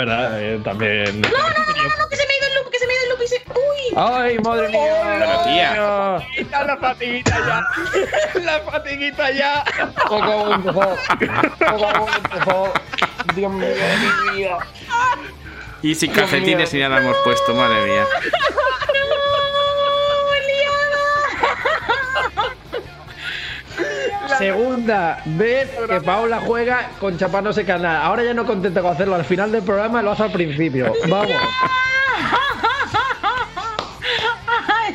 Verdad, eh, también. No, no, no, no, no, que se me ha ido el loop, que se me ha ido el loop y se. ¡Uy! ¡Ay, madre mía! Pero, tía. La fatiguita ya. La fatiguita ya. Poco a poco, poco a poco, Dios mío, mi vida. Y sin calcetines ni nada hemos puesto, madre mía. Segunda vez que Paula juega con chapándose canal. Ahora ya no contenta con hacerlo al final del programa, lo hace al principio. Vamos.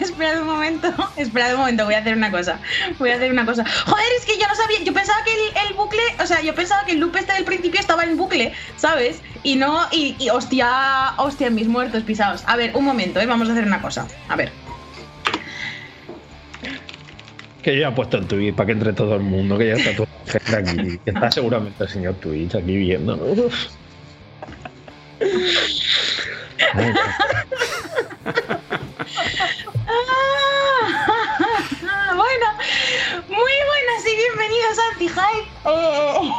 Esperad un momento, esperad un momento, voy a hacer una cosa. Voy a hacer una cosa. Joder, es que yo no sabía, yo pensaba que el, el bucle, o sea, yo pensaba que el loop este del principio estaba en bucle, ¿sabes? Y no, y, y hostia, hostia, mis muertos pisados. A ver, un momento, ¿eh? vamos a hacer una cosa. A ver. Que yo ya he puesto el tweet para que entre todo el mundo, que ya está toda la gente aquí. Que está seguramente el señor Twitch aquí viendo. Ah, bueno, muy buenas y bienvenidos a Anti-Hype. Eh,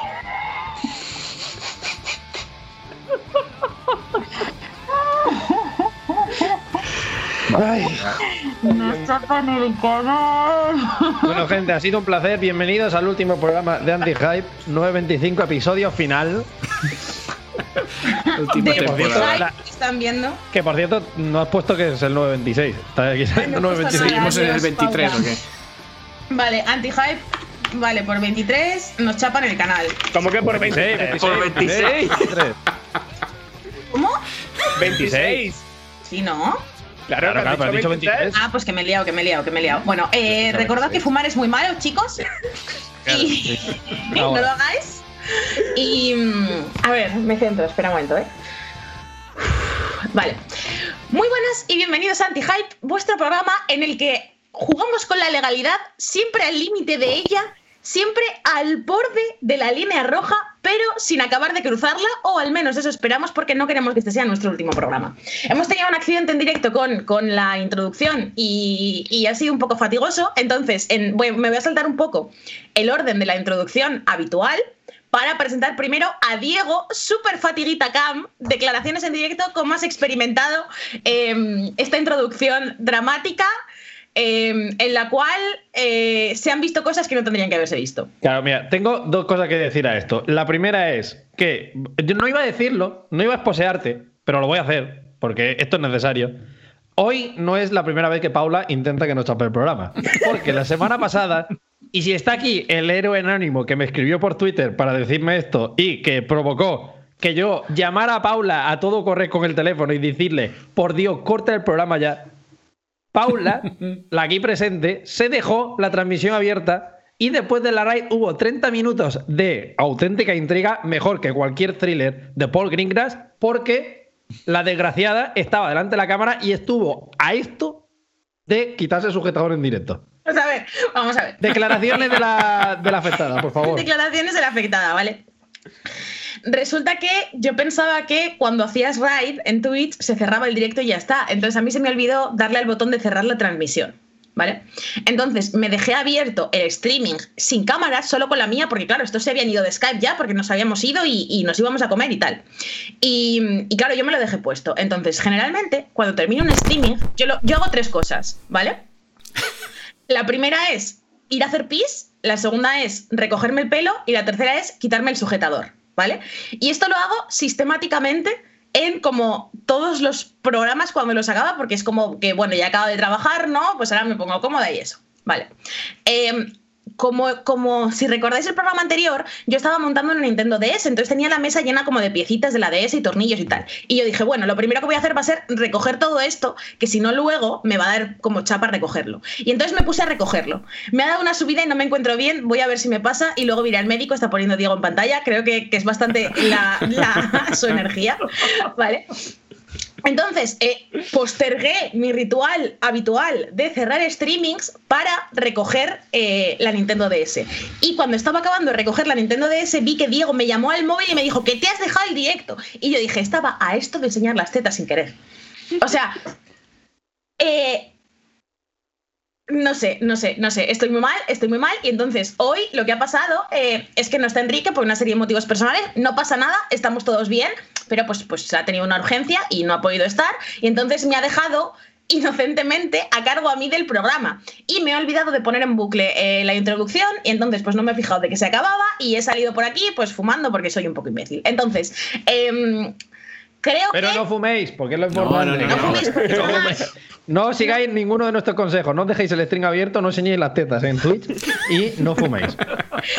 Ay. nos tapan el canal. Bueno, gente, ha sido un placer. Bienvenidos al último programa de Anti-Hype 925, episodio final. Última De temporada. ¿Están viendo? Que por cierto, no has puesto que es el 926. Está aquí no puesto 926. nada. ¿Seguimos en el Adiós, 23 o Paula. qué? Vale, Anti-Hype. Vale, por 23 nos chapan el canal. Como que por 26. Por 26. 23. ¿Cómo? 26. Sí, ¿no? Claro, Claro, claro, pero has dicho 23. Ah, pues que me he liado, que me he liado, que me he liado. Bueno, eh, recordad que fumar es muy malo, chicos. Y no lo hagáis. Y. mm, A ver, me centro, espera un momento, ¿eh? Vale. Muy buenas y bienvenidos a Anti-Hype, vuestro programa en el que jugamos con la legalidad, siempre al límite de ella, siempre al borde de la línea roja, pero sin acabar de cruzarla, o al menos eso esperamos porque no queremos que este sea nuestro último programa. Hemos tenido un accidente en directo con, con la introducción y, ha sido un poco fatigoso, entonces me voy a saltar un poco el orden de la introducción habitual para presentar primero a Diego, super fatiguita cam, declaraciones en directo, como has experimentado eh, esta introducción dramática eh, en la cual eh, se han visto cosas que no tendrían que haberse visto. Claro, mira, tengo dos cosas que decir a esto. La primera es que yo no iba a decirlo, no iba a esposearte, pero lo voy a hacer, porque esto es necesario. Hoy no es la primera vez que Paula intenta que nos chape el programa. Porque la semana pasada, y si está aquí el héroe anónimo que me escribió por Twitter para decirme esto y que provocó que yo llamara a Paula a todo correr con el teléfono y decirle, por Dios, corta el programa ya. Paula, la aquí presente, se dejó la transmisión abierta y después de la raid hubo 30 minutos de auténtica intriga, mejor que cualquier thriller de Paul Greengrass, porque la desgraciada estaba delante de la cámara y estuvo a esto de quitarse el sujetador en directo. Vamos a ver, vamos a ver. Declaraciones de la, de la afectada, por favor. Declaraciones de la afectada, ¿vale? Resulta que yo pensaba que cuando hacías raid en Twitch se cerraba el directo y ya está. Entonces a mí se me olvidó darle al botón de cerrar la transmisión. ¿Vale? Entonces me dejé abierto el streaming sin cámara, solo con la mía, porque claro, estos se habían ido de Skype ya, porque nos habíamos ido y, nos íbamos a comer y tal. Y, y claro, yo me lo dejé puesto. Entonces, generalmente, cuando termino un streaming, yo, lo- yo hago tres cosas, ¿vale? La primera es ir a hacer pis, la segunda es recogerme el pelo y la tercera es quitarme el sujetador, ¿vale? Y esto lo hago sistemáticamente en como todos los programas cuando los acaba, porque es como que, bueno, ya acabo de trabajar, ¿no? Pues ahora me pongo cómoda y eso, ¿vale? Em, como, como si recordáis el programa anterior, yo estaba montando una Nintendo DS, entonces tenía la mesa llena como de piecitas de la DS y tornillos y tal. Y yo dije, bueno, lo primero que voy a hacer va a ser recoger todo esto, que si no luego me va a dar como chapa recogerlo. Y entonces me puse a recogerlo. Me ha dado una subida y no me encuentro bien, voy a ver si me pasa y luego iré al médico, está poniendo Diego en pantalla, creo que, que es bastante la, su energía, ¿vale? Entonces, eh, postergué mi ritual habitual de cerrar streamings para recoger eh, la Nintendo DS. Y cuando estaba acabando de recoger la Nintendo DS, vi que Diego me llamó al móvil y me dijo que te has dejado el directo. Y yo dije, estaba a esto de enseñar las tetas sin querer. O sea, eh, No sé, no sé, no sé. Estoy muy mal, estoy muy mal. Y entonces hoy lo que ha pasado es que no está Enrique por una serie de motivos personales. No pasa nada, estamos todos bien, pero pues, pues ha tenido una urgencia y no ha podido estar. Y entonces me ha dejado inocentemente a cargo a mí del programa. Y me he olvidado de poner en bucle eh, la introducción y entonces pues no me he fijado de que se acababa y he salido por aquí pues fumando porque soy un poco imbécil. Entonces, em, creo Pero que... no fuméis, porque es lo No, importante. no, no, No fuméis, porque No sigáis ninguno de nuestros consejos. No dejéis el string abierto, no enseñéis las tetas en Twitch y no fuméis.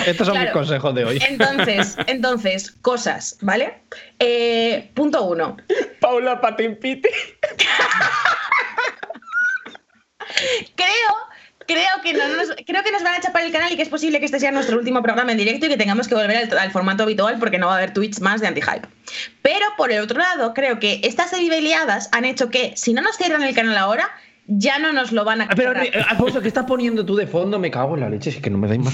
Estos son Claro. mis consejos de hoy. Entonces, entonces, cosas, ¿vale? Eh, punto uno. Paula Patimpiti. Creo, creo que, no nos, creo que nos van a chapar el canal y que es posible que este sea nuestro último programa en directo y que tengamos que volver al, al formato habitual porque no va a haber tweets más de anti-hype. Pero por el otro lado, creo que estas debilidades han hecho que si no nos cierran el canal ahora, ya no nos lo van a Ah, Pero, cerrar. eh, Alfonso, ¿qué estás poniendo tú de fondo? Me cago en la leche, es que no me dais más.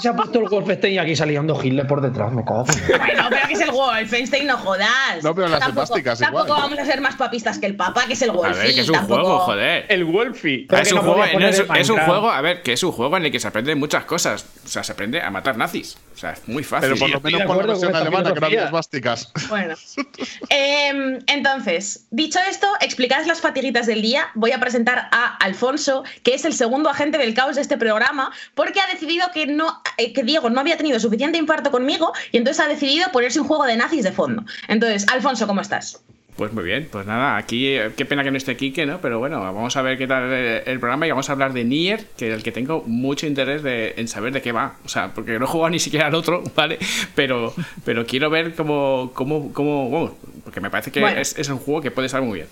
Se ha puesto el Wolfenstein y aquí saliendo Hitler por detrás, me cago. Bueno, pero que es el Wolfenstein, no jodas. No, pero las tampoco, esvásticas Tampoco igual. vamos a ser más papistas que el Papa, que es el A Wolfenstein. ver, que es un tampoco- juego, joder. El Wolfie. Es, que un no juego, no, es, es un a ver, que es un juego en el que se aprenden muchas cosas. O sea, se aprende a matar nazis. O sea, es muy fácil. Pero por lo menos por la versión alemana, que filosofía. esvásticas. Bueno. Em, entonces, dicho esto, explicadas las fatiguitas del día, voy a presentar a Alfonso, que es el segundo agente del caos de este programa, porque ha decidido que, no, que Diego no había tenido suficiente infarto conmigo y entonces ha decidido ponerse un juego de nazis de fondo. Entonces, Alfonso, ¿cómo estás? Pues muy bien, pues nada, aquí eh, qué pena que no esté Kike, ¿no? Pero bueno, vamos a ver qué tal eh, el programa y vamos a hablar de Nier, que el que tengo mucho interés de, en saber de qué va. O sea, porque no he jugado ni siquiera al otro, ¿vale? Pero, pero quiero ver cómo, cómo, cómo, bueno, porque me parece que Bueno. es, es un juego que puede estar muy bien.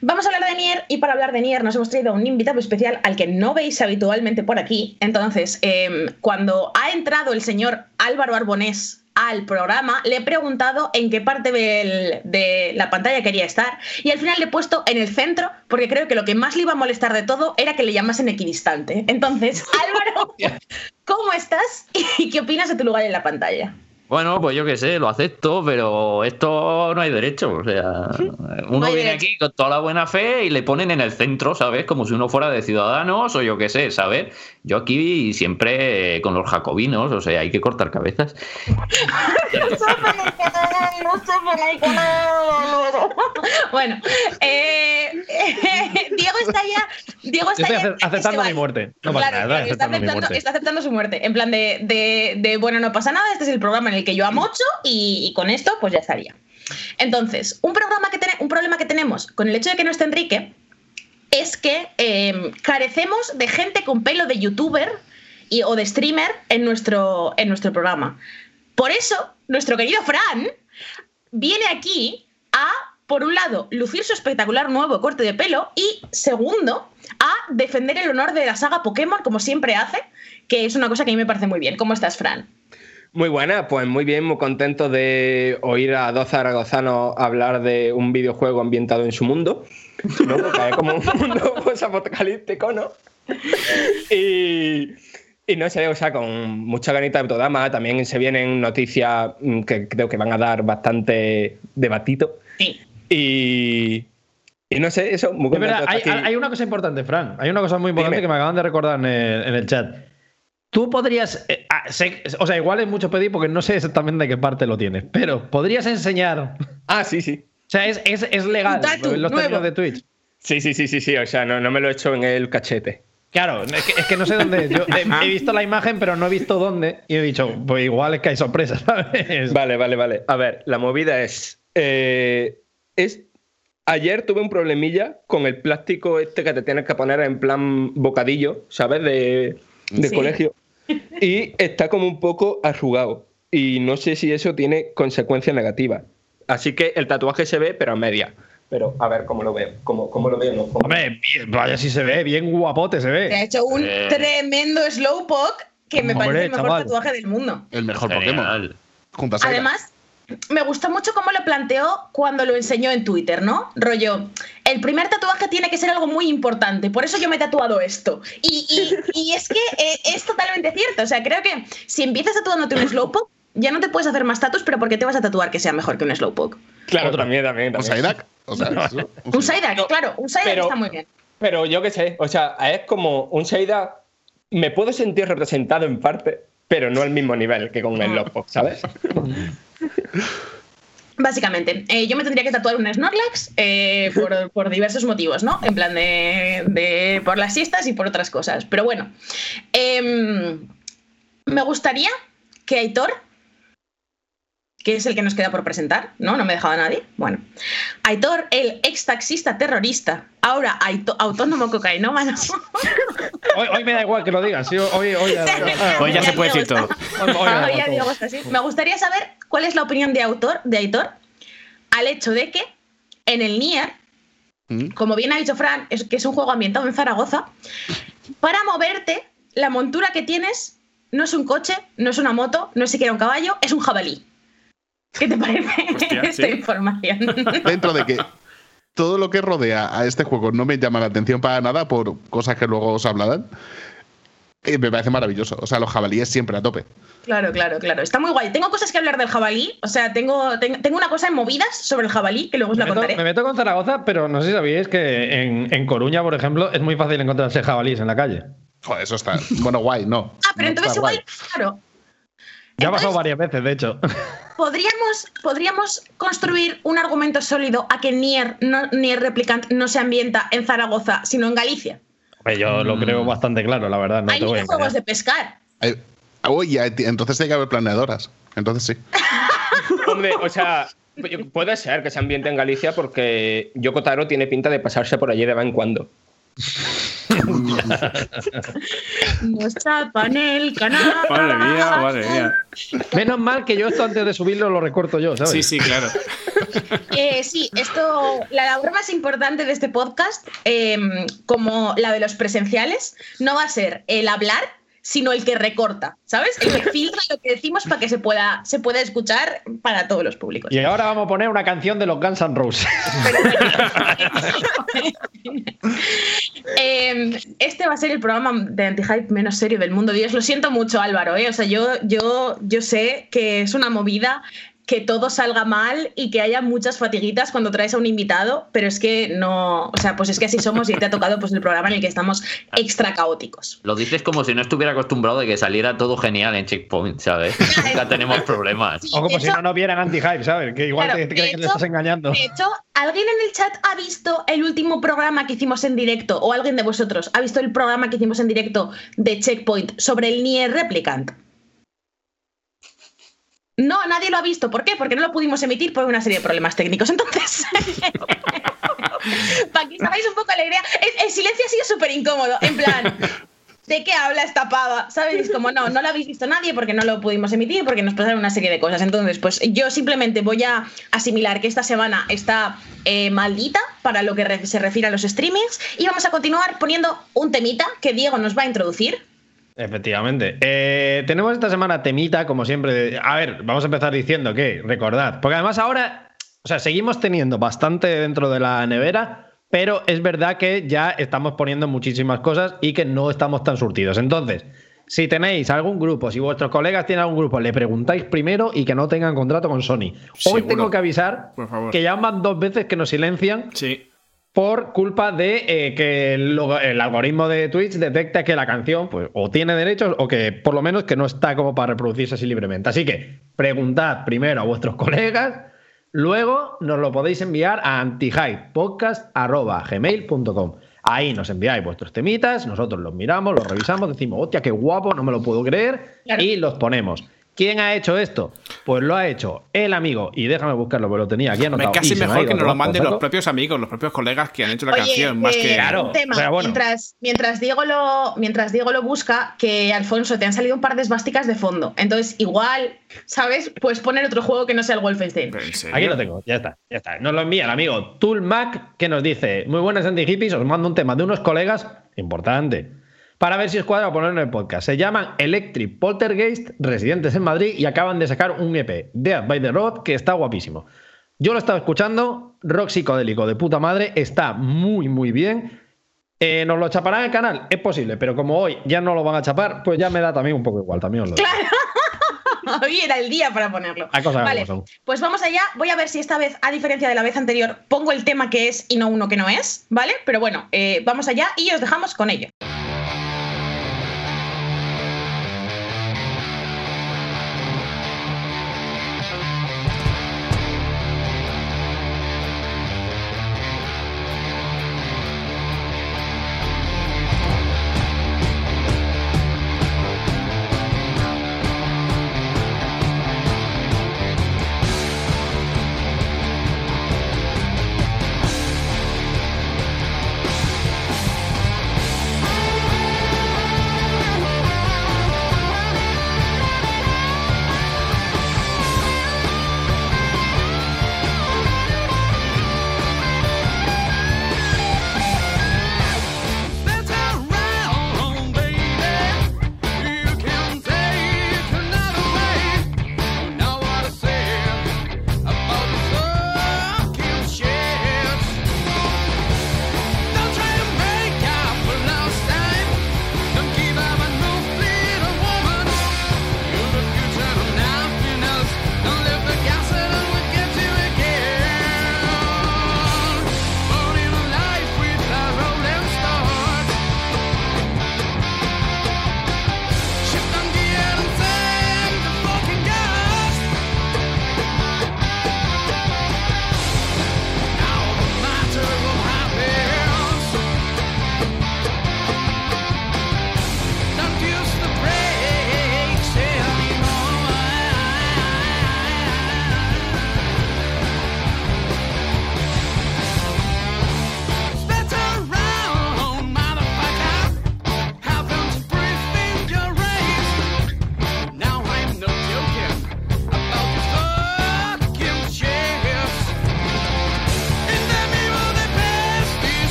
Vamos a hablar de Nier y para hablar de Nier nos hemos traído a un invitado especial al que no veis habitualmente por aquí. Entonces, em, cuando ha entrado el señor Álvaro Arbonés al programa, le he preguntado en qué parte del- de la pantalla quería estar y al final le he puesto en el centro porque creo que lo que más le iba a molestar de todo era que le llamasen equidistante. Entonces, Álvaro, ¿cómo estás y qué opinas de tu lugar en la pantalla? Bueno, pues yo qué sé, lo acepto, pero esto no hay derecho. O sea, uno viene derecho. aquí con toda la buena fe y le ponen en el centro, ¿sabes? Como si uno fuera de Ciudadanos o yo qué sé, ¿sabes? Yo aquí siempre con los jacobinos, o sea, hay que cortar cabezas. Bueno, eh, Diego está ya. Diego está estoy ya. ace- aceptando es que mi muerte. No pasa Claro, nada, está, aceptando mi aceptando, muerte. está aceptando su muerte. En plan de, de- de, bueno, no pasa nada, este es el programa en el que yo amo mucho y, y con esto pues ya estaría. Entonces, un, programa que un problema que tenemos con el hecho de que no esté Enrique es que eh, carecemos de gente con pelo de youtuber y, o de streamer en nuestro, en nuestro programa. Por eso, nuestro querido Fran viene aquí a, por un lado, lucir su espectacular nuevo corte de pelo y, segundo, a defender el honor de la saga Pokémon, como siempre hace, que es una cosa que a mí me parece muy bien. ¿Cómo estás, Fran? Muy buena, pues muy bien, muy contento de oír a dos zaragozanos hablar de un videojuego ambientado en su mundo, ¿no? Porque es como un mundo apocalíptico, ¿no? Y, y no sé, o sea, con mucha ganita de programa, también se vienen noticias mm, que creo que van a dar bastante debatito. Sí. Y, y no sé, eso, muy Es contento verdad, hay, una cosa importante, Fran. Hay una cosa muy importante Dime. que me acaban de recordar en el, en el chat. Tú podrías. eh, ah, sé- o sea, igual es mucho pedir porque no sé exactamente de qué parte lo tienes, pero podrías enseñar. Ah, sí, sí. O sea, es, es, es legal tatu los nuevo. términos de Twitch. Sí, sí, sí, sí, sí, o sea, no, no me lo he hecho en el cachete. Claro, es que, es que no sé dónde. Yo he, he visto la imagen, pero no he visto dónde. Y he dicho, pues igual es que hay sorpresas, ¿sabes? Vale, vale, vale. A ver, la movida es. eh, es. Ayer tuve un problemilla con el plástico este que te tienes que poner en plan bocadillo, ¿sabes? De, de Sí. colegio. Y está como un poco arrugado. Y no sé si eso tiene consecuencias negativas. Así que el tatuaje se ve, pero a media. Pero a ver cómo lo veo. ¿Cómo, cómo lo veo? No, ¿Cómo- Hombre, bien, vaya si se ve, bien guapote se Te ha ve. hecho un Eh. tremendo slowpoke que me Hombre, parece el mejor chaval. tatuaje del mundo. El mejor. Pokémon. Además, me gustó mucho cómo lo planteó cuando lo enseñó en Twitter, ¿no? Rollo, el primer tatuaje tiene que ser algo muy importante, por eso yo me he tatuado esto. Y, y- y es que eh, es totalmente cierto, o sea, creo que si empiezas tatuándote un Slowpoke, ya no te puedes hacer más tatus, pero ¿por qué te vas a tatuar que sea mejor que un Slowpoke? Claro, también, también. También. Psyduck. O sea, eso, Un Psyduck, claro, un Psyduck pero- está muy bien. Pero yo qué sé, o sea, es como un Seida. Me puedo sentir representado en parte, pero no al mismo nivel que con el Lopo, ¿sabes? Básicamente, eh, yo me tendría que tatuar un Snorlax eh, por, por diversos motivos, ¿no? En plan de, de- por las siestas y por otras cosas. Pero bueno, em, me gustaría que Aitor, que es el que nos queda por presentar, ¿no? No me he dejado a nadie. Bueno, Aitor, el ex taxista terrorista, ahora aito- autónomo cocainómano. Hoy, hoy me da igual que lo digas. sí, hoy, hoy, ya- Hoy ya se puede decir todo. ya- ya. Me gustaría saber cuál es la opinión de, autor, de Aitor al hecho de que en el Nier, ¿Mm? como bien ha dicho Fran, es que es un juego ambientado en Zaragoza, para moverte, la montura que tienes no es un coche, no es una moto, no es siquiera un caballo, es un jabalí. ¿Qué te parece Hostia, esta sí. información? Dentro de que todo lo que rodea a este juego no me llama la atención para nada por cosas que luego os hablarán, eh, me parece maravilloso. O sea, los jabalíes siempre a tope. Claro, claro, claro. Está muy guay. Tengo cosas que hablar del jabalí. O sea, tengo, ten- tengo una cosa en movidas sobre el jabalí que luego os la Me meto, contaré. me meto con Zaragoza, pero no sé si sabíais que en, en Coruña, por ejemplo, es muy fácil encontrarse jabalíes en la calle. Joder, eso está. Bueno, guay, no. Ah, pero No entonces está guay. igual, claro, Ya ha pasado varias veces, de hecho. Podríamos, podríamos construir un argumento sólido a que Nier, no, Nier Replicant no se ambienta en Zaragoza, sino en Galicia. Yo lo creo bastante claro, la verdad. No Hay te voy de pescar. Ay, Uy, ya, enti- entonces hay que haber planeadoras. Entonces sí. Hombre, o sea, puede ser que se ambiente en Galicia porque Yokotaro tiene pinta de pasarse por allí de vez en cuando. Nos tapan el canal. Madre mía, madre mía. Menos mal que yo esto antes de subirlo lo recorto yo, ¿sabes? Sí, sí, claro. Eh, sí, esto, la labor más importante de este podcast, eh, como la de los presenciales, no va a ser el hablar, sino el que recorta, ¿sabes? El que filtra lo que decimos para que se pueda, se pueda escuchar para todos los públicos. Y ahora vamos a poner una canción de los Guns N' Roses. Eh, este va a ser el programa de anti-hype menos serio del mundo. Dios, lo siento mucho, Álvaro. ¿eh? O sea, yo, yo, yo sé que es una movida que todo salga mal y que haya muchas fatiguitas cuando traes a un invitado, pero es que no, o sea, pues es que así somos y te ha tocado pues el programa en el que estamos extra caóticos. Lo dices como si no estuviera acostumbrado de que saliera todo genial en Checkpoint, ¿sabes? Nunca tenemos problemas. Sí, O como si hecho- no nos vieran anti-hype, ¿sabes? Que igual Claro, te, que te hecho- estás engañando. De hecho, ¿alguien en el chat ha visto el último programa que hicimos en directo? ¿O alguien de vosotros ha visto el programa que hicimos en directo de Checkpoint sobre el Nier Replicant? No, nadie lo ha visto. ¿Por qué? Porque no lo pudimos emitir por una serie de problemas técnicos. Entonces, para que os hagáis un poco la idea, el, silencio ha sido súper incómodo. En plan, ¿de qué habla esta pava? ¿Sabes? Es como, no, no lo habéis visto nadie porque no lo pudimos emitir, porque nos pasaron una serie de cosas. Entonces, pues yo simplemente voy a asimilar que esta semana está eh, maldita para lo que se refiere a los streamings y vamos a continuar poniendo un temita que Diego nos va a introducir. Efectivamente. Eh, tenemos esta semana temita, como siempre. A ver, vamos a empezar diciendo que, recordad, porque además ahora, o sea, seguimos teniendo bastante dentro de la nevera, pero es verdad que ya estamos poniendo muchísimas cosas y que no estamos tan surtidos. Entonces, si tenéis algún grupo, si vuestros colegas tienen algún grupo, le preguntáis primero y que no tengan contrato con Sony. Hoy Seguro. tengo que avisar que llaman dos veces que nos silencian Sí. Por culpa de eh, que el, algoritmo de Twitch detecta que la canción pues, o tiene derechos o que por lo menos que no está como para reproducirse así libremente. Así que preguntad primero a vuestros colegas, luego nos lo podéis enviar a antihypepodcast.gmail.com. Ahí nos enviáis vuestros temitas, nosotros los miramos, los revisamos, decimos, hostia, qué guapo, no me lo puedo creer, y los ponemos. ¿Quién ha hecho esto? Pues lo ha hecho el amigo, y déjame buscarlo, porque lo tenía aquí anotado. casi me ha mejor que nos lo manden los propios amigos, los propios colegas que han hecho la Oye, canción, más eh, que. Claro. un tema. o sea, bueno. mientras, mientras, Diego lo, mientras Diego lo busca, que Alfonso, te han salido un par de esvásticas de fondo. Entonces, igual, ¿sabes? Puedes poner otro juego que no sea el Wolfenstein. Aquí lo tengo, ya está, ya está. Nos lo envía el amigo Toolmac que nos dice: Muy buenas anti-hippies, os mando un tema de unos colegas, importante, para ver si os cuadra ponerlo en el podcast. Se llaman Electric Poltergeist, residentes en Madrid, y acaban de sacar un EP, Death by the Road, que está guapísimo. Yo lo estaba escuchando, rock psicodélico de puta madre, está muy, muy bien. Eh, ¿Nos lo chaparán el canal? Es posible, pero como hoy ya no lo van a chapar, pues ya me da también un poco igual, también os lo digo. hoy era el día para ponerlo. Hay cosas vale, pues vamos allá. Voy a ver si esta vez, a diferencia de la vez anterior, pongo el tema que es y no uno que no es, ¿vale? Pero bueno, eh, vamos allá y os dejamos con ello.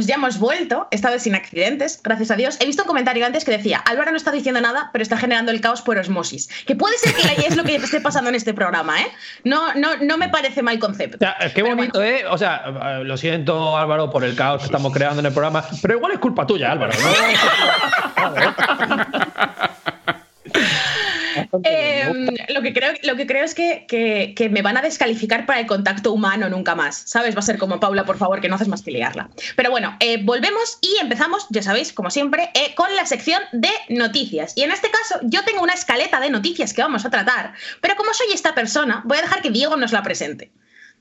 Pues ya hemos vuelto, esta vez sin accidentes, gracias a Dios. He visto un comentario antes que decía, Álvaro no está diciendo nada, pero está generando el caos por osmosis. Que puede ser que es lo que esté pasando en este programa, ¿eh? No, no, no me parece mal concepto. O sea, qué bonito, ¿eh? O sea, lo siento, Álvaro, por el caos que estamos creando en el programa, pero igual es culpa tuya, Álvaro. Eh, lo, que creo, lo que creo es que, que- que me van a descalificar para el contacto humano nunca más. ¿Sabes? Va a ser como Paula, por favor, que no haces más que liarla. Pero bueno, eh, volvemos y empezamos, ya sabéis, como siempre, eh, con la sección de noticias. Y en este caso, yo tengo una escaleta de noticias que vamos a tratar, pero como soy esta persona, voy a dejar que Diego nos la presente.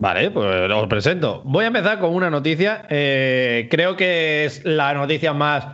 Vale, pues os presento. Voy a empezar con una noticia. eh, creo que es la noticia más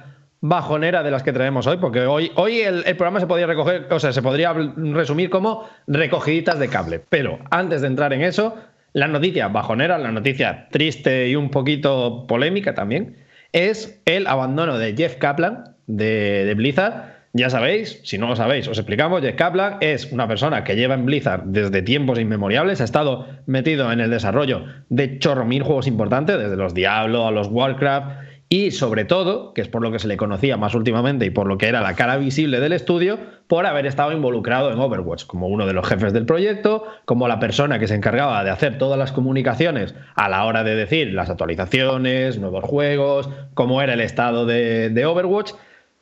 bajonera de las que traemos hoy, porque hoy, hoy el, programa se podría recoger, o sea, se podría resumir como recogiditas de cable. Pero antes de entrar en eso, la noticia bajonera, la noticia triste y un poquito polémica también, es el abandono de Jeff Kaplan de, de Blizzard. Ya sabéis, si no lo sabéis, os explicamos, Jeff Kaplan es una persona que lleva en Blizzard desde tiempos inmemoriales, ha estado metido en el desarrollo de chorro mil juegos importantes, desde los Diablo a los Warcraft, y sobre todo, que es por lo que se le conocía más últimamente y por lo que era la cara visible del estudio, por haber estado involucrado en Overwatch, como uno de los jefes del proyecto, como la persona que se encargaba de hacer todas las comunicaciones a la hora de decir las actualizaciones, nuevos juegos, cómo era el estado de, Overwatch.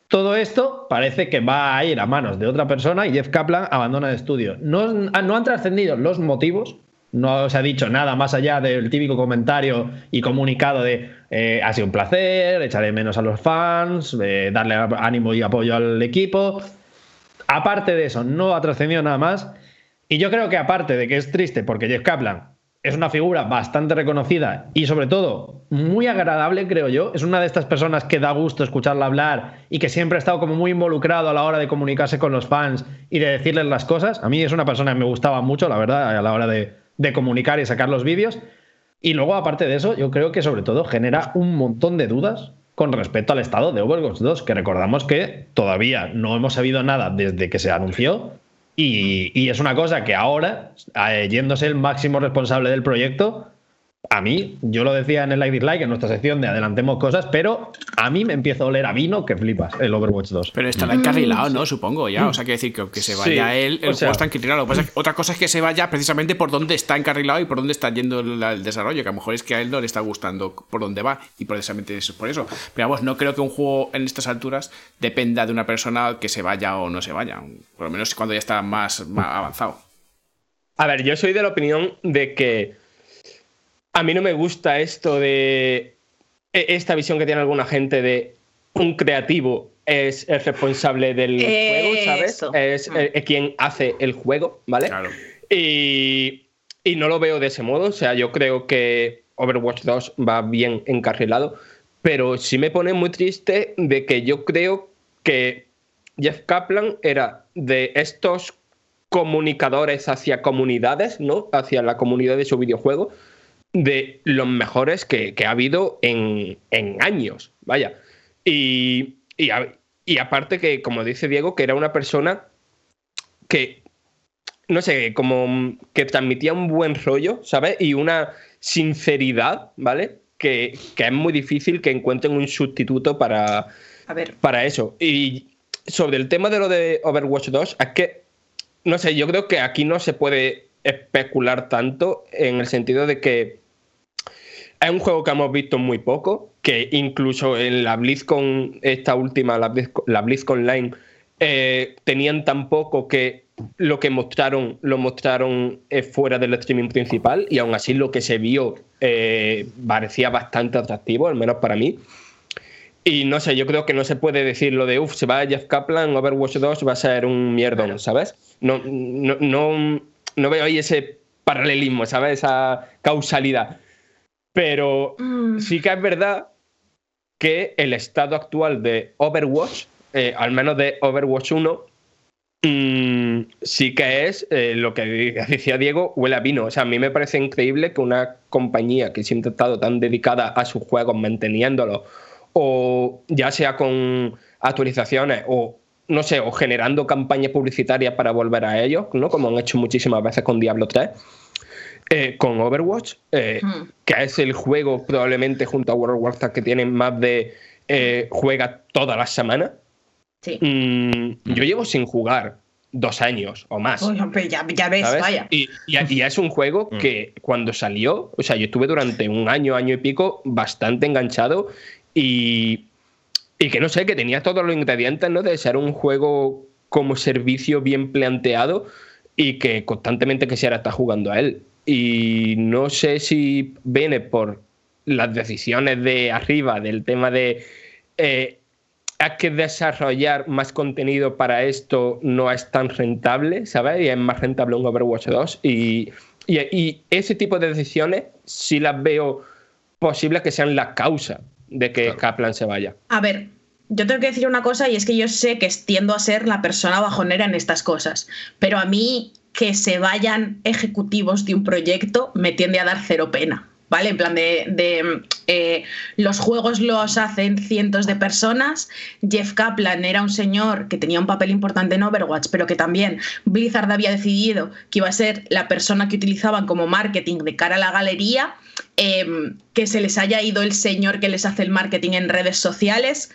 Todo esto parece que va a ir a manos de otra persona y Jeff Kaplan abandona el estudio. No, no han trascendido los motivos, no se ha dicho nada más allá del típico comentario y comunicado de eh, ha sido un placer, echaré menos a los fans, eh, darle ánimo y apoyo al equipo. Aparte de eso, no ha trascendido nada más. Y yo creo que aparte de que es triste porque Jeff Kaplan es una figura bastante reconocida y sobre todo muy agradable, creo yo. Es una de estas personas que da gusto escucharla hablar y que siempre ha estado como muy involucrado a la hora de comunicarse con los fans y de decirles las cosas. A mí es una persona que me gustaba mucho, la verdad, a la hora de, de comunicar y sacar los vídeos. Y luego, aparte de eso, yo creo que sobre todo genera un montón de dudas con respecto al estado de Overwatch 2, que recordamos que todavía no hemos sabido nada desde que se anunció y, es una cosa que ahora, eh, yéndose el máximo responsable del proyecto, a mí, yo lo decía en el Like Dislike, en nuestra sección de adelantemos cosas, pero a mí me empieza a oler a vino que flipas el Overwatch 2. Pero estará encarrilado, ¿no? Supongo ya. O sea, quiere decir que, que se vaya él, el juego está encarrilado. otra cosa es que se vaya precisamente por dónde está encarrilado y por dónde está yendo el, desarrollo, que a lo mejor es que a él no le está gustando por dónde va y precisamente es por eso. Pero vamos, no creo que un juego en estas alturas dependa de una persona que se vaya o no se vaya. Por lo menos cuando ya está más, más avanzado. A ver, yo soy de la opinión de que a mí no me gusta esto de e, esta visión que tiene alguna gente de un creativo es el responsable del juego, ¿sabes? Es mm. quien hace el juego, ¿vale? Claro. Y, y, no lo veo de ese modo. O sea, yo creo que Overwatch 2 va bien encarrilado, pero sí me pone muy triste de que yo creo que Jeff Kaplan era de estos comunicadores hacia comunidades, ¿no? Hacia la comunidad de su videojuego de los mejores que, ha habido en, años, vaya. Y, y, aparte que, como dice Diego, que era una persona que, no sé, como que transmitía un buen rollo, ¿sabes? Y una sinceridad, ¿vale? Que, es muy difícil que encuentren un sustituto para, para eso. Y sobre el tema de lo de Overwatch 2, es que, no sé, yo creo que aquí no se puede especular tanto en el sentido de que es un juego que hemos visto muy poco, que incluso en la BlizzCon, esta última, la, BlizzCon Line, eh, tenían tan poco que lo que mostraron lo mostraron eh, fuera del streaming principal y aún así lo que se vio eh, parecía bastante atractivo, al menos para mí. Y no sé, yo creo que no se puede decir lo de, uff, se va Jeff Kaplan, Overwatch 2 va a ser un mierdón, ¿sabes? No, no, no, no veo ahí ese paralelismo, ¿sabes? Esa causalidad. Pero mm. sí que es verdad que el estado actual de Overwatch, eh, al menos de Overwatch 1, mm, sí que es eh, lo que decía Diego, huele a vino. O sea, a mí me parece increíble que una compañía que siempre ha estado tan dedicada a sus juegos, manteniéndolos, o ya sea con actualizaciones o no sé, o generando campañas publicitarias para volver a ellos, ¿no? Como han hecho muchísimas veces con Diablo 3 eh, con Overwatch, eh, que es el juego probablemente junto a World of Warcraft que tiene más de eh, juega todas las semanas. Sí. Mm, yo llevo sin jugar dos años o más. ya, ves, vaya. Y, y, es un juego hmm. que cuando salió, o sea, yo estuve durante un año, año y pico bastante enganchado y, y que no sé, que tenía todos los ingredientes, ¿no? De ser un juego como servicio bien planteado y que constantemente quisiera estar jugando a él. Y no sé si viene por las decisiones de arriba del tema de eh, hay que desarrollar más contenido para esto no es tan rentable, ¿sabes? Y es más rentable un Overwatch 2. Y, y, ese tipo de decisiones sí las veo posibles que sean la causa de que Kaplan se vaya. A ver, yo tengo que decir una cosa y es que yo sé que tiendo a ser la persona bajonera en estas cosas, pero a mí que se vayan ejecutivos de un proyecto me tiende a dar cero pena. ¿vale? En plan de, eh, los juegos los hacen cientos de personas. Jeff Kaplan era un señor que tenía un papel importante en Overwatch, pero que también Blizzard había decidido que iba a ser la persona que utilizaban como marketing de cara a la galería. Em, que se les haya ido el señor que les hace el marketing en redes sociales.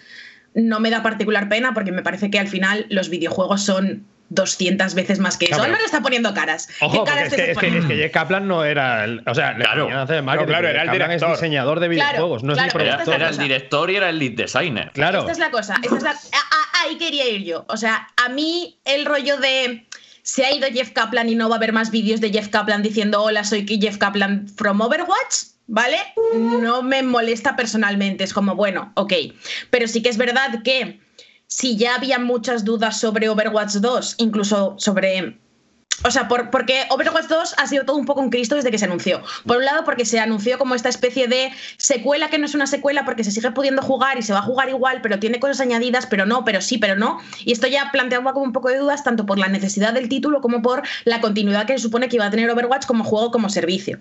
No me da particular pena porque me parece que al final los videojuegos son 200 veces más que eso. Álvaro está poniendo caras. Ojo, ¿Qué porque caras es que, es, que, poniendo? es que Jeff Kaplan no era. el- o sea, le Claro. ponían a hacer marketing. claro, era Jeff el Kaplan director. es diseñador de Claro, videojuegos, no claro, es ni productor. la Era el director y era el lead designer. Claro. Esta es la cosa. esta es la- a- a- ahí quería ir yo. O sea, a mí el rollo de se ha ido Jeff Kaplan y no va a haber más vídeos de Jeff Kaplan diciendo hola, soy Jeff Kaplan from Overwatch, ¿vale? No me molesta personalmente. Es como, bueno, ok. Pero sí que es verdad que si ya había muchas dudas sobre Overwatch 2, incluso sobre o sea, por- porque Overwatch 2 ha sido todo un poco un Cristo desde que se anunció. Por un lado, porque se anunció como esta especie de secuela que no es una secuela porque se sigue pudiendo jugar y se va a jugar igual, pero tiene cosas añadidas, pero no, pero sí, pero no. Y esto ya planteaba como un poco de dudas, tanto por la necesidad del título como por la continuidad que se supone que iba a tener Overwatch como juego, como servicio.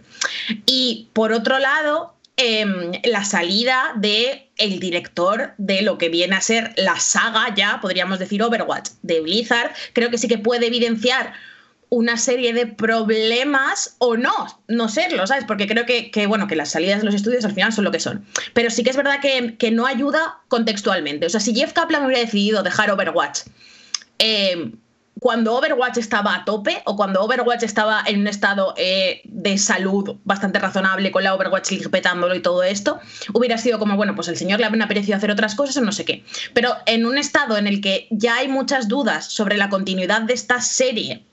Y por otro lado, em, la salida de el director de lo que viene a ser la saga ya, podríamos decir Overwatch, de Blizzard, creo que sí que puede evidenciar una serie de problemas o no, no serlo, ¿sabes? Porque creo que, que, bueno, que las salidas de los estudios al final son lo que son. Pero sí que es verdad que, que no ayuda contextualmente. O sea, si Jeff Kaplan hubiera decidido dejar Overwatch eh, cuando Overwatch estaba a tope o cuando Overwatch estaba en un estado eh, de salud bastante razonable con la Overwatch League petándolo y todo esto, hubiera sido como, bueno, pues el señor le ha apetecido hacer otras cosas o no sé qué. Pero en un estado en el que ya hay muchas dudas sobre la continuidad de esta serie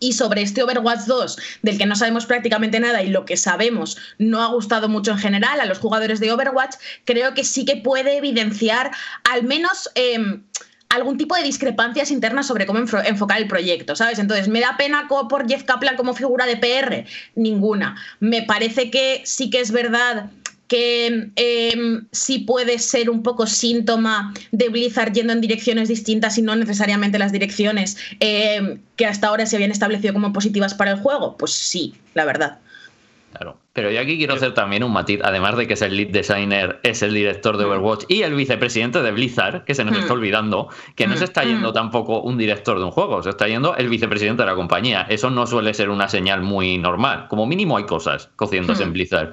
y sobre este Overwatch 2, del que no sabemos prácticamente nada y lo que sabemos no ha gustado mucho en general a los jugadores de Overwatch, creo que sí que puede evidenciar al menos... Eh, algún tipo de discrepancias internas sobre cómo enfo- enfocar el proyecto, ¿sabes? Entonces, ¿me da pena por Jeff Kaplan como figura de PR? Ninguna. Me parece que sí que es verdad que eh, sí puede ser un poco síntoma de Blizzard yendo en direcciones distintas y no necesariamente las direcciones eh, que hasta ahora se habían establecido como positivas para el juego. Pues sí, la verdad. Claro. Pero yo aquí quiero hacer también un matiz, además de que es el lead designer, es el director de Overwatch y el vicepresidente de Blizzard, que se nos Mm. está olvidando, que no se está yendo Mm. tampoco un director de un juego, se está yendo el vicepresidente de la compañía. Eso no suele ser una señal muy normal. Como mínimo hay cosas cociéndose Mm. en Blizzard.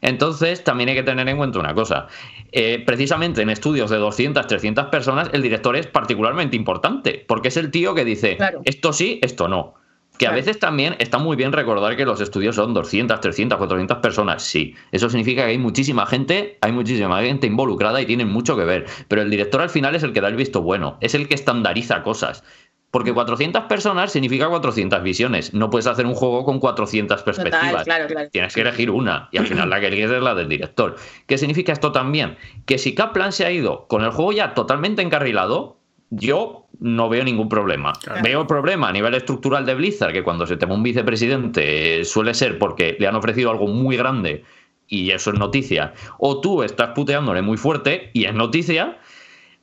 Entonces, también hay que tener en cuenta una cosa. Eh, precisamente en estudios de 200, 300 personas, el director es particularmente importante, porque es el tío que dice, Claro. esto sí, esto no. Que a veces también está muy bien recordar que los estudios son 200, 300, 400 personas. Sí, eso significa que hay muchísima gente, hay muchísima gente involucrada y tienen mucho que ver. Pero el director al final es el que da el visto bueno, es el que estandariza cosas. Porque 400 personas significa 400 visiones. No puedes hacer un juego con 400 perspectivas. Total, claro, claro. Tienes que elegir una y al final la que eliges es la del director. ¿Qué significa esto también? Que si Kaplan se ha ido con el juego ya totalmente encarrilado, yo no veo ningún problema. Claro. Veo el problema a nivel estructural de Blizzard, que cuando se toma un vicepresidente eh, suele ser porque le han ofrecido algo muy grande y eso es noticia. O tú estás puteándole muy fuerte y es noticia.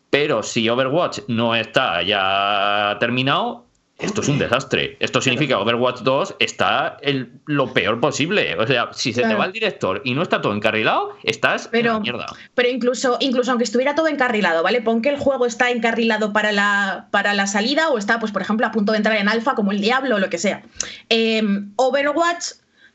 Pero si Overwatch no está ya terminado, esto es un desastre. Esto significa que Overwatch 2 está el- lo peor posible. O sea, si se te va el director y no está todo encarrilado, estás en Pero- la mierda. Pero incluso, incluso aunque estuviera todo encarrilado, ¿vale? Pon que el juego está encarrilado para la, para la salida o está, pues, por ejemplo, a punto de entrar en alfa como el Diablo o lo que sea. Eh, Overwatch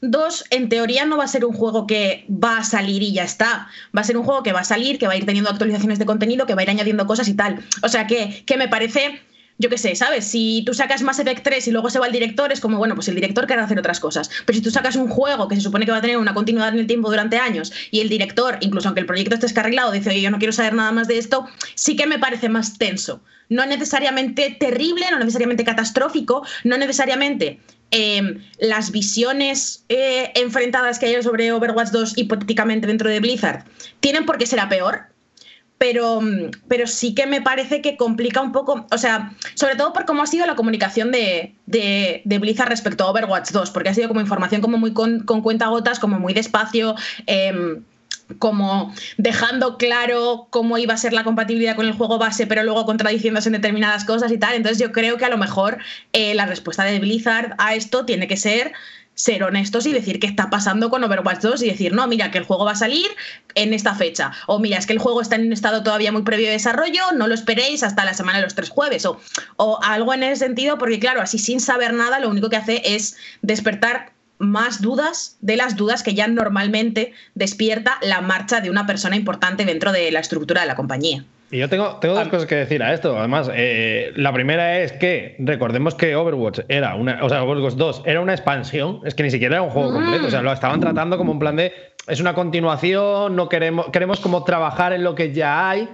2, en teoría, no va a ser un juego que va a salir y ya está. Va a ser un juego que va a salir, que va a ir teniendo actualizaciones de contenido, que va a ir añadiendo cosas y tal. O sea, que, que me parece yo qué sé, ¿sabes? Si tú sacas Mass Effect 3 y luego se va el director, es como, bueno, pues el director querrá hacer otras cosas. Pero si tú sacas un juego que se supone que va a tener una continuidad en el tiempo durante años y el director, incluso aunque el proyecto esté descarrilado, dice, yo no quiero saber nada más de esto, sí que me parece más tenso. No necesariamente terrible, no necesariamente catastrófico, no necesariamente eh, las visiones eh, enfrentadas que hay sobre Overwatch 2 hipotéticamente dentro de Blizzard tienen por qué ser a peor, pero, pero sí que me parece que complica un poco, o sea, sobre todo por cómo ha sido la comunicación de, de, Blizzard respecto a Overwatch 2, porque ha sido como información como muy con, con cuentagotas, como muy despacio. Eh, como dejando claro cómo iba a ser la compatibilidad con el juego base, pero luego contradiciéndose en determinadas cosas y tal. Entonces yo creo que a lo mejor eh, la respuesta de Blizzard a esto tiene que ser ser honestos y decir qué está pasando con Overwatch 2 y decir, no, mira, que el juego va a salir en esta fecha. O mira, es que el juego está en un estado todavía muy previo de desarrollo, no lo esperéis hasta la semana de los tres jueves. O, o algo en ese sentido, porque claro, así sin saber nada, lo único que hace es despertar más dudas de las dudas que ya normalmente despierta la marcha de una persona importante dentro de la estructura de la compañía. Y yo tengo, tengo dos cosas que decir a esto. Además, eh, la primera es que recordemos que Overwatch era una. O sea, Overwatch 2 era una expansión. Es que ni siquiera era un juego completo. O sea, lo estaban tratando como un plan de. Es una continuación, no queremos. Queremos como trabajar en lo que ya hay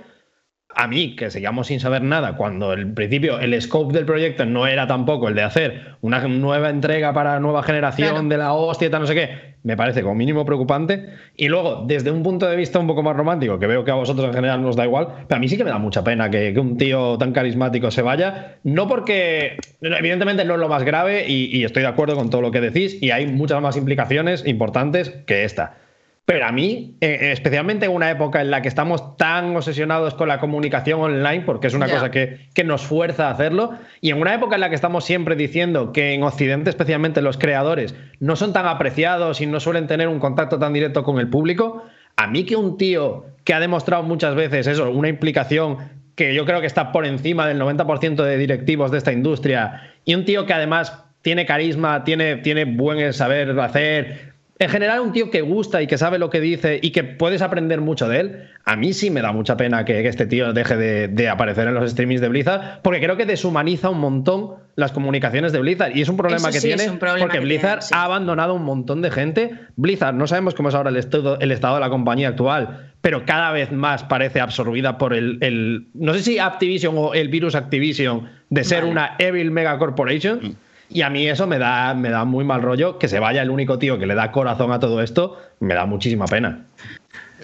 a mí, que seguíamos sin saber nada, cuando en principio el scope del proyecto no era tampoco el de hacer una nueva entrega para nueva generación de la hostia tal, no sé qué, me parece como mínimo preocupante. Y luego, desde un punto de vista un poco más romántico, que veo que a vosotros en general nos da igual, pero a mí sí que me da mucha pena que, un tío tan carismático se vaya. No porque, evidentemente, no es lo más grave y, y estoy de acuerdo con todo lo que decís, y hay muchas más implicaciones importantes que esta. Pero a mí, eh, especialmente en una época en la que estamos tan obsesionados con la comunicación online, porque es una cosa que, que, nos fuerza a hacerlo, y en una época en la que estamos siempre diciendo que en Occidente, especialmente los creadores, no son tan apreciados y no suelen tener un contacto tan directo con el público, a mí que un tío que ha demostrado muchas veces eso, una implicación que yo creo que está por encima del 90% de directivos de esta industria, y un tío que además tiene carisma, tiene, tiene buen saber hacer, en general un tío que gusta y que sabe lo que dice y que puedes aprender mucho de él, a mí sí me da mucha pena que, este tío deje de, aparecer en los streamings de Blizzard, porque creo que deshumaniza un montón las comunicaciones de Blizzard. Y es un problema que tiene, porque Blizzard ha abandonado un montón de gente. Blizzard, no sabemos cómo es ahora el estado, el estado de la compañía actual, pero cada vez más parece absorbida por el, no sé si Activision o el virus Activision de ser una Evil Mega Corporation. Mm. Y a mí eso me da, me da muy mal rollo. Que se vaya el único tío que le da corazón a todo esto, me da muchísima pena.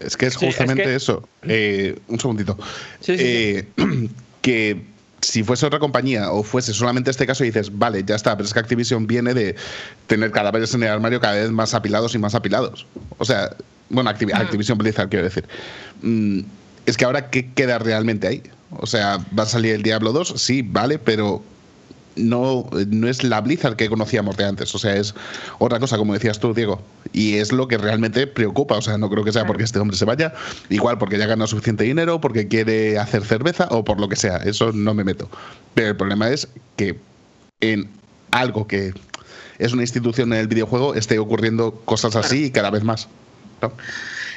Es que es justamente eso. Eh, un segundito. Eh, que si fuese otra compañía o fuese solamente este caso, dices, vale, ya está, pero es que Activision viene de tener cadáveres en el armario cada vez más apilados y más apilados. O sea, bueno, ah. Activision Blizzard, quiero decir. Mm, es que ahora, ¿qué queda realmente ahí? O sea, va a salir el Diablo 2, sí, vale, pero no, no es la Blizzard que conocíamos de antes, o sea, es otra cosa, como decías tú, Diego. Y es lo que realmente preocupa, o sea, no creo que sea porque este hombre se vaya, igual porque ya gana suficiente dinero, porque quiere hacer cerveza o por lo que sea, eso no me meto. Pero el problema es que en algo que es una institución en el videojuego esté ocurriendo cosas así y cada vez más.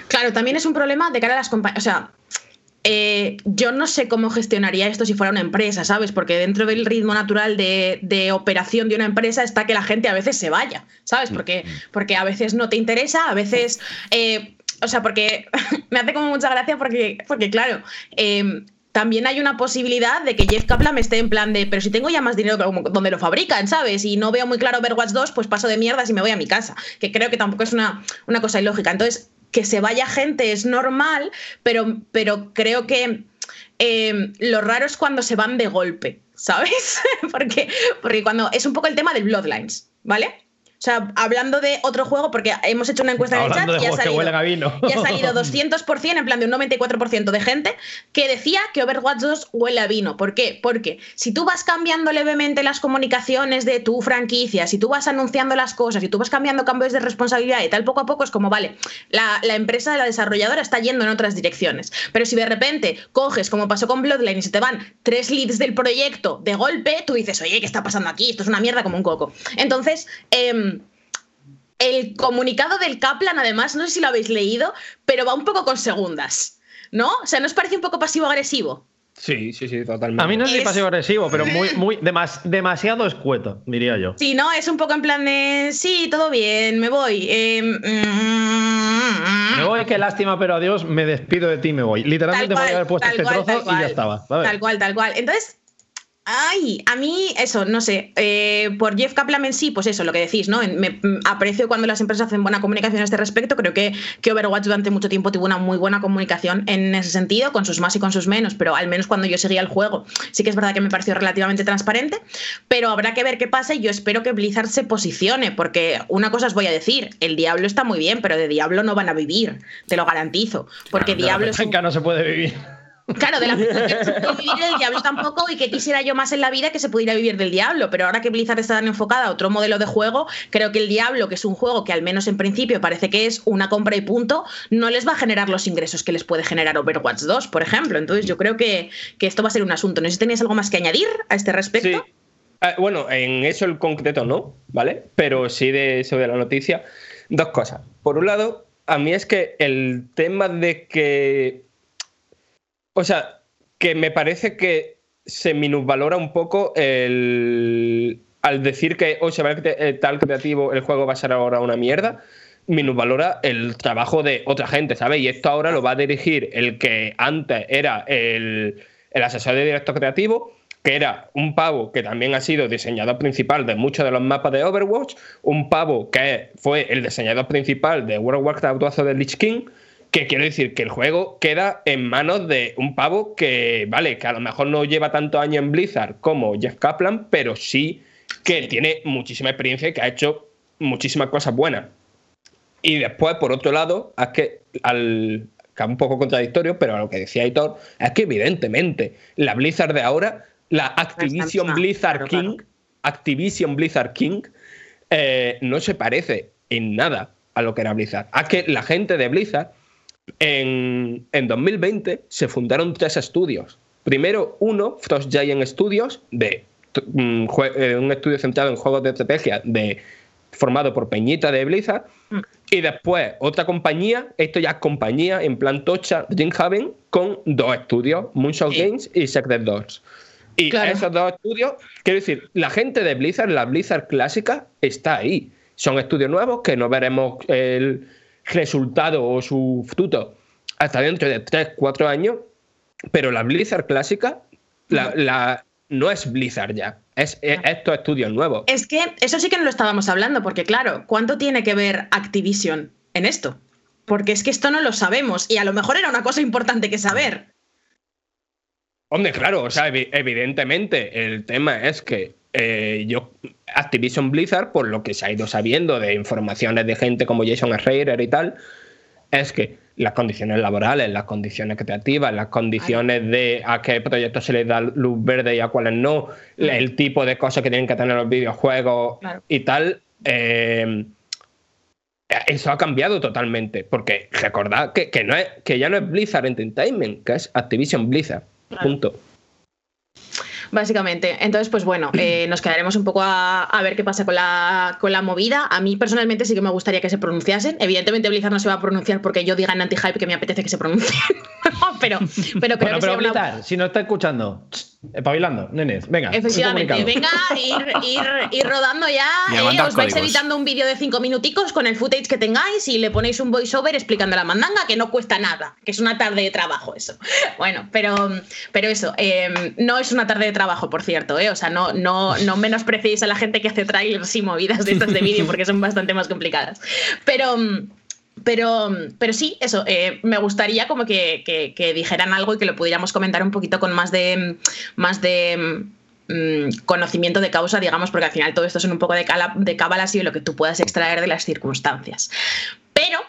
Claro, también es un problema de cara a las compañías. O sea, eh, yo no sé cómo gestionaría esto si fuera una empresa, ¿sabes? Porque dentro del ritmo natural de, operación de una empresa está que la gente a veces se vaya, ¿sabes? Mm, porque, mm. porque a veces no te interesa, a veces... Eh, o sea, porque me hace como mucha gracia porque, porque claro, em, también hay una posibilidad de que Jeff Kaplan esté en plan de, pero si tengo ya más dinero donde lo fabrican, ¿sabes? Y no veo muy claro Overwatch 2, pues paso de mierdas y me voy a mi casa, que creo que tampoco es una, una cosa ilógica. Entonces, que se vaya gente es normal, pero, pero creo que eh, lo raro es cuando se van de golpe, ¿sabes? porque, porque cuando es un poco el tema del Bloodlines, ¿vale? O sea, hablando de otro juego, porque hemos hecho una encuesta en el chat y ha, salido, y ha salido 200%, en plan de un 94% de gente, que decía que Overwatch 2 huele a vino. ¿Por qué? Porque si tú vas cambiando levemente las comunicaciones de tu franquicia, si tú vas anunciando las cosas, si tú vas cambiando cambios de responsabilidad y tal, poco a poco es como, vale, la, la empresa la desarrolladora está yendo en otras direcciones. Pero si de repente coges, como pasó con Bloodline, y se te van tres leads del proyecto de golpe, tú dices, oye, ¿qué está pasando aquí? Esto es una mierda como un coco. Entonces, eh, el comunicado del Kaplan, además, no sé si lo habéis leído, pero va un poco con segundas, ¿no? O sea, ¿no os parece un poco pasivo-agresivo? Sí, sí, sí, totalmente. A mí no es, pasivo-agresivo, pero muy, muy demasiado escueto, diría yo. Sí, ¿no? Es un poco en plan de, sí, todo bien, me voy. Em, mm, me voy, qué lástima, pero adiós, me despido de ti, me voy. Literalmente voy a haber puesto este trozo y ya estaba. Tal cual, tal cual. Entonces, Ay, a mí eso, no sé, eh, por Jeff Kaplan en sí, pues eso, lo que decís, ¿no? Me, aprecio cuando las empresas hacen buena comunicación a este respecto, creo que, que Overwatch durante mucho tiempo tuvo una muy buena comunicación en ese sentido, con sus más y con sus menos, pero al menos cuando yo seguía el juego, sí que es verdad que me pareció relativamente transparente, pero habrá que ver qué pasa y yo espero que Blizzard se posicione, porque una cosa os voy a decir, el Diablo está muy bien, pero de Diablo no van a vivir, te lo garantizo, porque Diablo... no se puede vivir. Claro, de la que se puede vivir del diablo tampoco y que quisiera yo más en la vida que se pudiera vivir del diablo, pero ahora que Blizzard está tan enfocada a otro modelo de juego, creo que el diablo, que es un juego que al menos en principio parece que es una compra y punto, no les va a generar los ingresos que les puede generar Overwatch 2, por ejemplo. Entonces yo creo que, que esto va a ser un asunto. No sé si tenías algo más que añadir a este respecto. Sí. Ah, bueno, en eso el concreto no, ¿vale? Pero sí de eso de la noticia. Dos cosas. Por un lado, a mí es que el tema de que. O sea, que me parece que se minusvalora un poco el. Al decir que, o se va tal creativo, el juego va a ser ahora una mierda, minusvalora el trabajo de otra gente, ¿sabes? Y esto ahora lo va a dirigir el que antes era el, el asesor de directo creativo que era un pavo que también ha sido diseñador principal de muchos de los mapas de Overwatch, un pavo que fue el diseñador principal de World of Warcraft de Lich King, que quiero decir que el juego queda en manos de un pavo que, vale, que a lo mejor no lleva tanto año en Blizzard como Jeff Kaplan, pero sí que tiene muchísima experiencia y que ha hecho muchísimas cosas buenas. Y después, por otro lado, es que al, que es un poco contradictorio, pero a lo que decía Hitor, es que evidentemente la Blizzard de ahora la Activision Blizzard King, Activision Blizzard King, eh, no se parece en nada a lo que era Blizzard. A que la gente de Blizzard en, 2020 se fundaron tres estudios. Primero uno, Frost Giant Studios, de mm, eh, un estudio centrado en juegos de estrategia de, formado por Peñita de Blizzard. Mm. Y después otra compañía, esto ya es compañía en plan tocha, Dreamhaven, con dos estudios, Moonshot Games y Secret Doors. Y esos dos estudios, quiero decir, la gente de Blizzard, la Blizzard clásica, está ahí. Son estudios nuevos que no veremos el resultado o su fruto hasta dentro de 3, 4 años, pero la Blizzard clásica la, no es Blizzard ya, es, estos estudios nuevos. Es que eso sí que no lo estábamos hablando, porque claro, ¿cuánto tiene que ver Activision en esto? Porque es que esto no lo sabemos y a lo mejor era una cosa importante que saber. Hombre, claro, o sea, evidentemente el tema es que eh, yo, Activision Blizzard, por lo que se ha ido sabiendo de informaciones de gente como Jason Schreier y tal, es que las condiciones laborales, las condiciones creativas, las condiciones de a qué proyectos se les da luz verde y a cuáles no, el tipo de cosas que tienen que tener los videojuegos y tal, eh, eso ha cambiado totalmente. Porque recordad que, que, no es, que ya no es Blizzard Entertainment, que es Activision Blizzard. Punto. Básicamente. Entonces, pues bueno, eh, nos quedaremos un poco a, ver qué pasa con la, con la movida. A mí personalmente sí que me gustaría que se pronunciasen. Evidentemente Blizzard no se va a pronunciar porque yo diga en anti-hype que me apetece que se pronuncie. pero, pero creo que pero si no está escuchando, Pavilando, nenes, venga. Efectivamente, venga, ir, ir, rodando ya. Eh, os vais evitando un vídeo de cinco minuticos con el footage que tengáis y le ponéis un voiceover explicando la mandanga, que no cuesta nada, que es una tarde de trabajo eso. Bueno, pero, pero eso, em, no es una tarde de trabajo, por cierto, ¿eh? o sea, no, no, no menospreciéis a la gente que hace trailers y movidas de estas de vídeo porque son bastante más complicadas. Pero. Pero, pero sí, eso, eh, me gustaría como que, dijeran algo y que lo pudiéramos comentar un poquito con más de, más de mm, conocimiento de causa, digamos, porque al final todo esto son un poco de, de cábalas y lo que tú puedas extraer de las circunstancias. Pero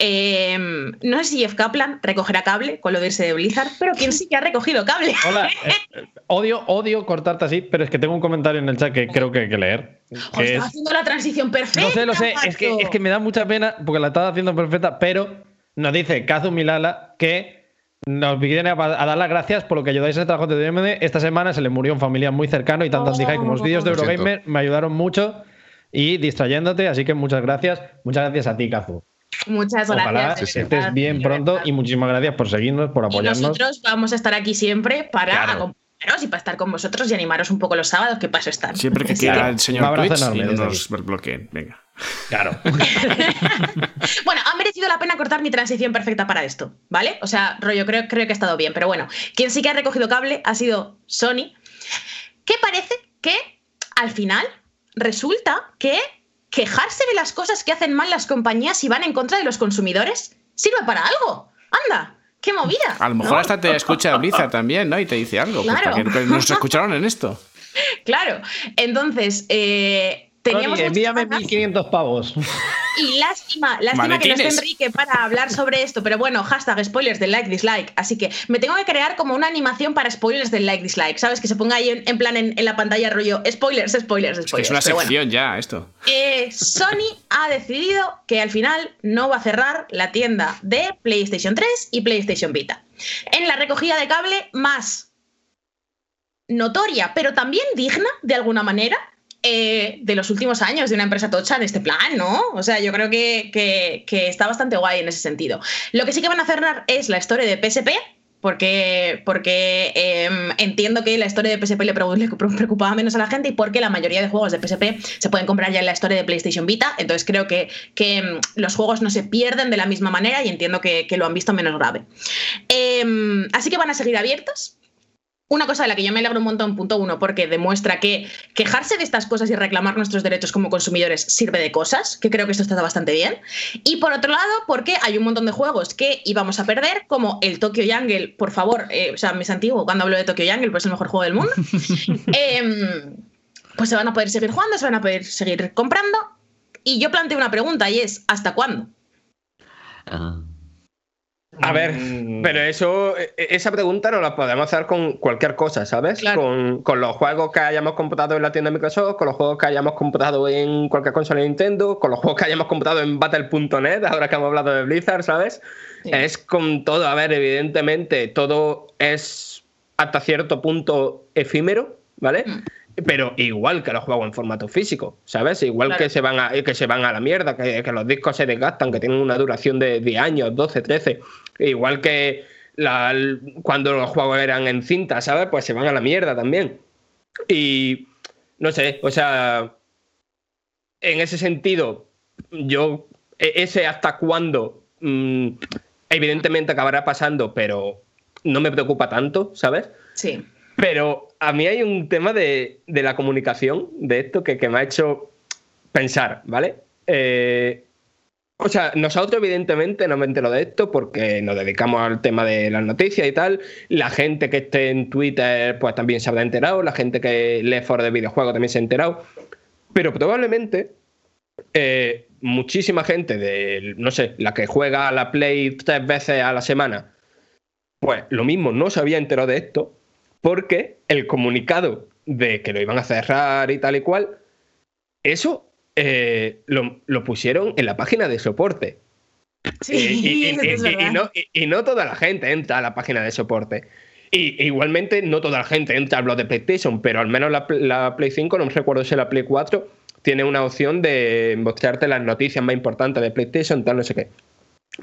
Em, no sé si Jeff Kaplan recogerá cable con lo de irse de Blizzard, pero quien sí que ha recogido cable. Hola, eh, odio, odio cortarte así, pero es que tengo un comentario en el chat que creo que hay que leer. estaba haciendo la transición perfecta. No sé, lo sé, es que, es que, me da mucha pena porque la estaba haciendo perfecta, pero nos dice Kazu Milala que nos viene a, dar las gracias por lo que ayudáis en el trabajo de DMD. Esta semana se le murió un familiar muy cercano y tanto oh, como los vídeos de Eurogamer me ayudaron mucho y distrayéndote, así que muchas gracias. Muchas gracias a ti, Kazu. Muchas gracias. Que estés bien pronto y muchísimas gracias por seguirnos, por apoyarnos. nosotros vamos a estar aquí siempre para acompañaros y para estar con vosotros y animaros un poco los sábados, que paso estar. Siempre que quiera el señor Twitch y no nos bloqueen. Venga. Claro. bueno, ha merecido la pena cortar mi transición perfecta para esto, ¿vale? O sea, rollo, creo, creo que ha estado bien. Pero bueno, quien sí que ha recogido cable ha sido Sony, que parece que al final resulta que quejarse de las cosas que hacen mal las compañías y van en contra de los consumidores sirve para algo. Anda, qué movida. A lo mejor hasta te escucha Blizzard también, ¿no? Y te dice algo. Pues, claro. nos escucharon en esto. Claro. Entonces, eh, teníamos. envíame 1500 pavos. Y lástima, lástima que no esté Enrique para hablar sobre esto, pero bueno, hashtag spoilers del like dislike. Así que me tengo que crear como una animación para spoilers del like dislike, ¿sabes? Que se ponga ahí en, plan en, la pantalla rollo spoilers, spoilers, spoilers. Es, una sección ya esto. Eh, Sony ha decidido que al final no va a cerrar la tienda de PlayStation 3 y PlayStation Vita. En la recogida de cable más notoria, pero también digna de alguna manera, eh, de los últimos años de una empresa tocha en este plan, ¿no? O sea, yo creo que, que, está bastante guay en ese sentido. Lo que sí que van a cerrar es la historia de PSP, porque, porque em, entiendo que la historia de PSP le, preocupaba menos a la gente y porque la mayoría de juegos de PSP se pueden comprar ya en la historia de PlayStation Vita, entonces creo que, que em, los juegos no se pierden de la misma manera y entiendo que, lo han visto menos grave. Em, así que van a seguir abiertos, una cosa de la que yo me alegro un montón, punto uno, porque demuestra que quejarse de estas cosas y reclamar nuestros derechos como consumidores sirve de cosas, que creo que esto está bastante bien. Y por otro lado, porque hay un montón de juegos que íbamos a perder, como el Tokyo Jungle, por favor, eh, o sea, me es antiguo cuando hablo de Tokyo Jungle, pues es el mejor juego del mundo. Em, pues se van a poder seguir jugando, se van a poder seguir comprando. Y yo planteo una pregunta y es, ¿hasta cuándo? Ah. A ver, mm. pero eso, e, e, esa pregunta no la podemos hacer con cualquier cosa, ¿sabes? Con, los juegos que hayamos comprado en la tienda de Microsoft, con los juegos que hayamos comprado en cualquier consola de Nintendo, con los juegos que hayamos comprado en Battle.net, ahora que hemos hablado de Blizzard, ¿sabes? Es con todo, a ver, evidentemente, todo es hasta cierto punto efímero, ¿vale? Mm pero igual que los juegos en formato físico, ¿sabes? Igual que, se van a, que se van a la mierda, que, los discos se desgastan, que tienen una duración de 10 años, 12, 13. Igual que cuando los juegos eran en cinta, ¿sabes? Pues se van a la mierda también. Y no sé, o sea, en ese sentido, yo, e, ese hasta cuándo, mm, evidentemente acabará pasando, pero no me preocupa tanto, ¿sabes? Sí. Pero a mí hay un tema de, la comunicación de esto que, me ha hecho pensar, ¿vale? Eh, o sea, nosotros evidentemente no me entero de esto porque nos dedicamos al tema de las noticias y tal. La gente que esté en Twitter pues también se habrá enterado, la gente que lee foros de videojuegos también se ha enterado. Pero probablemente eh, muchísima gente de, no sé, la que juega a la Play tres veces a la semana, pues lo mismo no se había enterado de esto porque el comunicado de que lo iban a cerrar y tal y cual, eso eh, lo, pusieron en la página de soporte. Sí, y, no, toda la gente entra a la página de soporte. Y igualmente no toda la gente entra al blog de PlayStation, pero al menos la, Play 5, no me recuerdo si la Play 4, tiene una opción de mostrarte las noticias más importantes de PlayStation, tal, no sé qué.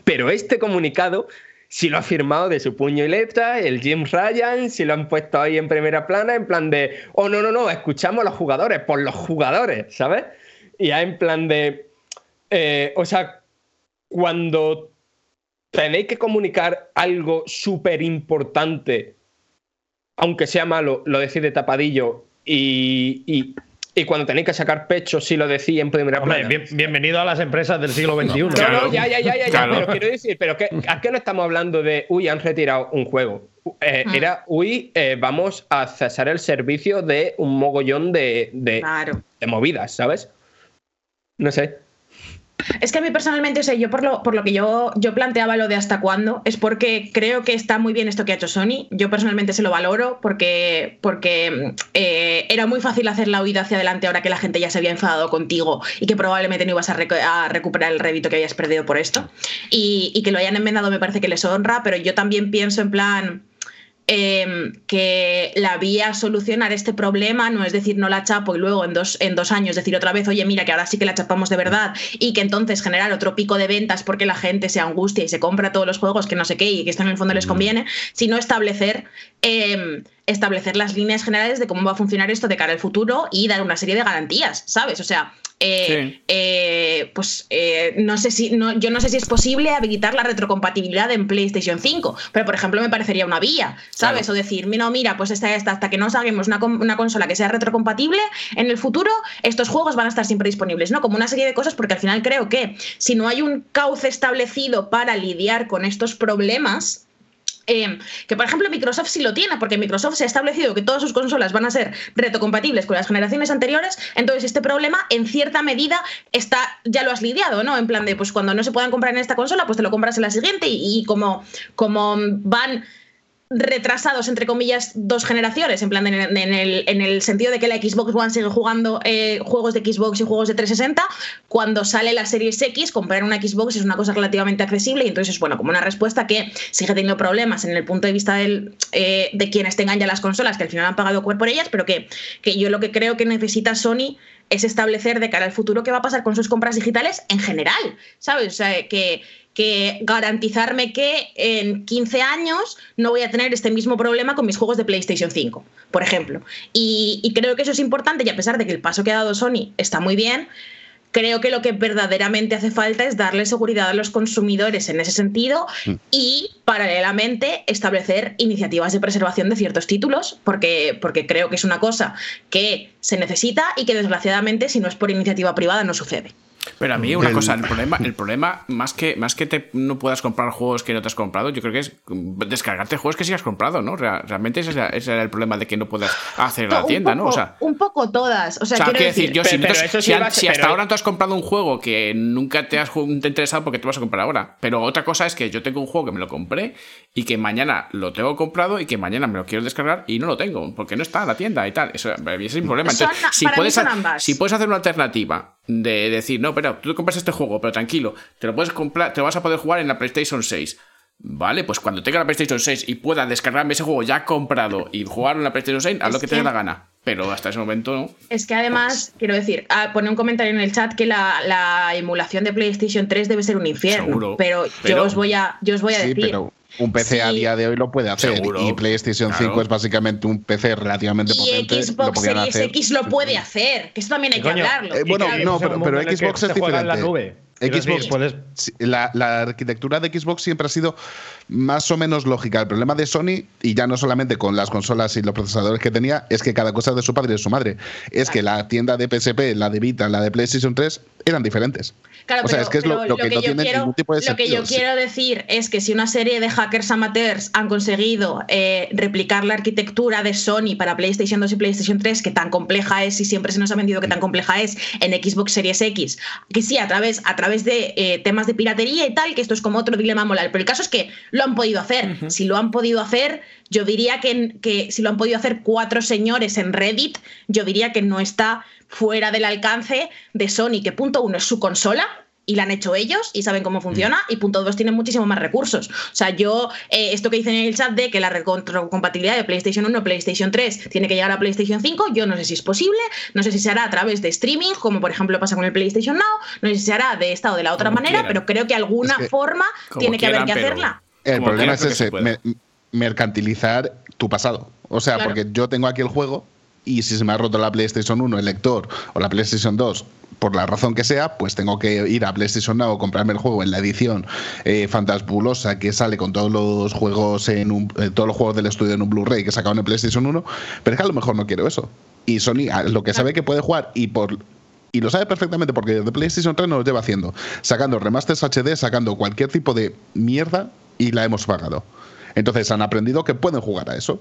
Pero este comunicado si lo ha firmado de su puño y letra, el Jim Ryan, si lo han puesto ahí en primera plana, en plan de, oh, no, no, no, escuchamos a los jugadores, por los jugadores, ¿sabes? Y ya en plan de, eh, o sea, cuando tenéis que comunicar algo súper importante, aunque sea malo, lo decís de tapadillo y, y cuando tenéis que sacar pecho, si lo decía en primera plana. bienvenido a las empresas del siglo XXI. Claro, ya, ya, ya, ya, pero quiero decir, pero ¿a qué no estamos hablando de, uy, han retirado un juego? Eh, hmm. Era, uy, eh, vamos a cesar el servicio de un mogollón de, de, de movidas, ¿sabes? No sé. Es que a mí personalmente, o sea, yo por lo, por lo que yo, yo planteaba lo de hasta cuándo, es porque creo que está muy bien esto que ha hecho Sony. Yo personalmente se lo valoro porque, porque eh, era muy fácil hacer la huida hacia adelante ahora que la gente ya se había enfadado contigo y que probablemente no ibas a, recuperar el rédito que habías perdido por esto. Y, y que lo hayan enmendado me parece que les honra, pero yo también pienso en plan Em, que la vía a solucionar este problema no es decir no la chapo y luego en dos, en dos años decir otra vez, oye, mira que ahora sí que la chapamos de verdad y que entonces generar otro pico de ventas porque la gente se angustia y se compra todos los juegos que no sé qué y que esto en el fondo les conviene, sino establecer, em, establecer las líneas generales de cómo va a funcionar esto de cara al futuro y dar una serie de garantías, ¿sabes? O sea, eh, eh, pues eh, no sé si no, yo no sé si es posible habilitar la retrocompatibilidad en PlayStation 5, pero por ejemplo me parecería una vía, ¿sabes? O decir, no, mira, pues esta, esta, hasta que no saquemos una, una, consola que sea retrocompatible, en el futuro estos juegos van a estar siempre disponibles, ¿no? Como una serie de cosas, porque al final creo que si no hay un cauce establecido para lidiar con estos problemas, Eh, que por ejemplo Microsoft sí lo tiene, porque Microsoft se ha establecido que todas sus consolas van a ser retocompatibles con las generaciones anteriores, entonces este problema en cierta medida está, ya lo has lidiado, ¿no? En plan de, pues cuando no se puedan comprar en esta consola, pues te lo compras en la siguiente y, y como, como van retrasados, entre comillas, dos generaciones, en plan, en el, en el, sentido de que la Xbox One sigue jugando eh, juegos de Xbox y juegos de 360, cuando sale la Series X, comprar una Xbox es una cosa relativamente accesible y entonces es, bueno, como una respuesta que sigue teniendo problemas en el punto de vista del, eh, de quienes tengan ya las consolas, que al final han pagado por ellas, pero que, que yo lo que creo que necesita Sony es establecer de cara al futuro qué va a pasar con sus compras digitales en general, ¿sabes? O sea, que que garantizarme que en 15 años no voy a tener este mismo problema con mis juegos de PlayStation 5, por ejemplo. Y, creo que eso es importante y a pesar de que el paso que ha dado Sony está muy bien, creo que lo que verdaderamente hace falta es darle seguridad a los consumidores en ese sentido mm. y paralelamente establecer iniciativas de preservación de ciertos títulos, porque, porque creo que es una cosa que se necesita y que desgraciadamente si no es por iniciativa privada no sucede. Pero a mí una cosa, el problema, el problema más que, más que te no puedas comprar juegos que no te has comprado, yo creo que es descargarte juegos que sí has comprado, ¿no? Realmente ese era, el problema de que no puedas hacer la tienda, ¿no? O sea, un poco todas. O sea, quiero decir, yo, si, hasta ahora tú has comprado un juego que nunca te has interesado porque te vas a comprar ahora. Pero otra cosa es que yo tengo un juego que me lo compré y que mañana lo tengo comprado y que mañana me lo quiero descargar y no lo tengo porque no está en la tienda y tal. Eso, es un problema. Entonces, si, puedes, si puedes hacer una alternativa de decir, no, pero tú compras este juego, pero tranquilo, te lo puedes comprar, te lo vas a poder jugar en la PlayStation 6. Vale, pues cuando tenga la PlayStation 6 y pueda descargarme ese juego ya comprado y jugar en la PlayStation 6, haz lo que, te dé la gana. Pero hasta ese momento no. Es que además, quiero decir, ah, pone un comentario en el chat que la, emulación de PlayStation 3 debe ser un infierno. pero, yo os voy a, yo os voy a decir. Un PC a día de hoy lo puede hacer y PlayStation 5 es básicamente un PC relativamente potente. Y Xbox Series X lo puede hacer, que eso también hay que hablarlo. Eh, bueno, no, pero, pero Xbox es diferente. Xbox, la, la, arquitectura de Xbox siempre ha sido más o menos lógica. El problema de Sony, y ya no solamente con las consolas y los procesadores que tenía, es que cada cosa es de su padre y de su madre. Es que la tienda de PSP, la de Vita, la de PlayStation 3 eran diferentes. o sea, es que es lo, que, no tiene ningún tipo de Lo que yo quiero decir es que si una serie de hackers amateurs han conseguido eh, replicar la arquitectura de Sony para PlayStation 2 y PlayStation 3, que tan compleja es y siempre se nos ha vendido que tan compleja es en Xbox Series X, que sí, a través, a través de eh, temas de piratería y tal, que esto es como otro dilema moral. Pero el caso es que lo han podido hacer. Si lo han podido hacer, yo diría que, que si lo han podido hacer cuatro señores en Reddit, yo diría que no está fuera del alcance de Sony, que punto uno es su consola, y la han hecho ellos y saben cómo funciona. Y punto dos, tienen muchísimo más recursos. O sea, yo, eh, esto que dicen en el chat de que la retrocompatibilidad de PlayStation 1 PlayStation 3 tiene que llegar a PlayStation 5, yo no sé si es posible, no sé si se hará a través de streaming, como por ejemplo pasa con el PlayStation Now, no sé si se hará de esta o de la otra manera, pero creo que alguna forma tiene que haber que hacerla. El problema es ese, mercantilizar tu pasado. O sea, porque yo tengo aquí el juego y si se me ha roto la PlayStation 1, el lector, o la PlayStation 2, por la razón que sea, pues tengo que ir a PlayStation Now o comprarme el juego en la edición eh, fantasbulosa que sale con todos los juegos en un, eh, todos los juegos del estudio en un Blu-ray que sacaban en PlayStation 1, pero es que a lo mejor no quiero eso. Y Sony lo que sabe que puede jugar y por y lo sabe perfectamente porque desde PlayStation 3 nos lo lleva haciendo, sacando remasters HD, sacando cualquier tipo de mierda y la hemos pagado. Entonces han aprendido que pueden jugar a eso.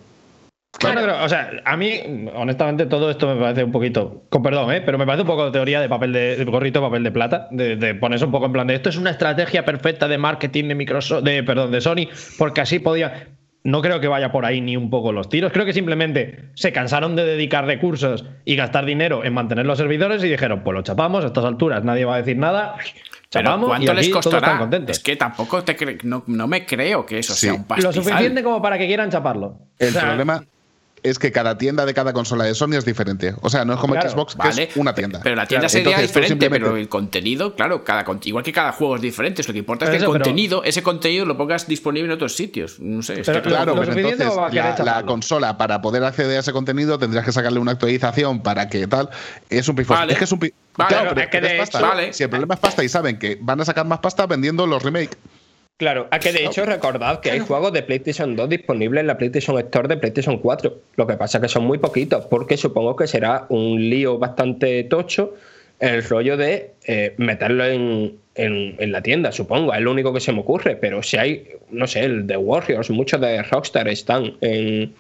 Claro, pero, o sea, a mí, honestamente, todo esto me parece un poquito, con perdón, ¿eh? pero me parece un poco de teoría de papel de, gorrito, papel de plata, de, ponerse un poco en plan de esto es una estrategia perfecta de marketing de Microsoft, de, perdón, de Sony, porque así podía. No creo que vaya por ahí ni un poco los tiros. Creo que simplemente se cansaron de dedicar recursos y gastar dinero en mantener los servidores y dijeron, pues lo chapamos a estas alturas, nadie va a decir nada. Chapamos ¿cuánto les costará? Es que tampoco te no, me creo que eso sea un pastizal. Lo suficiente como para que quieran chaparlo. El problema es que cada tienda de cada consola de Sony es diferente. O sea, no es como Xbox, que es una tienda. Pero la tienda sería diferente, pero el contenido, claro, cada, igual que cada juego es diferente. Lo que importa es que el contenido, ese contenido lo pongas disponible en otros sitios. No sé. claro, pero entonces la, consola, para poder acceder a ese contenido, tendrías que sacarle una actualización para que tal. Es un pifón. Es que es un Claro, pero es que pasta. Si el problema es pasta y saben que van a sacar más pasta vendiendo los remakes. Claro, a que de hecho recordad que hay juegos de PlayStation 2 disponibles en la PlayStation Store de PlayStation 4. Lo que pasa es que son muy poquitos, porque supongo que será un lío bastante tocho el rollo de eh, meterlo en, en, la tienda, supongo. Es lo único que se me ocurre. Pero si hay, no sé, el de Warriors, muchos de Rockstar están en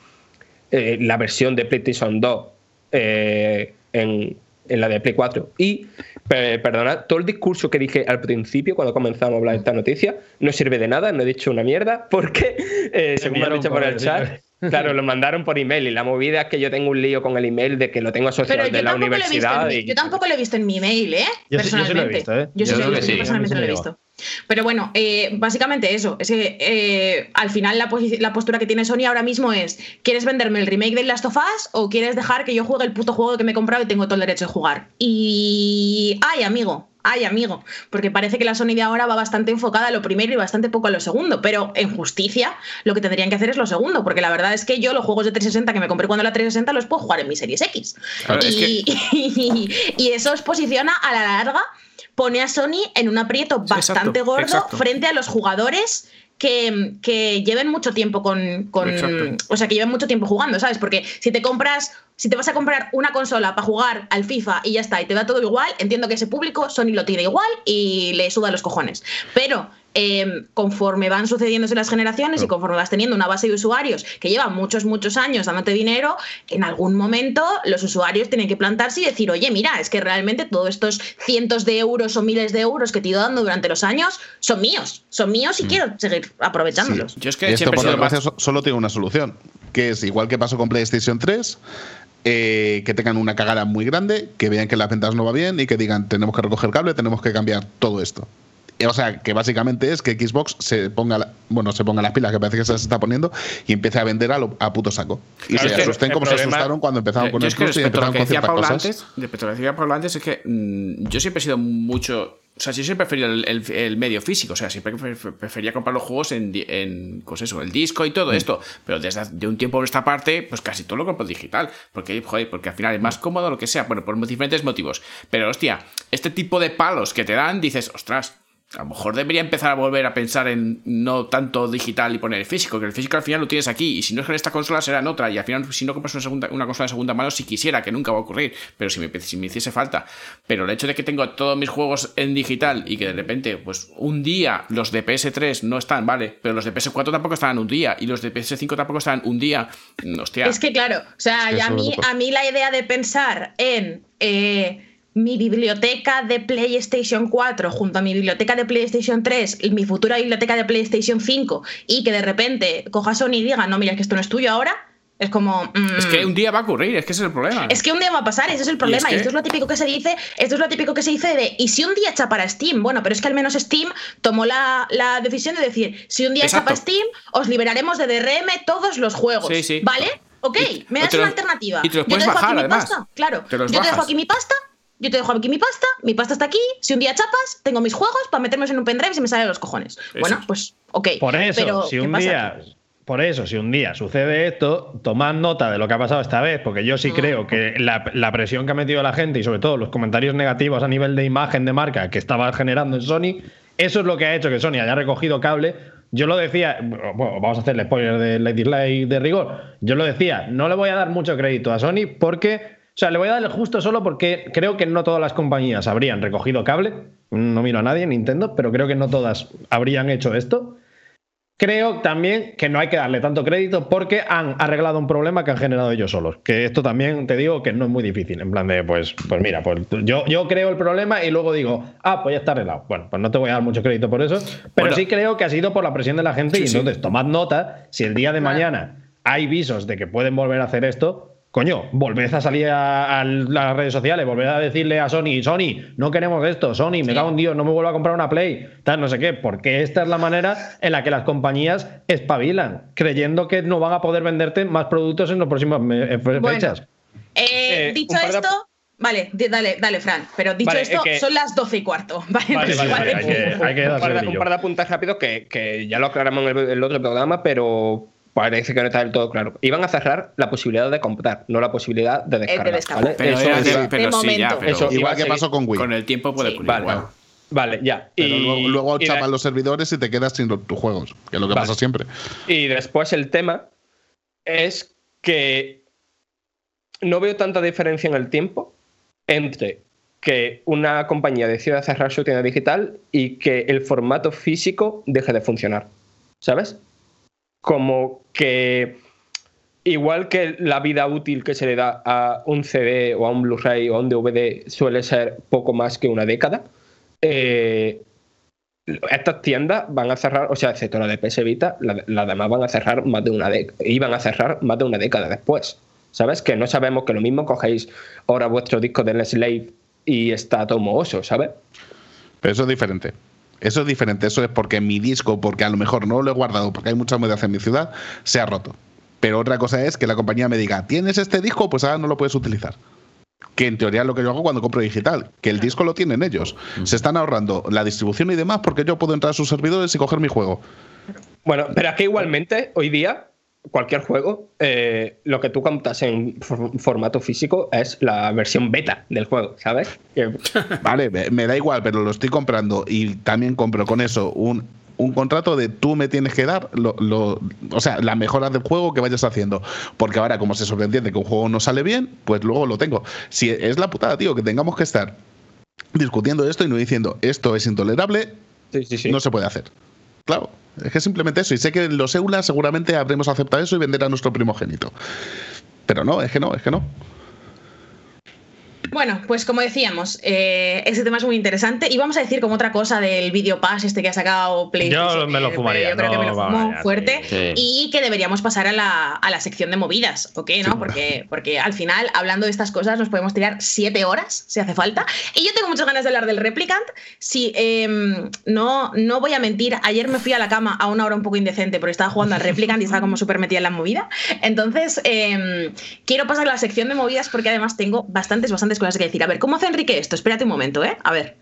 eh, la versión de PlayStation 2 eh, en, en la de Play 4. Y, perdonad, todo el discurso que dije al principio, cuando comenzamos a hablar de esta noticia, no sirve de nada, no he dicho una mierda, porque, eh, según me han dicho por el chat, Claro, lo mandaron por email y la movida es que yo tengo un lío con el email de que lo tengo asociado de la universidad. Yo tampoco lo he visto en mi email, ¿eh? Yo personalmente. Sí, lo he visto, ¿eh? Yo, sí, personalmente lo he visto. Pero bueno, eh, básicamente eso. Es que eh, al final la, la, postura que tiene Sony ahora mismo es: ¿quieres venderme el remake de Last of Us o quieres dejar que yo juegue el puto juego que me he comprado y tengo todo el derecho de jugar? Y. ¡Ay, amigo! ay amigo, porque parece que la Sony de ahora va bastante enfocada a lo primero y bastante poco a lo segundo, pero en justicia lo que tendrían que hacer es lo segundo, porque la verdad es que yo los juegos de 360 que me compré cuando la 360 los puedo jugar en mi Series X. y, eso os posiciona a la larga, pone a Sony en un aprieto bastante gordo frente a los jugadores que, que, lleven mucho tiempo con, con o sea, que lleven mucho tiempo jugando, ¿sabes? Porque si te compras si te vas a comprar una consola para jugar al FIFA y ya está, y te da todo igual, entiendo que ese público Sony lo tiene igual y le suda los cojones. Pero em, conforme van sucediéndose las generaciones y conforme vas teniendo una base de usuarios que llevan muchos, muchos años dándote dinero, en algún momento los usuarios tienen que plantarse y decir, oye, mira, es que realmente todos estos cientos de euros o miles de euros que te he ido dando durante los años son míos, son míos y mm. quiero seguir aprovechándolos. Yo es que esto, por solo tiene una solución, que es igual que pasó con PlayStation 3, eh, que tengan una cagada muy grande, que vean que las ventas no va bien y que digan tenemos que recoger cable, tenemos que cambiar todo esto. O sea, que básicamente es que Xbox se ponga, bueno, se ponga las pilas, que parece que se está poniendo, y empiece a vender a, a puto saco. Y se asusten como se asustaron cuando empezaron con el y empezaron con ciertas cosas. Antes, respecto a lo que decía Pablo antes, es que mm, yo siempre he sido mucho o sea, yo siempre prefería el, el, medio físico, o sea, siempre prefería comprar los juegos en, en pues eso, el disco y todo mm. esto. Pero desde de un tiempo por esta parte, pues casi todo lo compro digital. Porque, joder, porque al final es más cómodo lo que sea, bueno, por diferentes motivos. Pero hostia, este tipo de palos que te dan, dices, ostras, a lo mejor debería empezar a volver a pensar en no tanto digital y poner el físico, que el físico al final lo tienes aquí, y si no es en esta consola será en otra, y al final si no compras una, segunda, una consola de segunda mano, si quisiera, que nunca va a ocurrir, pero si me, si me hiciese falta. Pero el hecho de que tengo todos mis juegos en digital y que de repente, pues un día los de PS3 no están, vale, pero los de PS4 tampoco están un día, y los de PS5 tampoco están un día, hostia. Es que claro, o sea, a, mí, a mí la idea de pensar en... Eh, mi biblioteca de PlayStation 4 junto a mi biblioteca de PlayStation 3 y mi futura biblioteca de PlayStation 5 y que de repente coja Sony y diga, no, mira, es que esto no es tuyo ahora, es como. Mm, es que un día va a ocurrir, es que ese es el problema. Es que un día va a pasar, ese es el problema. Y, esto es lo típico que se dice, esto es lo típico que se dice de. ¿Y si un día echa para Steam? Bueno, pero es que al menos Steam tomó la, decisión de decir, si un día echa para Steam, os liberaremos de DRM todos los juegos. Sí, sí. ¿Vale? Ok, me das una alternativa. Y te yo te dejo aquí mi pasta. Claro. yo te dejo aquí mi pasta yo te dejo aquí mi pasta, mi pasta está aquí, si un día chapas, tengo mis juegos para meterme en un pendrive y se me salen los cojones. Bueno, pues ok. Por eso, si un día... Por eso, si un día sucede esto, tomad nota de lo que ha pasado esta vez, porque yo sí creo que la, presión que ha metido la gente y sobre todo los comentarios negativos a nivel de imagen de marca que estaba generando en Sony, eso es lo que ha hecho que Sony haya recogido cable. Yo lo decía, bueno, vamos a hacer el spoiler de Lady Light de rigor. Yo lo decía, no le voy a dar mucho crédito a Sony porque o sea, le voy a dar el justo solo porque creo que no todas las compañías habrían recogido cable. No miro a nadie, Nintendo, pero creo que no todas habrían hecho esto. Creo también que no hay que darle tanto crédito porque han arreglado un problema que han generado ellos solos. Que esto también te digo que no es muy difícil. En plan de, pues, pues mira, pues yo, yo creo el problema y luego digo, ah, pues ya está arreglado. Bueno, pues no te voy a dar mucho crédito por eso. Pero sí creo que ha sido por la presión de la gente. y entonces, tomad nota, si el día de mañana hay visos de que pueden volver a hacer esto, coño, volved a salir a, las redes sociales, volved a decirle a Sony, Sony, no queremos esto, Sony, me cago en Dios, no me vuelvo a comprar una Play, tal, no sé qué, porque esta es la manera en la que las compañías espabilan, creyendo que no van a poder venderte más productos en las próximas eh, fechas. Eh, dicho esto... Vale, dale, dale, Fran. Pero dicho esto, son las 12 y cuarto. Vale, vale, vale, hay que, hay que un, par un, par de, apuntes rápidos que, que, ya lo aclaramos en el otro programa, pero parece que no está del todo claro. Iban a cerrar la posibilidad de comprar, no la posibilidad de descargar. Pero, sí, ya, igual que pasó con Wii. Con el tiempo puede ocurrir. Vale, vale, ya. Pero y, luego, chapan los servidores y te quedas sin tus juegos, que es lo que pasa siempre. Y después el tema es que no veo tanta diferencia en el tiempo entre que una compañía decida cerrar su tienda digital y que el formato físico deje de funcionar. ¿Sabes? Como que igual que la vida útil que se le da a un CD o a un Blu-ray o a un DVD suele ser poco más que una década, eh, estas tiendas van a cerrar, o sea, excepto la de PS Vita, las demás van a cerrar más de una década, iban a cerrar más de una década después. ¿Sabes? Que no sabemos que lo mismo cogéis ahora vuestro disco de Slave y está todo mohoso, ¿sabes? Pero eso es diferente. Eso es diferente. Eso es porque mi disco, porque a lo mejor no lo he guardado, porque hay muchas monedas en mi ciudad, se ha roto. Pero otra cosa es que la compañía me diga, ¿tienes este disco? Pues ahora no lo puedes utilizar que en teoría es lo que yo hago cuando compro digital, que el disco lo tienen ellos. Se están ahorrando la distribución y demás porque yo puedo entrar a sus servidores y coger mi juego. Bueno, pero es que igualmente hoy día cualquier juego, eh, lo que tú contas en formato físico es la versión beta del juego, ¿sabes? vale, me da igual, pero lo estoy comprando y también compro con eso un un contrato de tú me tienes que dar lo, o sea, las mejoras del juego que vayas haciendo. Porque ahora, como se sobreentiende que un juego no sale bien, pues luego lo tengo. Si es la putada, tío, que tengamos que estar discutiendo esto y no diciendo esto es intolerable, no se puede hacer. Claro, es que simplemente eso. Y sé que los EULA seguramente habremos aceptado eso y vender a nuestro primogénito. Pero no, es que no, es que no. Bueno, pues como decíamos, eh, ese tema es muy interesante. Y vamos a decir como otra cosa del video pass este que ha sacado PlayStation. Yo me lo fumaría. Yo creo que me lo fumo fuerte. Y que deberíamos pasar a la, sección de movidas, ¿ok? ¿no? Porque, porque al final, hablando de estas cosas, nos podemos tirar siete horas si hace falta. Y yo tengo muchas ganas de hablar del Replicant. Si em, no, no voy a mentir, ayer me fui a la cama a una hora un poco indecente porque estaba jugando al Replicant y estaba como súper metida en la movida. Entonces, em, quiero pasar a la sección de movidas porque además tengo bastantes, bastantes cosas que decir. A ver, ¿cómo hace Enrique esto? Espérate un momento, ¿eh? A ver,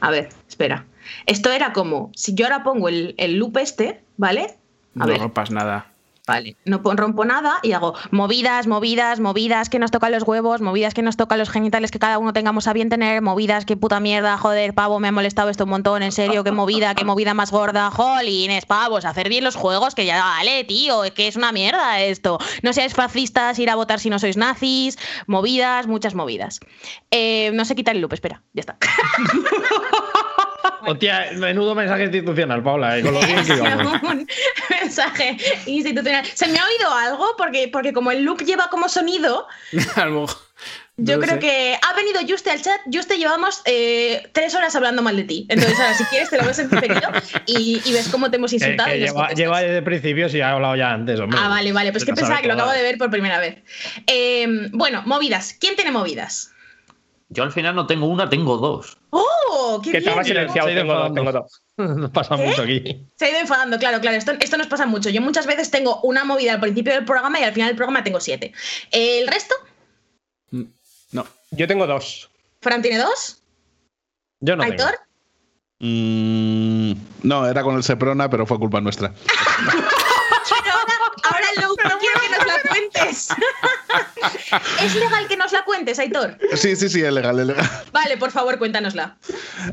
a ver, espera. Esto era como, si yo ahora pongo el, loop este, ¿vale? A no rompas nada. Vale, no rompo nada y hago movidas, movidas, movidas que nos tocan los huevos, movidas que nos tocan los genitales que cada uno tengamos a bien tener, movidas que puta mierda, joder, pavo, me ha molestado esto un montón, en serio, qué movida, qué movida más gorda, jolines, pavos, hacer bien los juegos, que ya vale, tío, que es una mierda esto. No seáis fascistas, ir a votar si no sois nazis, movidas, muchas movidas. Eh, no se quita el loop, espera, ya está. Hostia, menudo mensaje institucional, Paula, eh, con lo bien que Un mensaje institucional. ¿Se me ha oído algo? Porque, porque como el loop lleva como sonido. Yo creo que ha venido Juste al chat. Juste, llevamos eh, tres horas hablando mal de ti. Entonces, ahora, si quieres, te lo ves en diferido y, y ves cómo te hemos insultado. lleva, desde el principio, si ha hablado ya antes. Ah, vale, vale. Pues que pensaba que lo acabo de ver por primera vez. Eh, bueno, movidas. ¿Quién tiene movidas? Yo al final no tengo una, tengo dos. ¡Oh! ¡Qué que estaba silenciado, tengo dos, tengo dos. Nos pasa mucho aquí. Se ha ido enfadando, claro, claro. Esto, esto nos pasa mucho. Yo muchas veces tengo una movida al principio del programa y al final del programa tengo siete. ¿El resto? Mm, no. Yo tengo dos. ¿Fran tiene dos? Yo no. ¿Aitor? Mm, no, era con el Seprona, pero fue culpa nuestra. ahora, ahora quiero que nos cuentes. ¿Es legal que nos la cuentes, Aitor? Sí, sí, sí, es legal, es legal. Vale, por favor, cuéntanosla.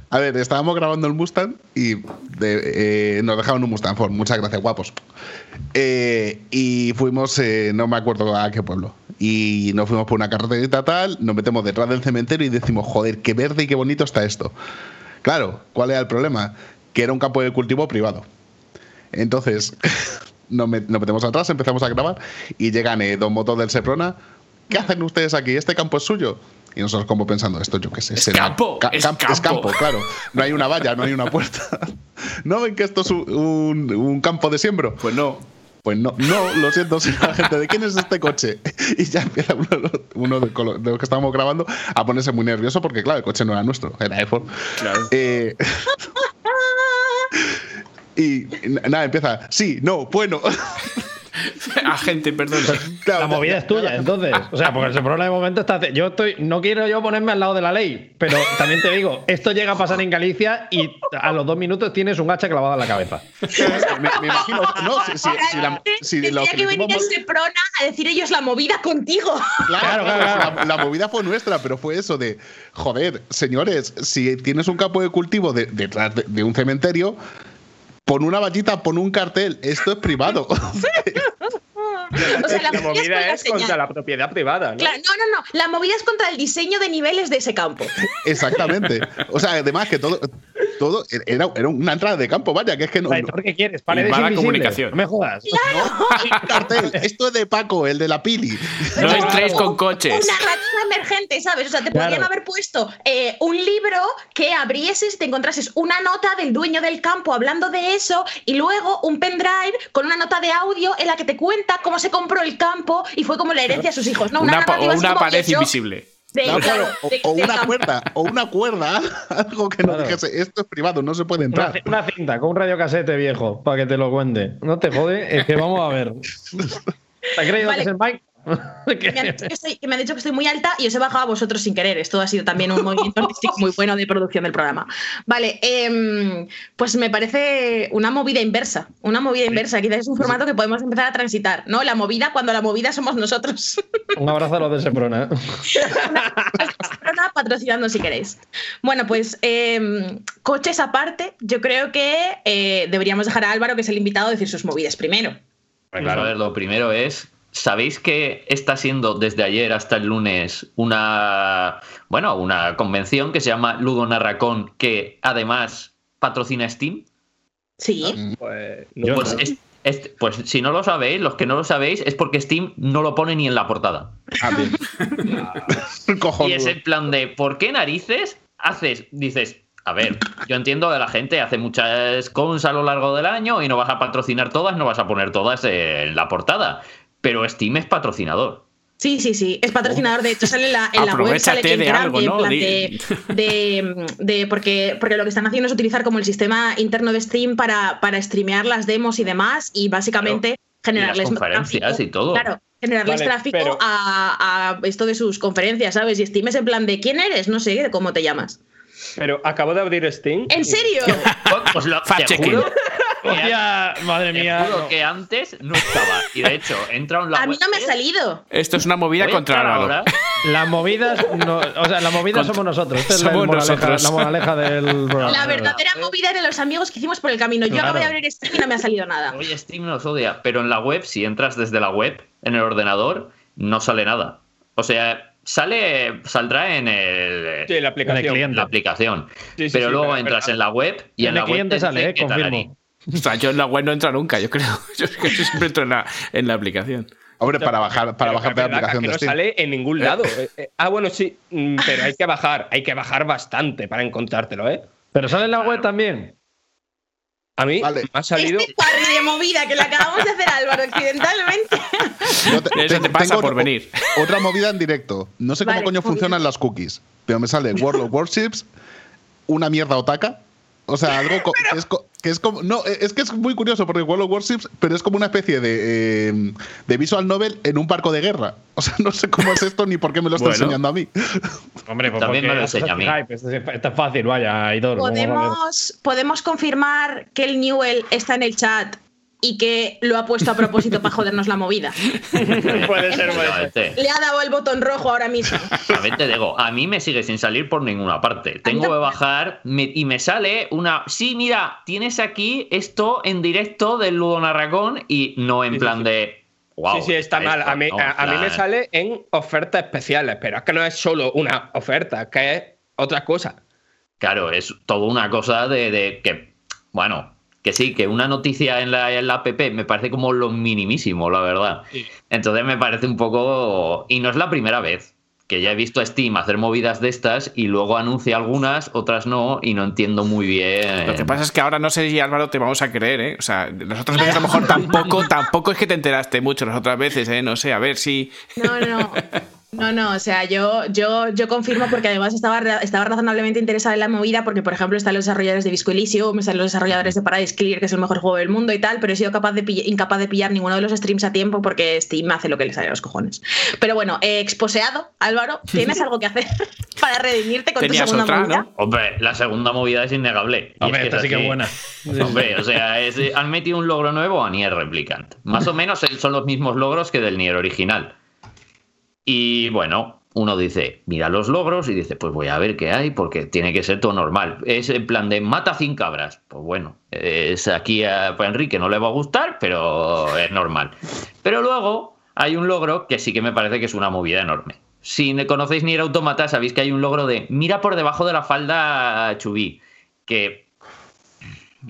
A ver, estábamos grabando el Mustang y eh, nos dejaron un Mustang Ford. Muchas gracias, guapos. Eh, y fuimos, eh, no me acuerdo a qué pueblo. Y nos fuimos por una carreterita tal, nos metemos detrás del cementerio y decimos, joder, qué verde y qué bonito está esto. Claro, ¿cuál era el problema? Que era un campo de cultivo privado. Entonces, nos, metemos atrás, empezamos a grabar y llegan dos motos del Seprona ¿qué hacen ustedes aquí? ¿Este campo es suyo? Y nosotros como pensando, esto yo qué sé. Es campo, es, campo. claro. No hay una valla, no hay una puerta. ¿No ven que esto es un, campo de siembro? Pues no. Pues no, no, lo siento, señora gente, ¿de quién es este coche? Y ya empieza uno, de, los que estábamos grabando a ponerse muy nervioso porque, claro, el coche no era nuestro, era iPhone. Claro. Eh, y nada, empieza, sí, no, bueno. Agente, perdón. la movida es tuya, entonces. O sea, porque el problema de momento está. Yo estoy. No quiero yo ponerme al lado de la ley, pero también te digo, esto llega a pasar en Galicia y a los dos minutos tienes un hacha clavada en la cabeza. me, imagino. No, si, si, la, si que, que venir ese prona a decir ellos la movida contigo. Claro, claro, La, movida fue nuestra, pero fue eso de. Joder, señores, si tienes un campo de cultivo detrás de un cementerio pon una vallita, pon un cartel, esto es privado. O sea, la, la movida, movida es, es con la contra la propiedad privada, ¿no? Claro, no, no, no. La movida es contra el diseño de niveles de ese campo. Exactamente. O sea, además que todo, todo era, era una entrada de campo, vaya, que es que no. Traitor, ¿Qué quieres? Paredes mala comunicación. No me jodas. no, cartel, esto es de Paco, el de la Pili. No entréis con coches. Una narrativa emergente, ¿sabes? O sea, te Claro. podrían haber puesto eh, un libro que abrieses y te encontrases una nota del dueño del campo hablando de eso y luego un pendrive con una nota de audio en la que te cuenta cómo se compró el campo y fue como la herencia a sus hijos. No, una, Una, pa- narrativa o así una como pared invisible. De- No, claro, claro, o, de- o del una cuerda, o una cuerda, algo que no Claro. dijese, esto es privado, no se puede Una, entrar. una cinta con un radiocasete viejo para que te lo cuente. No te jode, es que vamos a ver. ¿Te has creído Vale. que es el Mike? que me, han dicho que, estoy, que me han dicho que estoy muy alta y os he bajado a vosotros sin querer. Esto ha sido también un movimiento artístico muy bueno de producción del programa. Vale, em, pues me parece una movida inversa. Una movida inversa. Quizás es un formato que podemos empezar a transitar. ¿no? La movida cuando la movida somos nosotros. Un abrazo a los de Seprona. Corona patrocinando si queréis. Bueno, pues em, coches aparte, yo creo que eh, deberíamos dejar a Álvaro, que es el invitado, decir sus movidas primero. Pues, a ver, lo primero es, ¿sabéis que está siendo desde ayer hasta el lunes una, bueno, una convención que se llama Ludo Narracón, que además patrocina Steam? Sí. Pues, Yo Pues, no. es- es- pues si no lo sabéis, los que no lo sabéis, es porque Steam no lo pone ni en la portada. Ah, bien. Y es el plan de, ¿por qué narices haces? Dices, a ver, yo entiendo que la gente hace muchas cons a lo largo del año y no vas a patrocinar todas, no vas a poner todas en la portada. Pero Steam es patrocinador. Sí, sí, sí. Es patrocinador. De hecho, sale en la, en la web. Sale de algo, Grande, en ¿no? de, de- de- porque, porque lo que están haciendo es utilizar como el sistema interno de Steam para, para streamear las demos y demás y básicamente generarles Y las conferencias tráfico. y todo. Claro, generarles Vale, tráfico pero- a, a esto de sus conferencias, ¿sabes? Y Steam es en plan de ¿quién eres? No sé, de cómo te llamas. Pero acabo de abrir Steam. ¿En serio? Pues lo, te juro, Hostia, madre te mía. juro no. que antes no estaba. Y de hecho, entra en la A mí web- no me ha salido. Esto es una movida contra ahora. Las movidas, no- o sea, las movidas somos nosotros. Esta es la, Somos moraleja, nosotros. la moraleja del programa. La verdadera movida eran los amigos que hicimos por el camino. Yo Claro. acabo de abrir Steam y no me ha salido nada. Oye, Steam nos odia, pero en la web, si entras desde la web, en el ordenador, no sale nada. O sea, sale, saldrá en el, Sí, la aplicación. En el cliente. la aplicación. Sí, sí, pero sí, luego pero- entras pero- en la web y En en, el la web cliente te sale, eh, confirmo. O sea, yo en la web no entra nunca, yo creo. Yo siempre entro en la, en la aplicación. Hombre, para bajar, para Pero bajar que la aplicación que de no Steam. sale en ningún lado. Eh, eh, ah, bueno, sí, mm, pero hay que bajar, hay que bajar bastante para encontrártelo, ¿eh? Pero sale en la web también. A mí Vale. me ha salido. Este parry de movida que le acabamos de hacer a Álvaro accidentalmente. Yo te- Eso te tengo- pasa por venir. Otra movida en directo. No sé cómo coño funcionan las cookies, pero me sale World of Warships, una mierda otaka. O sea, algo que, es co- que es como. No, es que es muy curioso porque World of Warships, pero es como una especie de, eh, de visual novel en un barco de guerra. O sea, no sé cómo es esto ni por qué me lo está Bueno. enseñando a mí. Hombre, pues También me lo enseña a mí. hype, Esto es, esto es fácil, vaya, ver. ¿Podemos, podemos confirmar que el Newell está en el chat y que lo ha puesto a propósito para jodernos la movida. puede ser, puede ser. Efectivamente. Le ha dado el botón rojo ahora mismo. También te digo, a mí me sigue sin salir por ninguna parte. Tengo que bajar me- y me sale una. Sí, mira, tienes aquí esto en directo del Ludo Narracón y no en Sí, plan sí. de. Wow, sí, sí, está mal. A mí, no, a, a mí me sale en ofertas especiales, pero es que no es solo una oferta, es que es otra cosa. Claro, es toda una cosa de, de que. Bueno, que sí, que una noticia en la, en la app me parece como lo minimísimo, la verdad. Entonces me parece un poco. Y no es la primera vez que ya he visto a Steam hacer movidas de estas y luego anuncia algunas, otras no, y no entiendo muy bien. Lo que pasa es que ahora no sé si Álvaro te vamos a creer, ¿eh? O sea, las otras veces a lo mejor tampoco, tampoco es que te enteraste mucho las otras veces, ¿eh? No sé, a ver si. No, no. No, no, o sea, yo, yo, yo confirmo porque además estaba, estaba razonablemente interesada en la movida porque, por ejemplo, están los desarrolladores de Visco Elysium, están los desarrolladores de Paradise Clear, que es el mejor juego del mundo y tal, pero he sido capaz de pill- incapaz de pillar ninguno de los streams a tiempo porque Steam hace lo que le sale a los cojones. Pero bueno, eh, exposeado, Álvaro, ¿tienes algo que hacer para redimirte con Tenías tu segunda otra, movida? ¿no? Hombre, la segunda movida es innegable. Y Hombre, es esta sí que es buena. Hombre, o sea, es- han metido un logro nuevo a Nier Replicant. Más o menos son los mismos logros que del Nier original. Y bueno, uno dice, mira los logros y dice, pues voy a ver qué hay, porque tiene que ser todo normal. Es en plan de mata 100 cabras. Pues bueno, es aquí a a Enrique no le va a gustar, pero es normal. Pero luego hay un logro que sí que me parece que es una movida enorme. Si no conocéis ni el automata, sabéis que hay un logro de mira por debajo de la falda Chubí. Que.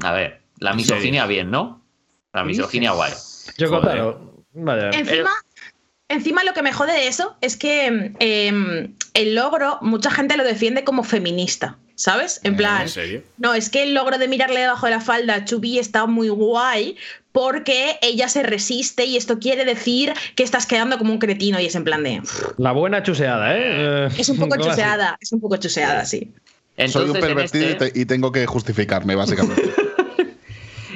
A ver, la misoginia bien, ¿no? La misoginia guay. Yo Vaya. Encima, encima lo que me jode de eso es que em, el logro, mucha gente lo defiende como feminista. ¿Sabes? En plan. ¿En serio? No, es que el logro de mirarle debajo de la falda a Chubby está muy guay porque ella se resiste y esto quiere decir que estás quedando como un cretino y es en plan de. La buena chuseada, ¿eh? Es un poco chuseada, es un poco chuseada, sí. Soy un pervertido este y tengo que justificarme, básicamente.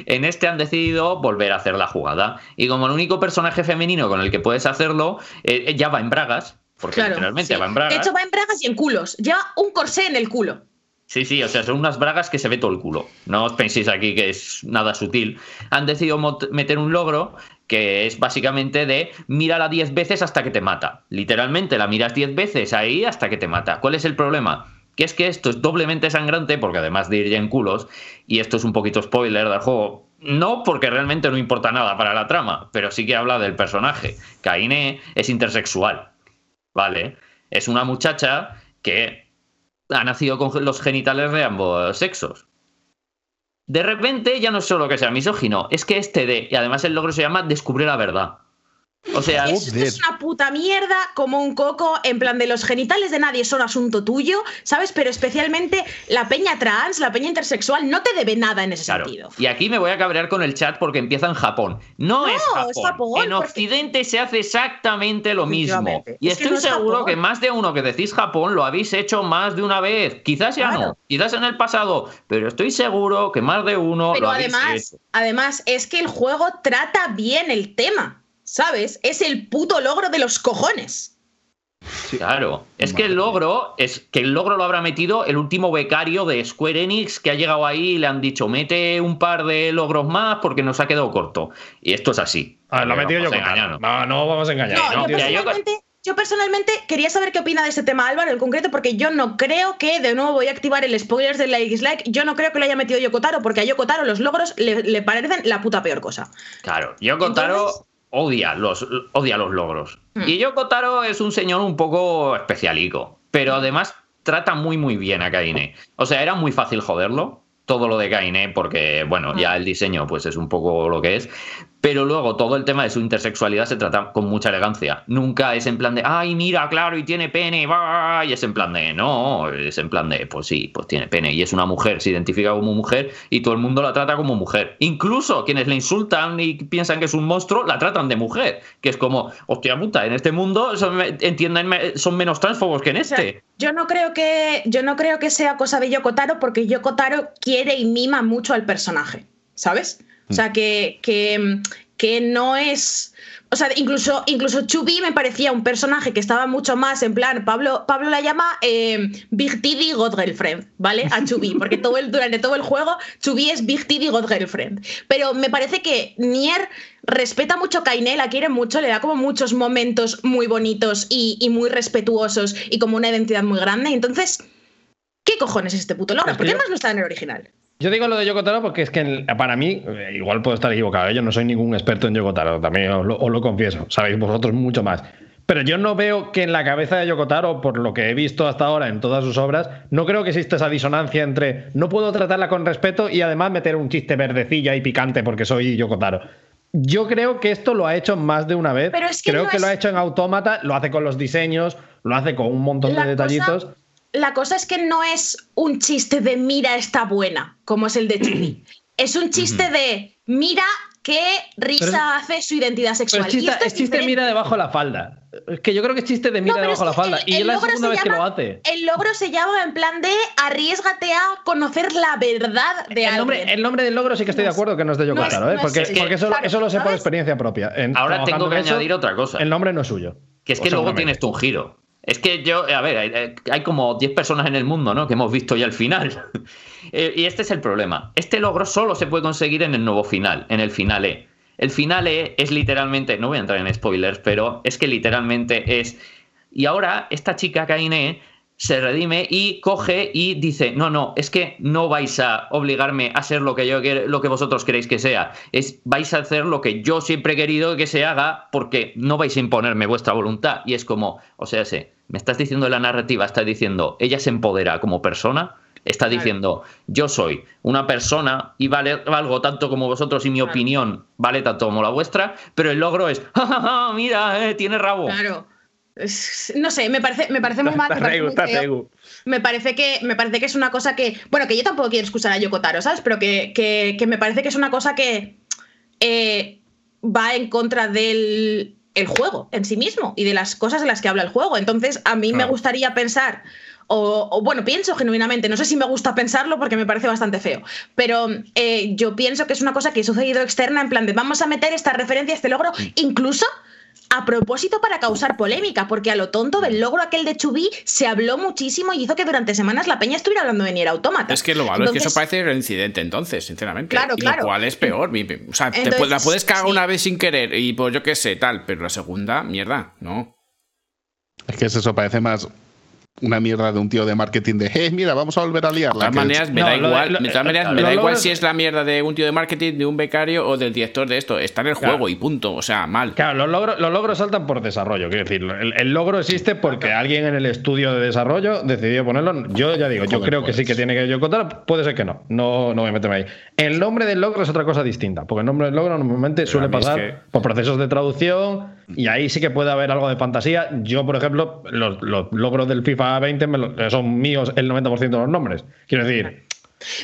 en este han decidido volver a hacer la jugada. Y como el único personaje femenino con el que puedes hacerlo, eh, ya va en bragas. Porque realmente va en bragas. De hecho, va en bragas y en culos. Lleva un corsé en el culo. Sí, sí, o sea, son unas bragas que se ve todo el culo. No os penséis aquí que es nada sutil. Han decidido meter un logro que es básicamente de mírala 10 veces hasta que te mata. Literalmente la miras 10 veces ahí hasta que te mata. ¿Cuál es el problema? Que es que esto es doblemente sangrante porque además de ir ya en culos, y esto es un poquito spoiler del juego, no porque realmente no importa nada para la trama, pero sí que habla del personaje. Kaine es intersexual, ¿vale? Es una muchacha que ha nacido con los genitales de ambos sexos. De repente ya no es solo que sea misógino, es que este de, y además el logro se llama descubrir la verdad. O sea, es una puta mierda como un coco, en plan de los genitales de nadie son asunto tuyo, ¿sabes? Pero especialmente la peña trans, la peña intersexual, no te debe nada en ese sentido. Y aquí me voy a cabrear con el chat porque empieza en Japón. No, es, Japón. En Occidente se hace exactamente lo mismo. Y estoy seguro que más de uno que decís Japón lo habéis hecho más de una vez. Quizás ya no, quizás en el pasado, pero estoy seguro que más de uno lo habéis además, hecho. Además, es que el juego trata bien el tema. ¿Sabes? Es el puto logro de los cojones. Claro, es que el logro, es que el logro lo habrá metido el último becario de Square Enix que ha llegado ahí y le han dicho, mete un par de logros más porque nos ha quedado corto. Y esto es así. Ah, lo ha metido yo No, no vamos a engañar. No, yo, personalmente, quería saber qué opina de este tema Álvaro en concreto, porque yo no creo que, de nuevo voy a activar el spoilers de la X-Like, yo no creo que lo haya metido Yokotaro, porque a Yokotaro los logros le, parecen la puta peor cosa. Claro, Yokotaro odia los, odia los logros. Hmm. Y Yoko Taro es un señor un poco especialico, pero además trata muy muy bien a Kaine. O sea, era muy fácil joderlo, todo lo de Kaine, porque bueno, ya hmm. el diseño pues es un poco lo que es, pero luego todo el tema de su intersexualidad se trata con mucha elegancia. Nunca es en plan de, ay, mira, claro, y tiene pene, y es en plan de, no, es en plan de, pues sí, pues tiene pene, y es una mujer, se identifica como mujer, y todo el mundo la trata como mujer. Incluso quienes le insultan y piensan que es un monstruo, la tratan de mujer, que es como, hostia puta, en este mundo son, entienden, son menos transfobos que en este. yo no creo que, yo no creo que sea cosa de Yokotaro, porque Yokotaro quiere y mima mucho al personaje, ¿sabes? O sea, que, que, no es. O sea, incluso, incluso Chubby me parecía un personaje que estaba mucho más en plan. Pablo, Pablo la llama eh, Big Tiddy God Girlfriend, ¿vale? A Chubby, porque todo el, durante todo el juego Chubby es Big Tiddy God Girlfriend. Pero me parece que Nier respeta mucho a Kaine, la quiere mucho, le da como muchos momentos muy bonitos y, y muy respetuosos y como una identidad muy grande. Entonces, ¿qué cojones es este puto logro? ¿Por qué más no está en el original? Yo digo lo de Yokotaro porque es que para mí, eh, igual puedo estar equivocado, ¿eh? yo no soy ningún experto en Yokotaro, también os lo, confieso, sabéis vosotros mucho más. Pero yo no veo que en la cabeza de Yokotaro, por lo que he visto hasta ahora en todas sus obras, no creo que exista esa disonancia entre no puedo tratarla con respeto y además meter un chiste verdecilla y picante porque soy Yokotaro. Yo creo que esto lo ha hecho más de una vez. creo que lo ha hecho en Autómata, lo hace con los diseños, lo hace con un montón de detallitos la cosa es que no es un chiste de mira está buena, como es el de Chubby. es un chiste de mira qué risa hace su identidad sexual. es chiste, de mira debajo de la falda. Es que yo creo que es chiste de mira debajo de la falda. y es la segunda vez que lo hace. El logro se llama en plan de arriesgate a conocer la verdad de el nombre, El nombre del logro sí que estoy de acuerdo que no es de Yoko ¿eh? porque, porque eso, eso, lo sé por experiencia propia. Ahora tengo que añadir otra cosa. El nombre no es suyo. Que es que luego tienes tú un giro. Es que yo, a ver, hay, como 10 personas en el mundo, ¿no? Que hemos visto ya el final. Eh, y este es el problema. Este logro solo se puede conseguir en el nuevo final, en el final E. El final E es literalmente, no voy a entrar en spoilers, pero es que literalmente es. Y ahora esta chica Kaine se redime y coge y dice, no, no, es que no vais a obligarme a ser lo que yo lo que vosotros queréis que sea. Es, vais a hacer lo que yo siempre he querido que se haga porque no vais a imponerme vuestra voluntad. Y es como, o sea, sé, me estás diciendo la narrativa, está diciendo, ella se empodera como persona, está diciendo, yo soy una persona y vale, valgo tanto como vosotros y mi opinión vale tanto como la vuestra, pero el logro es, ¡Ja, mira, eh, tiene rabo. Claro. No sé, me parece, me parece muy mal. Me parece, que, me parece que es una cosa que. Bueno, que yo tampoco quiero escuchar a Yokotaro, ¿sabes? Pero que, me parece que es una cosa que eh, va en contra del el juego en sí mismo y de las cosas de las que habla el juego. Entonces, a mí me gustaría pensar. O, bueno, pienso genuinamente, no sé si me gusta pensarlo porque me parece bastante feo, pero eh, yo pienso que es una cosa que ha sucedido externa en plan de vamos a meter esta referencia, este logro, incluso a propósito para causar polémica, porque a lo tonto del logro aquel de Chubí se habló muchísimo y hizo que durante semanas la peña estuviera hablando de Nier Automata. Es que lo malo es que eso parece reincidente entonces, sinceramente. Claro, claro. Lo cual es peor. O sea, la puedes cagar una vez sin querer y pues yo qué sé, tal, pero la segunda, mierda, no. Es que eso parece más una mierda de un tío de marketing de, hey, mira, vamos a volver a liarla. De todas maneras, me da igual, de todas maneras, me da igual si es la mierda de un tío de marketing, de un becario o del director de esto. Está en el juego y punto. O sea, mal. Claro, los logros, los logros saltan por desarrollo. Quiero decir, el, logro existe porque alguien en el estudio de desarrollo decidió ponerlo. Yo ya digo, yo creo que sí que tiene que yo contar. Puede ser que no. No, no voy a meterme ahí. El nombre del logro es otra cosa distinta. Porque el nombre del logro normalmente suele pasar por procesos de traducción y ahí sí que puede haber algo de fantasía. Yo, por ejemplo, los, logros del FIFA 20 son míos el 90% de los nombres. Quiero decir,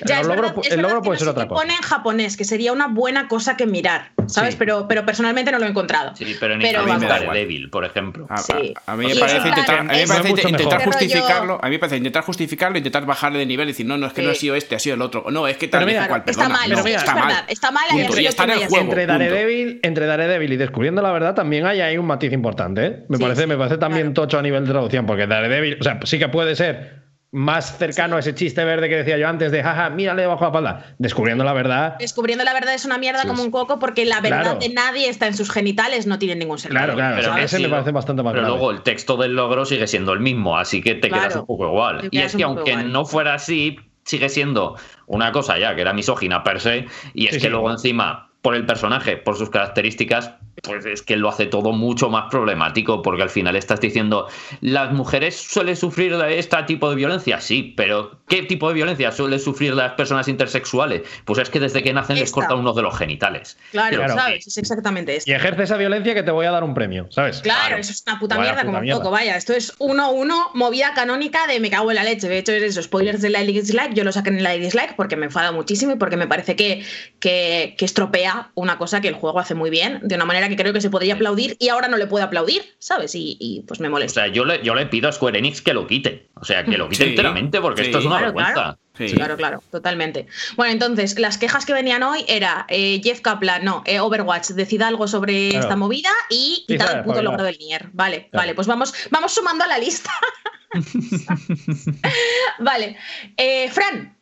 el logro, puede ser otra cosa. pone en japonés, que sería una buena cosa que mirar, ¿sabes? Pero, pero personalmente no lo he encontrado. Sí, pero en pero, inglés débil, por ejemplo. A, a, mí me parece intentar, a mí me parece intentar justificarlo, a mí me parece intentar justificarlo, intentar bajarle de nivel y decir, no, no, es que no ha sido este, ha sido el otro. No, es que tal vez cual, Está mal, mira, está, mal. está mal. y está en el juego. Entre Daredevil, entre Daredevil y descubriendo la verdad también hay ahí un matiz importante, ¿eh? Me parece, me parece también tocho a nivel de traducción, porque Daredevil, o sea, sí que puede ser más cercano a ese chiste verde que decía yo antes de jaja, mírale debajo la palda. Descubriendo la verdad. Descubriendo la verdad es una mierda como un coco porque la verdad de nadie está en sus genitales, no tiene ningún sentido. Claro, claro, pero ese me parece bastante más Pero luego el texto del logro sigue siendo el mismo, así que te quedas un poco igual. Y es que aunque no fuera así, sigue siendo una cosa ya que era misógina per se, y es que luego encima, por el personaje, por sus características, pues es que lo hace todo mucho más problemático, porque al final estás diciendo, ¿las mujeres suelen sufrir de este tipo de violencia? Sí, pero ¿qué tipo de violencia suelen sufrir las personas intersexuales? Pues es que desde que nacen les cortan uno de los genitales. Claro, ¿sabes? Es exactamente esto. Y ejerce esa violencia que te voy a dar un premio, ¿sabes? Claro, eso es una puta mierda como un poco, vaya. Esto es uno uno movida canónica de me cago en la leche. De hecho, es eso, spoilers de la dislike, yo lo saqué en la dislike porque me enfada muchísimo y porque me parece que, que, que estropea una cosa que el juego hace muy bien, de una manera que creo que se podría aplaudir y ahora no le puede aplaudir, ¿sabes? Y, pues me molesta. O sea, yo le, yo le pido a Square Enix que lo quite. O sea, que lo quite enteramente porque esto es una vergüenza. Claro. claro, totalmente. Bueno, entonces, las quejas que venían hoy era eh, Jeff Kaplan, no, eh, Overwatch, decida algo sobre esta movida y quitar el puto logro del Nier. Vale, vale, pues vamos, vamos sumando a la lista. vale. Eh, Fran.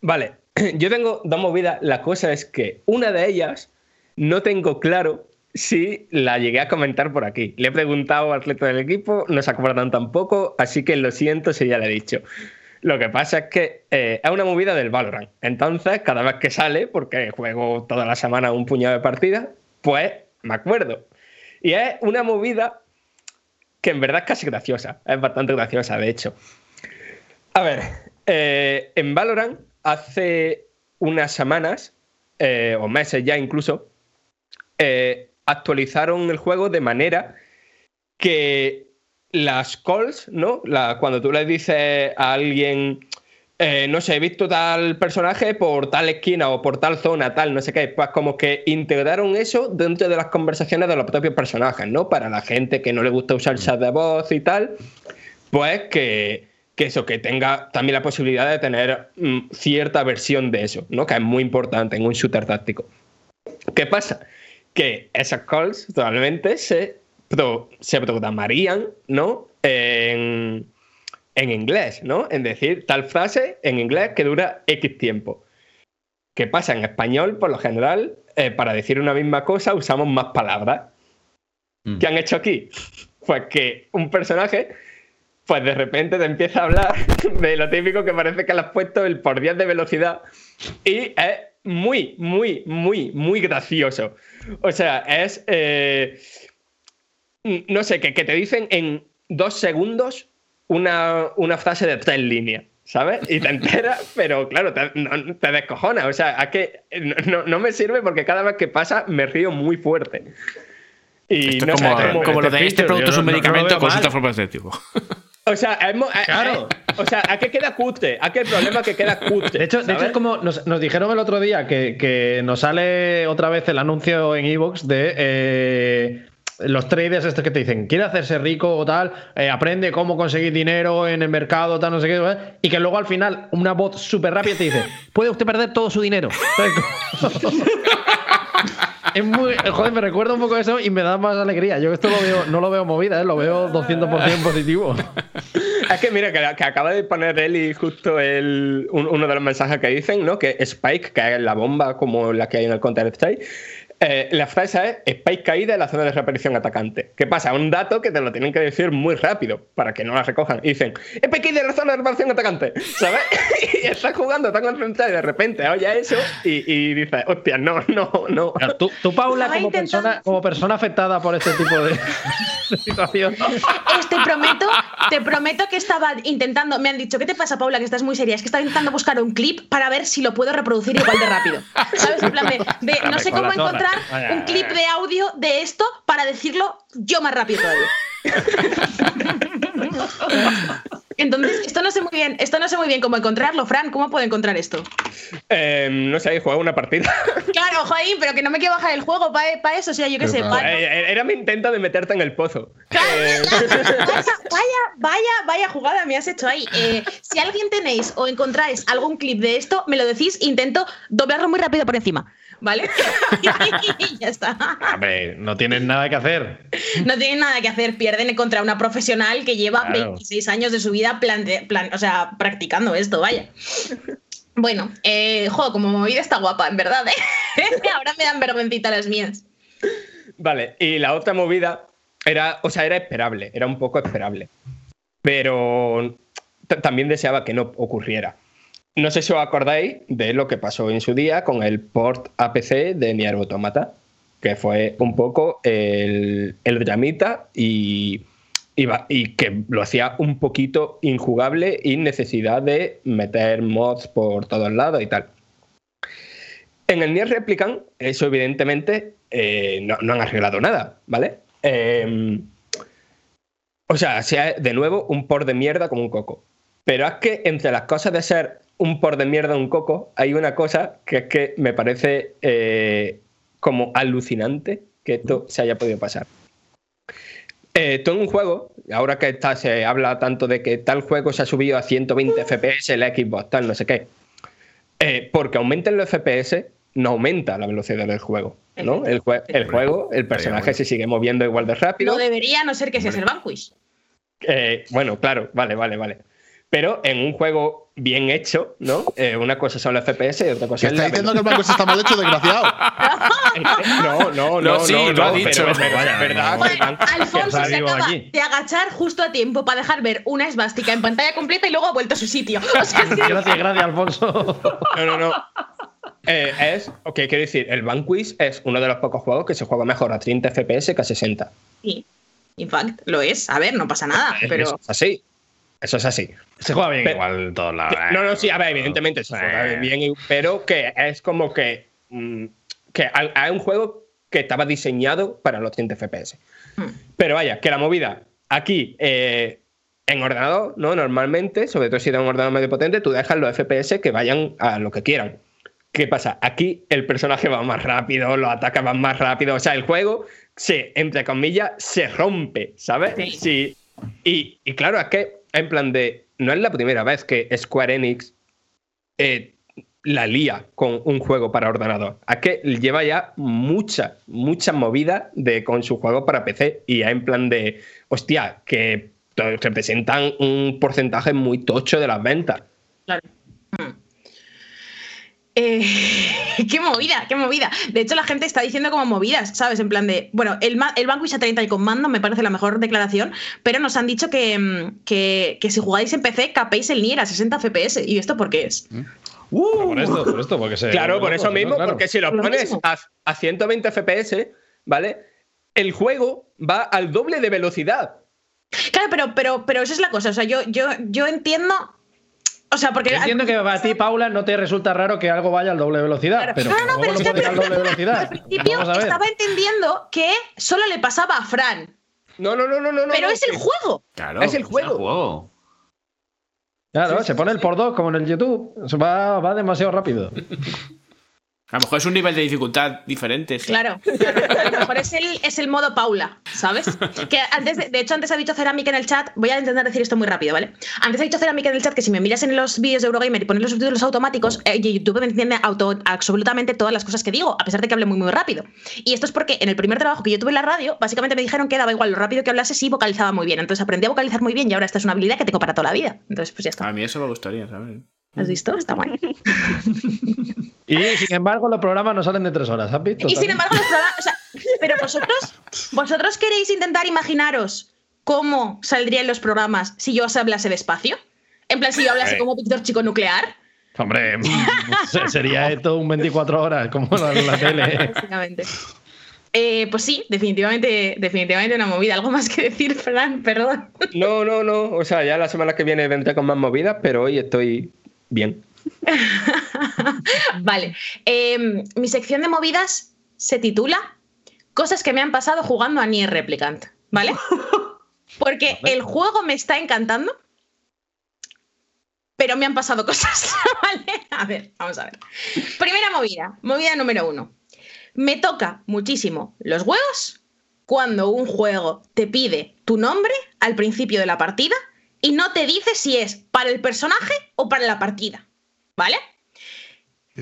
Vale, yo tengo dos movidas. La cosa es que una de ellas no tengo claro si la llegué a comentar por aquí. Le he preguntado al atleta del equipo, no se acuerdan tampoco, así que lo siento si ya le he dicho. Lo que pasa es que eh, es una movida del Valorant. Entonces, cada vez que sale, porque juego toda la semana un puñado de partidas, pues me acuerdo. Y es una movida que en verdad es casi graciosa. Es bastante graciosa, de hecho. A ver, eh, en Valorant hace unas semanas, eh, o meses ya incluso, eh, actualizaron el juego de manera que las calls, ¿no? cuando tú le dices a alguien, eh, no sé, he visto tal personaje por tal esquina o por tal zona, tal, no sé qué, pues como que integraron eso dentro de las conversaciones de los propios personajes, ¿no? Para la gente que no le gusta usar chat de voz y tal, pues que, que eso, que tenga también la posibilidad de tener mm, cierta versión de eso, ¿no? Que es muy importante en un shooter táctico. ¿Qué pasa? Que esas calls totalmente se, se programarían, ¿no? En, inglés, ¿no? En decir tal frase en inglés que dura X tiempo. ¿Qué pasa? En español, por lo general, eh, para decir una misma cosa usamos más palabras. Mm. ¿Qué han hecho aquí? Pues que un personaje pues de repente te empieza a hablar de lo típico que parece que le has puesto el por 10 de velocidad y es muy, muy, muy, muy gracioso. O sea, es, eh, no sé, que, que, te dicen en dos segundos una, una frase de tres líneas. ¿sabes? Y te enteras, pero claro, te, no, te descojona. O sea, a que no, no, me sirve porque cada vez que pasa me río muy fuerte. Y Esto no como, sé, como, como lo de este producto es un medicamento con ciertas formas de tipo. O sea, es, claro. o sea, ¿a qué queda cutre? ¿A qué problema que queda cutre? De hecho, de hecho es como nos, nos, dijeron el otro día que, que, nos sale otra vez el anuncio en Evox de eh, los traders estos que te dicen, quiere hacerse rico o tal, eh, aprende cómo conseguir dinero en el mercado, tal, no sé qué, ¿eh? y que luego al final una voz súper rápida te dice, puede usted perder todo su dinero. es muy, joder, me recuerda un poco eso y me da más alegría. Yo esto lo veo, no lo veo movida, ¿eh? lo veo 200% positivo. Es que mira, que, que, acaba de poner y justo el, un, uno de los mensajes que dicen, ¿no? Que Spike, que es la bomba como la que hay en el Counter-Strike, eh, la frase es Spike caída en la zona de reaparición atacante. ¿Qué pasa? Un dato que te lo tienen que decir muy rápido para que no la recojan. Y dicen, Spike caída en la zona de reaparición atacante. ¿Sabes? y estás jugando, tan concentrado y de repente oye eso y, y dices, hostia, no, no, no. Tú, tú Paula, como persona, como persona afectada por este tipo de, de situación. te prometo, te prometo que estaba intentando, me han dicho, ¿qué te pasa, Paula? Que estás muy seria. Es que estaba intentando buscar un clip para ver si lo puedo reproducir igual de rápido. ¿Sabes? En plan de, de no sé cómo encontrar un clip de audio de esto para decirlo yo más rápido todavía. Entonces, esto no sé muy bien, esto no sé muy bien cómo encontrarlo, Fran. ¿Cómo puedo encontrar esto? Eh, no sé, juega una partida. Claro, joder, pero que no me quiero bajar el juego para eso, o sea, yo qué sé. Vaya. Era mi intento de meterte en el pozo. Claro, eh. vaya, vaya, vaya, jugada me has hecho ahí. Eh, si alguien tenéis o encontráis algún clip de esto, me lo decís, intento doblarlo muy rápido por encima. ¿Vale? y ya está. Hombre, no tienen nada que hacer. No tienen nada que hacer, pierden contra una profesional que lleva claro. 26 años de su vida plante, plan, o sea, practicando esto, vaya. Bueno, eh, juego como movida está guapa, en verdad, ¿eh? Ahora me dan vergüencita las mías. Vale, y la otra movida era, o sea, era esperable, era un poco esperable. Pero también deseaba que no ocurriera. No sé si os acordáis de lo que pasó en su día con el port APC de Nier Automata, que fue un poco el, el dramita y, y, que lo hacía un poquito injugable y necesidad de meter mods por todos lados y tal. En el Nier Replicant, eso evidentemente eh, no, han arreglado nada, ¿vale? Eh, o sea, sea de nuevo un port de mierda como un coco. Pero es que entre las cosas de ser un por de mierda un coco, hay una cosa que es que me parece eh, como alucinante que esto se haya podido pasar. Eh, todo un juego, ahora que está, se habla tanto de que tal juego se ha subido a 120 FPS el Xbox, tal, no sé qué. Eh, porque aumenten los FPS, no aumenta la velocidad del juego. ¿no? El, jue el juego, el personaje se sigue moviendo igual de rápido. No debería, no ser que seas el Vanquish. Eh, bueno, claro, vale, vale, vale. Pero en un juego bien hecho, ¿no? Eh, una cosa son los FPS y otra cosa es. ¿Está diciendo que el Banco está mal hecho, desgraciado? no, no, no. sí, no, lo ha dicho. Pero, pero, vaya, verdad. Bueno, Alfonso se acaba aquí. de agachar justo a tiempo para dejar ver una esvástica en pantalla completa y luego ha vuelto a su sitio. O sea, gracias, gracias, Alfonso. No, no, no. Eh, es, ok, quiero decir, el Vanquish es uno de los pocos juegos que se juega mejor a 30 FPS que a 60. Sí, in fact, lo es. A ver, no pasa nada, pero. Es así. Eso es así. Se juega bien pero, igual en todos lados. No, no, sí, a ver, evidentemente se juega bien, pero que es como que, mmm, que hay un juego que estaba diseñado para los 30 FPS. Hmm. Pero vaya, que la movida aquí eh, en ordenador, ¿no? Normalmente, sobre todo si da un ordenador medio potente, tú dejas los FPS que vayan a lo que quieran. ¿Qué pasa? Aquí el personaje va más rápido, los ataques van más rápido, o sea, el juego se, entre comillas, se rompe, ¿sabes? Sí. sí. Y, y claro, es que en plan de, no es la primera vez que Square Enix eh, la lía con un juego para ordenador. Es que lleva ya mucha, mucha movida de, con su juego para PC y en plan de, hostia, que representan un porcentaje muy tocho de las ventas. Claro. Eh, qué movida, qué movida. De hecho, la gente está diciendo como movidas, ¿sabes? En plan de, bueno, el, el Vanquish a 30 y con mando me parece la mejor declaración, pero nos han dicho que, mm, que, que si jugáis en PC capéis el Nier a 60 FPS. ¿Y esto por qué es? Uh, por esto, por esto, porque se, Claro, por eso mismo, claro. porque si lo pones a, a 120 FPS, ¿vale? El juego va al doble de velocidad. Claro, pero, pero, pero esa es la cosa. O sea, yo, yo, yo entiendo. O sea, porque. Yo entiendo que para ti, Paula, no te resulta raro que algo vaya al doble velocidad. Claro. Pero no, no, pero no es que puede ir al doble velocidad. Al principio estaba entendiendo que solo le pasaba a Fran. No, no, no, no, no. Pero no, es el juego. Claro. Es el juego. Es el juego. Claro, Sí, se sí, pone sí, el por dos como en el YouTube. Va, va demasiado rápido. A lo mejor es un nivel de dificultad diferente. sí. Claro, claro. A lo mejor es el, es el modo Paula, ¿sabes? Que antes de, de hecho, antes ha dicho Ceramic en el chat. Voy a intentar decir esto muy rápido, ¿vale? Antes ha dicho Ceramic en el chat que si me miras en los vídeos de Eurogamer y pones los subtítulos automáticos, eh, YouTube me entiende auto, absolutamente todas las cosas que digo, a pesar de que hable muy, muy rápido. Y esto es porque en el primer trabajo que yo tuve en la radio, básicamente me dijeron que daba igual lo rápido que hablase si vocalizaba muy bien. Entonces aprendí a vocalizar muy bien y ahora esta es una habilidad que tengo para toda la vida. Entonces, pues ya está. A mí eso me gustaría, ¿sabes? ¿Has visto? Está guay. Y sin embargo, los programas no salen de tres horas. ¿Has visto? Y sin embargo, los programas. O sea, pero vosotros, vosotros queréis intentar imaginaros cómo saldrían los programas si yo os hablase despacio. En plan, si yo hablase Eh. como Víctor Chico Nuclear. Hombre, se- sería esto un 24 horas, como la, la tele. Básicamente. Eh, pues sí, definitivamente, definitivamente una movida. Algo más que decir, Fran, perdón. No, no, no. O sea, ya la semana que viene vendré con más movidas, pero hoy estoy bien. Vale. Eh, mi sección de movidas se titula Cosas que me han pasado jugando a Nier Replicant. ¿Vale? Porque el juego me está encantando, pero me han pasado cosas. ¿Vale? A ver, vamos a ver. Primera movida, movida número uno. Me toca muchísimo los huevos cuando un juego te pide tu nombre al principio de la partida y no te dice si es para el personaje o para la partida. ¿Vale?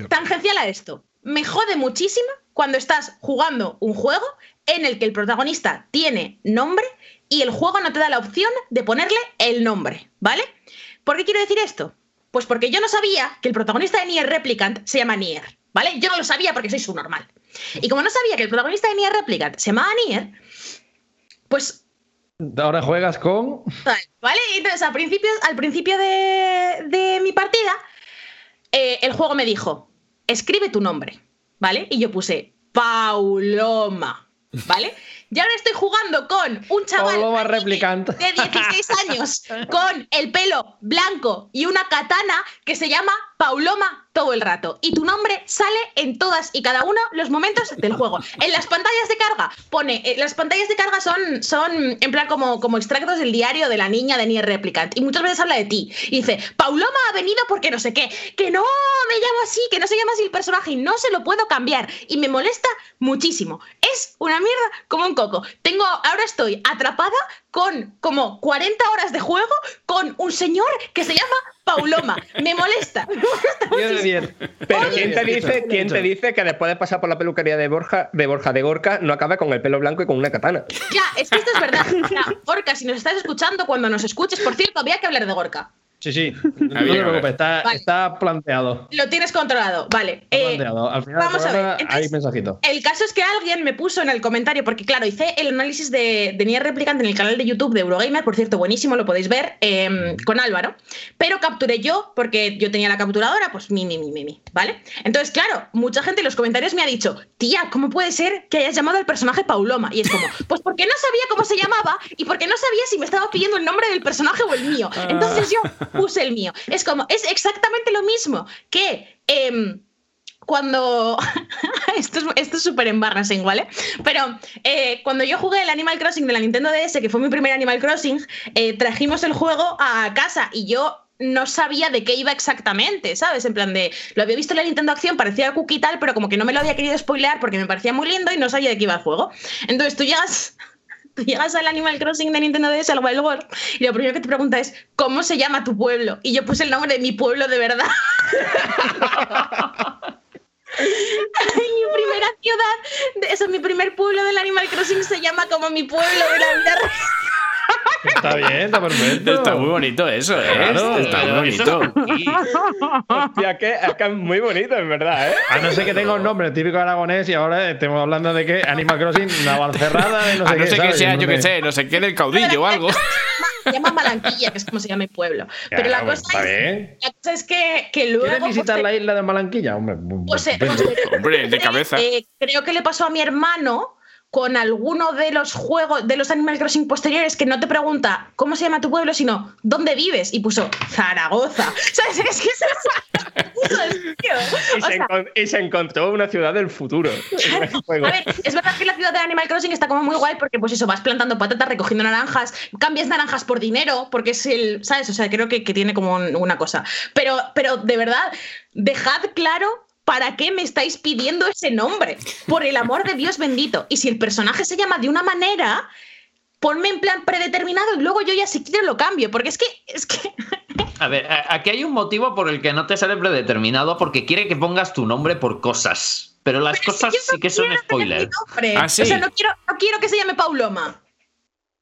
Tangencial a esto. Me jode muchísimo cuando estás jugando un juego en el que el protagonista tiene nombre y el juego no te da la opción de ponerle el nombre, ¿vale? ¿Por qué quiero decir esto? Pues porque yo no sabía que el protagonista de Nier Replicant se llama Nier, ¿vale? Yo no lo sabía porque soy su normal. Y como no sabía que el protagonista de Nier Replicant se llamaba Nier, pues Ahora juegas con. ¿Vale? Entonces, al principio, al principio de, de mi partida, eh, el juego me dijo, escribe tu nombre, ¿vale? Y yo puse Pauloma, ¿vale? Y ahora estoy jugando con un chaval de 16 años con el pelo blanco y una katana que se llama Pauloma todo el rato. Y tu nombre sale en todas y cada uno los momentos del juego. En las pantallas de carga pone, eh, las pantallas de carga son, son en plan como, como extractos del diario de la niña de Nier Replicant. Y muchas veces habla de ti. Y dice, Pauloma ha venido porque no sé qué. Que no me llamo así, que no se llama así el personaje y no se lo puedo cambiar. Y me molesta muchísimo. Es una mierda como un coco. Tengo, ahora estoy atrapada con como 40 horas de juego con un señor que se llama Pauloma. Me molesta. Me. Pero Oye, ¿quién te dice, quién te dice que después de pasar por la peluquería de Borja, de Borja de Gorka, no acaba con el pelo blanco y con una katana? Ya, es que esto es verdad. O sea, Gorka, si nos estás escuchando, cuando nos escuches, por cierto, había que hablar de Gorka. Sí, sí. No te preocupes, está, Vale. está planteado. Lo tienes controlado, vale. Está Eh, planteado. Al final vamos a ver, entonces- hay mensajito. El caso es que alguien me puso en el comentario, porque claro, hice el análisis de, de Nier Replicant en el canal de YouTube de Eurogamer, por cierto, buenísimo, lo podéis ver, eh, con Álvaro, pero capturé yo, porque yo tenía la capturadora, pues mi, mi, mi, mi, mi, ¿vale? Entonces, claro, mucha gente en los comentarios me ha dicho, tía, ¿cómo puede ser que hayas llamado al personaje Pauloma? Y es como, pues porque no sabía cómo se llamaba y porque no sabía si me estaba pidiendo el nombre del personaje o el mío. Entonces yo puse el mío. Es como, es exactamente lo mismo que... em, cuando. esto es esto es súper embarrassing, ¿vale? Pero eh, cuando yo jugué el Animal Crossing de la Nintendo DS, que fue mi primer Animal Crossing, eh, trajimos el juego a casa y yo no sabía de qué iba exactamente, ¿sabes? En plan de. Lo había visto en la Nintendo Acción, parecía cookie y tal, pero como que no me lo había querido spoilear porque me parecía muy lindo y no sabía de qué iba el juego. Entonces tú llegas. Tú llegas al Animal Crossing de Nintendo DS, al Wild World, y lo primero que te pregunta es, ¿cómo se llama tu pueblo? Y yo puse el nombre de mi pueblo de verdad. mi primera ciudad, de eso, mi primer pueblo del Animal Crossing se llama como mi pueblo de la vida real. Está bien, está perfecto. Está muy bonito eso, ¿eh? está muy bonito. Hostia, que, es que es muy bonito, en verdad, ¿eh? A no ser que tenga un nombre típico aragonés y ahora estemos hablando de que Animal Crossing, Navalcerrada, y no sé A no qué, ser que ¿sabes? sea, yo qué sé. sé, no sé qué del caudillo o algo. Se llama Malanquilla, que es como se llama mi pueblo. Pero la cosa, está es, bien. la cosa es que, que luego. ¿Quieres visitar pues, la isla de Malanquilla? Hombre, pues, eh, pues, Hombre, de cabeza. eh, creo que le pasó a mi hermano con alguno de los juegos, de los Animal Crossing posteriores, que no te pregunta cómo se llama tu pueblo, sino dónde vives. Y puso Zaragoza. ¿Sabes? Es que tío. Y se, sea, y se encontró una ciudad del futuro. A ver, es verdad que la ciudad de Animal Crossing está como muy guay porque pues eso, vas plantando patatas, recogiendo naranjas, cambias naranjas por dinero, porque es el, ¿sabes? O sea, creo que, que tiene como un- una cosa. Pero, pero de verdad, dejad claro para qué me estáis pidiendo ese nombre. Por el amor de Dios bendito. Y si el personaje se llama de una manera, ponme en plan predeterminado y luego yo ya si quiero lo cambio, porque es que, es que... A ver, aquí hay un motivo por el que no te sale predeterminado porque quiere que pongas tu nombre por cosas. Pero las pero cosas no sí que son quiero tener spoiler. mi nombre. Ah, sí. O sea, no quiero, no quiero que se llame Pauloma.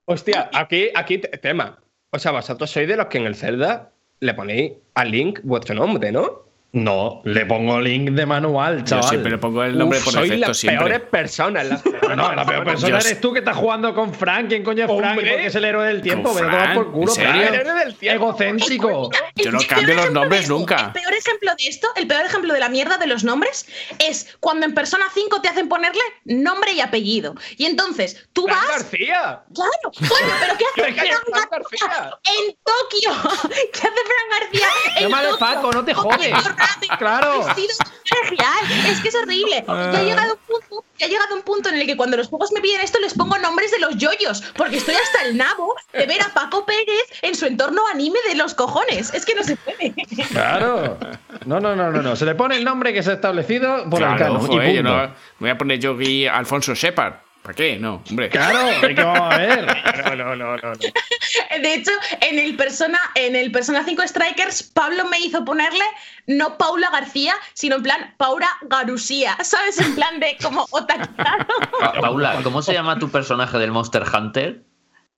Hostia, aquí, aquí te- tema. O sea, vosotros sois de los que en el Zelda le ponéis a Link vuestro nombre, ¿no? No, le pongo link de manual, Yo chaval. siempre le pongo el nombre Uf, por sois defecto las siempre. peores personas. Las peores No, la peor persona Yo- eres tú que estás jugando con Frank. ¿Quién coño es Frank? Hombre. Porque es el héroe del tiempo. ¿Con Vete a tomar Frank? por culo, ¿En serio? Frank. El héroe del tiempo. Egocéntrico. Yo no cambio los ejemplo nombres de esto, nunca. El peor ejemplo de esto, el peor ejemplo de la mierda de los nombres es cuando en Persona 5 te hacen ponerle nombre y apellido. Y entonces tú Fran vas. García. Claro, coño, pero ¿qué hace ¿Qué hace Fran Fran García García? en Tokio? ¿Qué hace Fran García en Llámale Tokio? Paco, no te jodes. Claro. real. Es que es horrible. Ah. Ya ha llegado un punto, ya ha llegado un punto en el que cuando los juegos me piden esto les pongo nombres de los yoyos, porque estoy hasta el nabo de ver a Paco Pérez en su entorno anime de los cojones. Es que no se puede. Claro. No, no, no, no, no. Se le pone el nombre que se ha establecido por el Claro, canon. y yo punto. no voy a poner yo aquí Alfonso Shepard. ¿Para qué? No, hombre. Claro, ¿y ¿qué vamos a ver? No, no, no, no. no. De hecho, en el Persona, en el Persona 5 Strikers, Pablo me hizo ponerle no Paula García, sino en plan Paula Garusía, ¿sabes? En plan de como otaquitano. Pa- Paula, ¿cómo se llama tu personaje del Monster Hunter?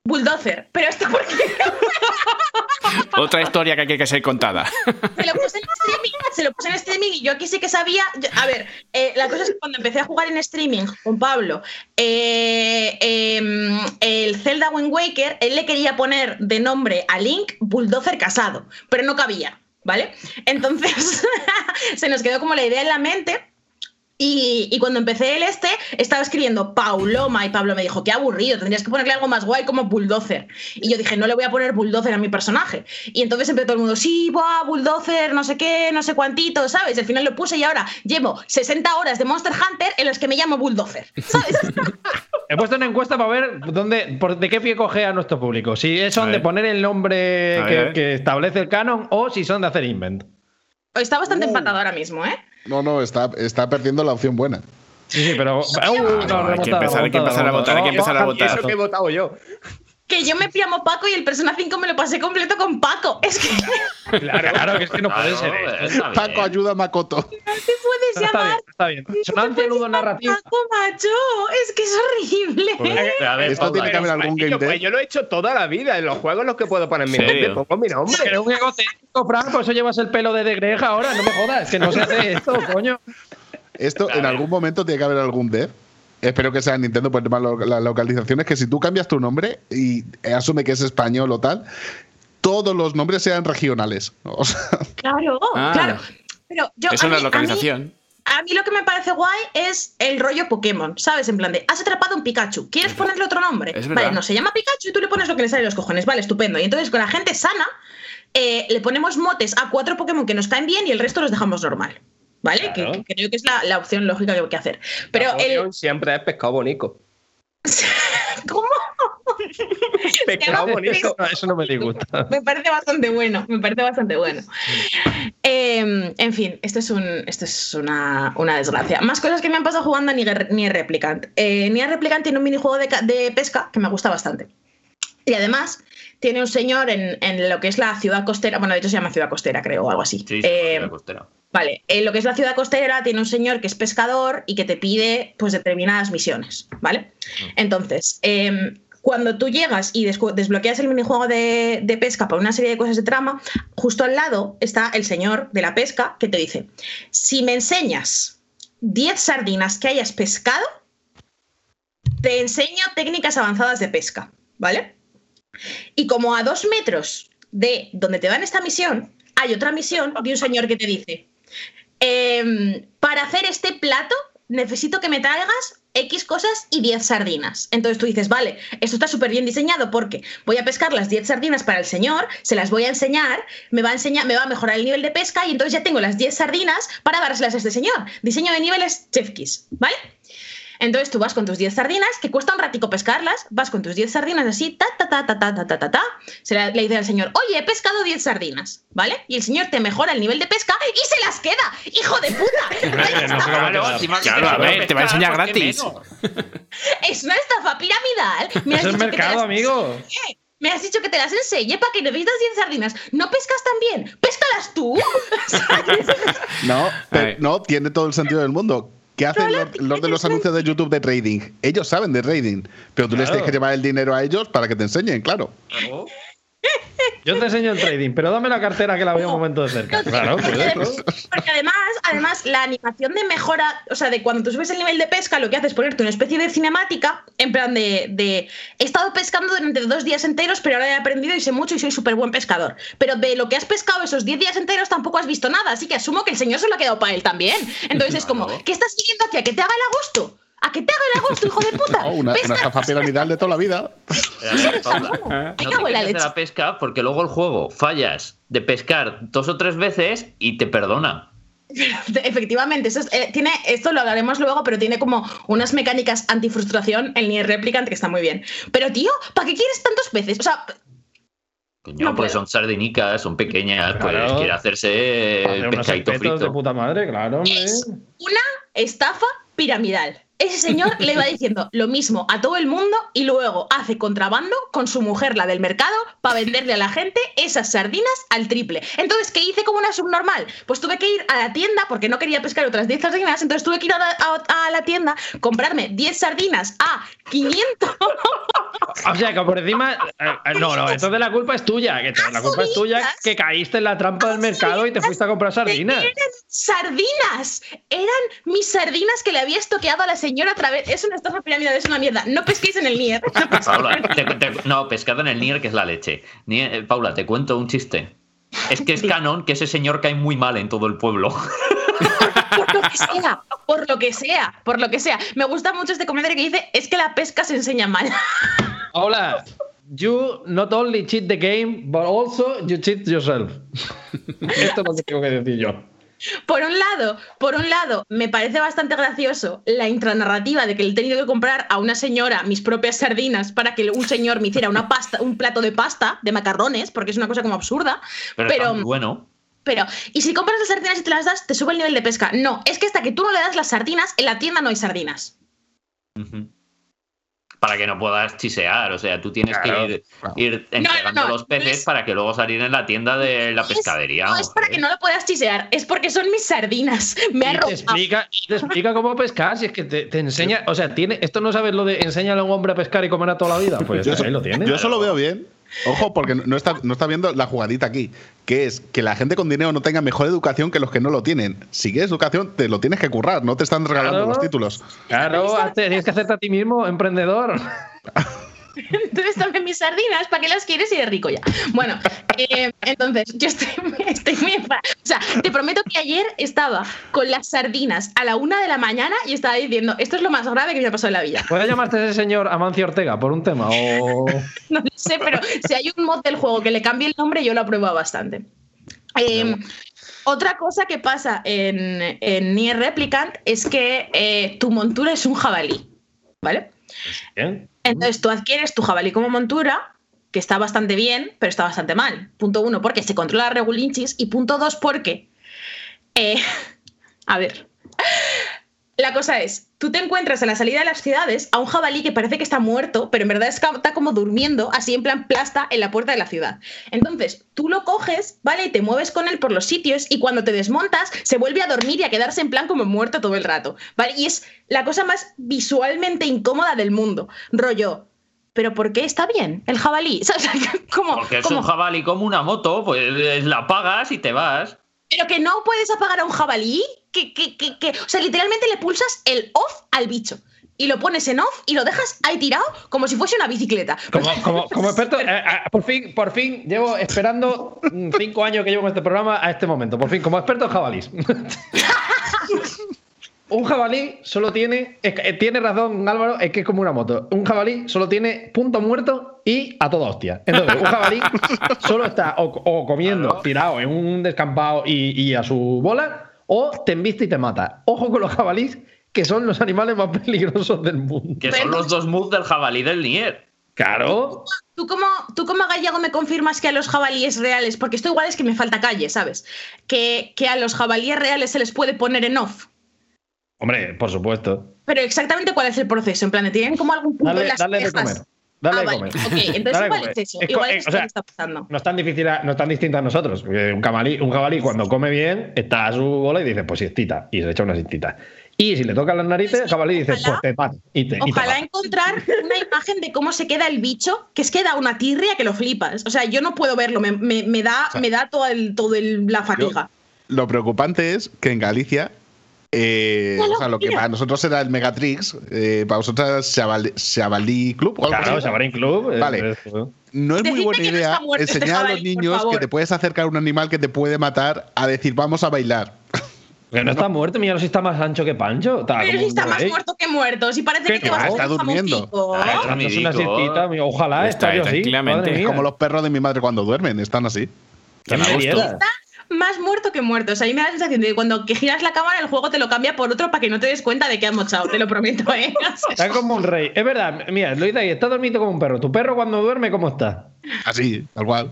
Bulldozer. Pero esto porque Otra historia que hay que ser contada. se lo puse en streaming, se lo puse en streaming y yo aquí sí que sabía. yo- a ver, eh, la cosa es que cuando empecé a jugar en streaming con Pablo, eh, em, el Zelda Wind Waker, él le quería poner de nombre a Link Bulldozer casado, pero no cabía, ¿vale? Entonces se nos quedó como la idea en la mente. Y, y cuando empecé el este, estaba escribiendo Pauloma y Pablo me dijo, qué aburrido, tendrías que ponerle algo más guay como Bulldozer. Y yo dije, no le voy a poner Bulldozer a mi personaje. Y entonces empezó todo el mundo, sí, buah, Bulldozer, no sé qué, no sé cuántito, ¿sabes? Y al final lo puse y ahora llevo 60 horas de Monster Hunter en las que me llamo Bulldozer, ¿sabes? He puesto una encuesta para ver dónde, por, de qué pie coge a nuestro público. Si son de poner el nombre que, establece el canon o si son de hacer invent. Está bastante empatado ahora mismo, ¿eh? No, no, está, está perdiendo la opción buena. Sí, sí, pero. Uh, no, hay que empezar, hay que empezar a votar, hay que empezar a votar. Eso que he votado yo. Que yo me llamo Paco y el Persona 5 me lo pasé completo con Paco. Es que no Claro, claro, que es que no puede Claro, ser esto. Paco, ayuda a Makoto. te puedes Está llamar. bien, está bien. no nudo llamar narrativo. Paco, macho. Es que es horrible. A ver, Esto tiene que haber algún game pues yo lo he hecho toda la vida. En los juegos en los que puedo poner mi ¿En nombre, pongo mi nombre. Pero un egocéntrico, Fran, por eso llevas el pelo de degreja ahora, no me jodas, es que no se hace esto, coño. Esto en algún momento tiene que haber algún dev. Espero que sea Nintendo por el tema de lo- las localizaciones, que si tú cambias tu nombre y asume que es español o tal, todos los nombres sean regionales. O sea, Claro, Ah. claro. Pero yo, Eso es la mí- a mí- localización. A mí lo que me parece guay es el rollo Pokémon, ¿sabes? En plan de, has atrapado un Pikachu, ¿quieres ponerle otro nombre? Vale, no, se llama Pikachu y tú le pones lo que le sale de los cojones, vale, estupendo. Y entonces con la gente sana, eh, le ponemos motes a cuatro Pokémon que nos caen bien y el resto los dejamos normal, ¿vale? Claro. Que, que creo que es la, la opción lógica que hay que hacer. Pero el... siempre es pescado bonito. ¿Cómo? Pescado bonito. No, eso no me disgusta. Me parece bastante bueno, me parece bastante bueno. Eh, en fin, esto es, un, esto es una, una desgracia. Más cosas que me han pasado jugando a Nier, Replicant. Eh, Nier Replicant tiene un minijuego de, de pesca que me gusta bastante. Y además tiene un señor en, en lo que es la ciudad costera, bueno, de hecho se llama ciudad costera, creo, o algo así. Sí, sí, Eh, la costera. Vale, en lo que es la ciudad costera tiene un señor que es pescador y que te pide pues determinadas misiones, ¿vale? Entonces, em, cuando tú llegas y desbloqueas el minijuego de, de pesca por una serie de cosas de trama, justo al lado está el señor de la pesca que te dice, si me enseñas 10 sardinas que hayas pescado, te enseño técnicas avanzadas de pesca, ¿vale? Y como a dos metros de donde te dan esta misión, hay otra misión de un señor que te dice, em, para hacer este plato necesito que me traigas X cosas y 10 sardinas. Entonces tú dices, vale, esto está súper bien diseñado porque voy a pescar las 10 sardinas para el señor, se las voy a enseñar, me va a enseñar, me va a mejorar el nivel de pesca y entonces ya tengo las 10 sardinas para dárselas a este señor. Diseño de niveles Chef ¿vale? Entonces tú vas con tus 10 sardinas, que cuesta un ratico pescarlas, vas con tus 10 sardinas así, ta, ta, ta, ta, ta, ta, ta, ta, ta. Se le, dice al señor, oye, he pescado 10 sardinas, ¿vale? Y el señor te mejora el nivel de pesca y se las queda, hijo de puta. claro, a ver, te va a enseñar gratis. Es una estafa piramidal. Me es el mercado, amigo. Me has dicho que te las enseñe para que necesitas 10 sardinas. ¿No pescas tan bien? ¡Péscalas tú! no, no, tiene todo el sentido del mundo. ¿Qué hacen los, de los anuncios de YouTube de trading? Ellos saben de trading, pero tú les tienes que llevar el dinero a ellos para que te enseñen, claro. Yo te enseño el trading, pero dame la cartera que la veo un momento de cerca. Claro, porque además, además, la animación de mejora, o sea, de cuando tú subes el nivel de pesca, lo que haces es ponerte una especie de cinemática, en plan de, he estado pescando durante dos días enteros, pero ahora he aprendido y sé mucho y soy súper buen pescador. Pero de lo que has pescado esos diez días enteros tampoco has visto nada, así que asumo que el señor se lo ha quedado para él también. Entonces es como, ¿qué estás siguiendo hacia que te haga el agosto? ¿A qué te haga el agosto, hijo de puta? una, estafa piramidal de toda la vida. no te la pesca porque luego el juego fallas de pescar dos o tres veces y te perdona. Efectivamente, eso eh, tiene, esto lo hablaremos luego, pero tiene como unas mecánicas antifrustración, el Nier Replicant, que está muy bien. Pero, tío, ¿para qué quieres tantas veces? O sea. no, pues son sardinicas, son pequeñas, pues quiere hacerse pescadito frito. De puta madre, claro, Es una estafa piramidal ese señor le va diciendo lo mismo a todo el mundo y luego hace contrabando con su mujer, la del mercado, para venderle a la gente esas sardinas al triple. Entonces, ¿qué hice como una subnormal? Pues tuve que ir a la tienda porque no quería pescar otras 10 sardinas, entonces tuve que ir a, la tienda, comprarme 10 sardinas a 500. o sea, que por encima. Eh, eh, no, no, entonces la culpa es tuya. Que la culpa es tuya que caíste en la trampa del mercado y te fuiste a comprar sardinas. Eran sardinas. Eran mis sardinas que le había estoqueado a la señora otra vez. Es una estafa piramidal, es una mierda. No pesquéis en el Nier. No, pescado en el Nier, que es la leche. Eh, Paula, te cuento un chiste. Es que es canon que ese señor cae muy mal en todo el pueblo. por lo que sea, por lo que sea, por lo que sea. Me gusta mucho este comentario que dice, es que la pesca se enseña mal. Hola, you not only cheat the game, but also you cheat yourself. Esto es lo que tengo que decir yo. Por un lado, por un lado, me parece bastante gracioso la intranarrativa de que le he tenido que comprar a una señora mis propias sardinas para que un señor me hiciera una pasta, un plato de pasta, de macarrones, porque es una cosa como absurda. Pero, bueno. Pero, ¿y si compras las sardinas y te las das, te sube el nivel de pesca? No, es que hasta que tú no le das las sardinas, en la tienda no hay sardinas para que no puedas chisear. O sea, tú tienes que ir, entregando los peces para que luego salir en la tienda de la pescadería. No, es para que no lo puedas chisear, es porque son mis sardinas. Me ha te explica, te explica cómo pescar, si es que te, enseña. O sea, tiene, esto no sabes lo de enseñarle a un hombre a pescar y comer a toda la vida. Pues yo, ahí lo tiene. Yo eso lo veo bien. Ojo, porque no está, no está viendo la jugadita aquí, que es que la gente con dinero no tenga mejor educación que los que no lo tienen. Si quieres educación, te lo tienes que currar, no te están regalando los títulos. Claro, tienes que hacerte a ti mismo, emprendedor. Entonces también mis sardinas, ¿para qué las quieres y de rico ya? Bueno, eh, entonces yo estoy, estoy muy... O sea, te prometo que ayer estaba con las sardinas a la una de la mañana y estaba diciendo, esto es lo más grave que me ha pasado en la vida. ¿Puede llamarte ese señor Amancio Ortega por un tema? O... no sé, pero si hay un mod del juego que le cambie el nombre, yo lo apruebo bastante. Em, otra cosa que pasa en, en Nier Replicant es que eh, tu montura es un jabalí, ¿vale? Bien. Entonces tú adquieres tu jabalí como montura, que está bastante bien, pero está bastante mal. Punto uno, porque se controla regulinchis. Y punto dos, porque. Eh, a ver. La cosa es, tú te encuentras a la salida de las ciudades a un jabalí que parece que está muerto, pero en verdad está como durmiendo, así en plan plasta, en la puerta de la ciudad. Entonces, tú lo coges, ¿vale? Y te mueves con él por los sitios y cuando te desmontas, se vuelve a dormir y a quedarse en plan como muerto todo el rato, ¿vale? Y es la cosa más visualmente incómoda del mundo. Rollo, pero ¿por qué está bien el jabalí? Porque es un jabalí como una moto, pues la apagas y te vas. Pero que no puedes apagar a un jabalí, que, que, que, que, o sea, literalmente le pulsas el off al bicho y lo pones en off y lo dejas ahí tirado como si fuese una bicicleta. Como, como, experto, eh, eh, por, fin, por fin llevo esperando cinco años que llevo con este programa a este momento. Por fin, como experto en jabalís. Un jabalí solo tiene. Eh, tiene razón, Álvaro, es que es como una moto. Un jabalí solo tiene punto muerto y a toda hostia. Entonces, un jabalí solo está o, comiendo, tirado en un descampado y, y, a su bola, o te embiste y te mata. Ojo con los jabalís, que son los animales más peligrosos del mundo. Que son los dos moves del jabalí del Nier. Claro. ¿Tú como, tú como gallego me confirmas que a los jabalíes reales, porque esto igual es que me falta calle, ¿sabes? Que, que a los jabalíes reales se les puede poner en off. Hombre, por supuesto. Pero exactamente cuál es el proceso. En plan, ¿tienen como algún punto dale, las dale de comer. Dale ah, vale. comer. Ok, entonces igual es eso. igual es, o sea, está pasando. No es tan difícil, no es tan distinto a nosotros. Un jabalí, un jabalí cuando come bien está a su bola y dice, pues siestita. Y se echa una siestita. Y si le tocan las narices, el jabalí dice, pues te mato. Y te, ojalá encontrar una imagen de cómo se queda el bicho, que es que da una tirria que lo flipas. O sea, yo no puedo verlo, me, me, me da, me da toda el, todo el, la fatiga. Yo, lo preocupante es que en Galicia eh, o sea, lo que para nosotros era el Megatrix, eh, para vosotros Chavalí Club. ¿o claro, Chavalí Club. Eh, vale. No es muy buena idea no este enseñar a los niños que te puedes acercar a un animal que te puede matar a decir vamos a bailar. Que no está muerto, mira, si está más ancho que Pancho. Está Pero si está más muerto que muerto. Si parece que te vas a está durmiendo. Ah, es una siestita, ojalá está, así. Es como los perros de mi madre cuando duermen, están así. ¿Qué me más muerto que muerto. O sea, a mí me da la sensación de que cuando que giras la cámara, el juego te lo cambia por otro para que no te des cuenta de que has mochado, te lo prometo, ¿eh? Está como un rey. Es verdad, mira, lo dice ahí, está dormido como un perro. ¿Tu perro cuando duerme cómo está? Así, tal cual.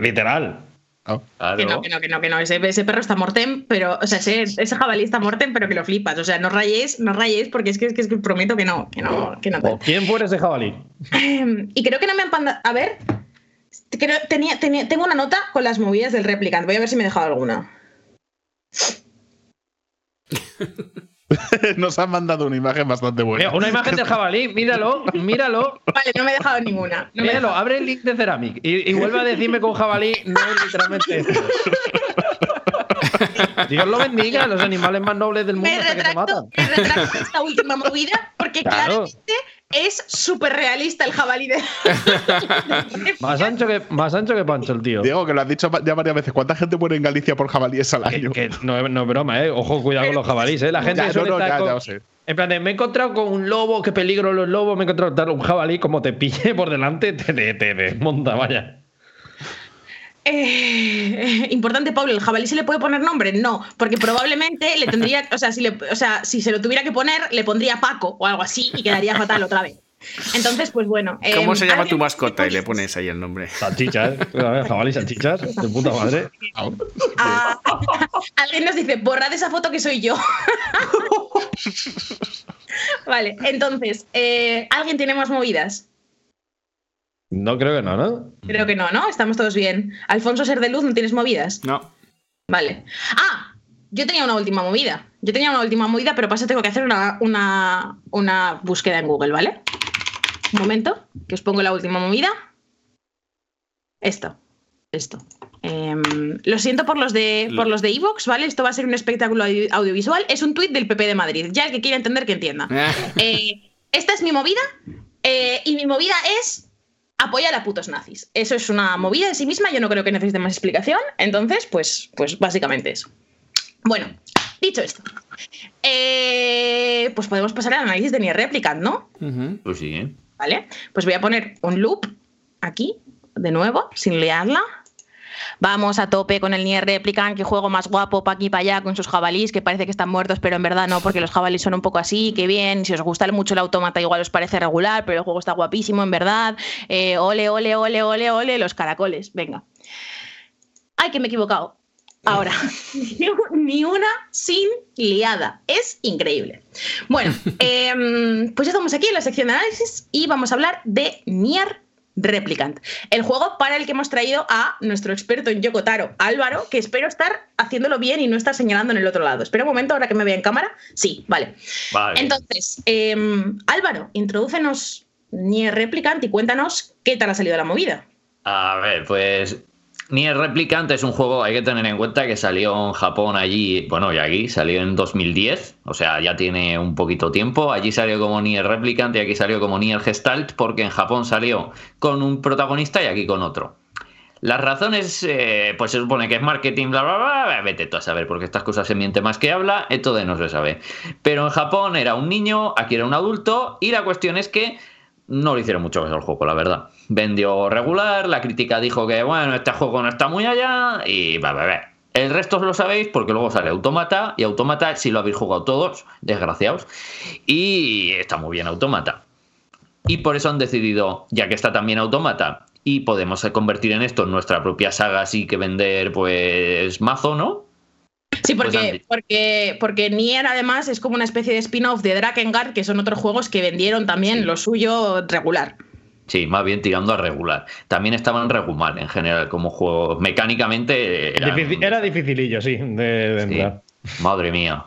Literal. Que no, que no, que no, que no. Ese, perro está mortem, pero, o sea, ese, ese, jabalí está mortem, pero que lo flipas. O sea, no rayéis, no rayéis, porque es que, es que, es que prometo que no, que no, que no. ¿Quién fue ese jabalí? y creo que no me han A ver, tenía, tengo una nota con las movidas del replicant. Voy a ver si me he dejado alguna. Nos han mandado una imagen bastante buena. una imagen del jabalí, míralo, míralo. Vale, no me he dejado ninguna. míralo, abre el link de Ceramic y, vuelve a decirme con jabalí no es literalmente esto. Dios lo bendiga, los animales más nobles del mundo. Me retracto, me retracto esta última movida porque claramente es súper realista el jabalí de. más, ancho que, más ancho que Pancho, el tío. Diego, que lo has dicho ya varias veces. ¿Cuánta gente muere en Galicia por jabalíes al año? no, no, es broma, ¿eh? Ojo, cuidado con los jabalíes, ¿eh? La gente ya, suele estar con, En plan, me he encontrado con un lobo, qué peligro los lobos. Me he encontrado con un jabalí, como te pille por delante, te, te, te desmonta, vaya. Eh, importante, Pablo, ¿el jabalí se le puede poner nombre? No, porque probablemente le tendría, o sea, si o sea, si se lo tuviera que poner, le pondría Paco o algo así y quedaría fatal otra vez. Entonces, pues bueno. ¿Cómo em, se llama tu mascota? Y le pones ahí el nombre. Salchichas, jabalí salchichas, de puta madre. Ah, alguien nos dice, borrad esa foto que soy yo. vale, entonces, eh, ¿alguien tiene más movidas? No creo que no, ¿no? Creo que no, ¿no? Estamos todos bien. Alfonso Ser de Luz, ¿no tienes movidas? No. Vale. Ah, yo tenía una última movida. Yo tenía una última movida, pero pasa, tengo que hacer una, una, una búsqueda en Google, ¿vale? Un momento, que os pongo la última movida. Esto. Esto. Em, lo siento por los de por los de Evox, ¿vale? Esto va a ser un espectáculo audiovisual. Es un tuit del PP de Madrid. Ya el que quiera entender, que entienda. Eh, esta es mi movida. Eh, y mi movida es apoyar a putos nazis. Eso es una movida de sí misma, yo no creo que necesite más explicación, entonces, pues, pues básicamente eso. Bueno, dicho esto, eh, pues podemos pasar al análisis de Nier Replicant, ¿no? Pues sí. ¿eh? Vale, pues voy a poner un loop aquí, de nuevo, sin liarla. Vamos a tope con el Nier Replicant, que juego más guapo para aquí para allá con sus jabalís, que parece que están muertos, pero en verdad no, porque los jabalís son un poco así, que bien. Si os gusta mucho el automata, igual os parece regular, pero el juego está guapísimo, en verdad. Eh, ole, ole, ole, ole, ole, los caracoles. Venga. Ay, que me he equivocado. Ahora, ni una sin liada. Es increíble. Bueno, em, pues ya estamos aquí en la sección de análisis y vamos a hablar de Nier Replicant, el juego para el que hemos traído a nuestro experto en Yokotaro, Álvaro, que espero estar haciéndolo bien y no estar señalando en el otro lado. Espera un momento, ahora que me vea en cámara. Sí, vale. Entonces, em, Álvaro, introdúcenos Nier Replicant y cuéntanos qué tal ha salido la movida. A ver, pues Nier Replicant es un juego, hay que tener en cuenta que salió en Japón allí, bueno, y aquí salió en 2010, o sea, ya tiene un poquito tiempo. Allí salió como Nier Replicant y aquí salió como Nier Gestalt, porque en Japón salió con un protagonista y aquí con otro. Las razones, eh, pues se supone que es marketing, bla, bla, bla, vete tú a saber, porque estas cosas se miente más que habla, esto de no se sabe. Pero en Japón era un niño, aquí era un adulto, y la cuestión es que no le hicieron mucho caso juego, la verdad. Vendió regular, la crítica dijo que, bueno, este juego no está muy allá, y va, va, va. El resto lo sabéis porque luego sale Automata, y Automata, si lo habéis jugado todos, desgraciados, y está muy bien Automata. Y por eso han decidido, ya que está también Automata, y podemos convertir en esto nuestra propia saga así que vender pues mazo, ¿no? Sí, porque, pues porque, porque Nier además es como una especie de spin-off de Drakengard, que son otros juegos que vendieron también lo suyo regular. Sí, más bien tirando a regular. También estaban regular en general como juego. Mecánicamente. Era dificilillo, sí, de, entrar. Madre mía.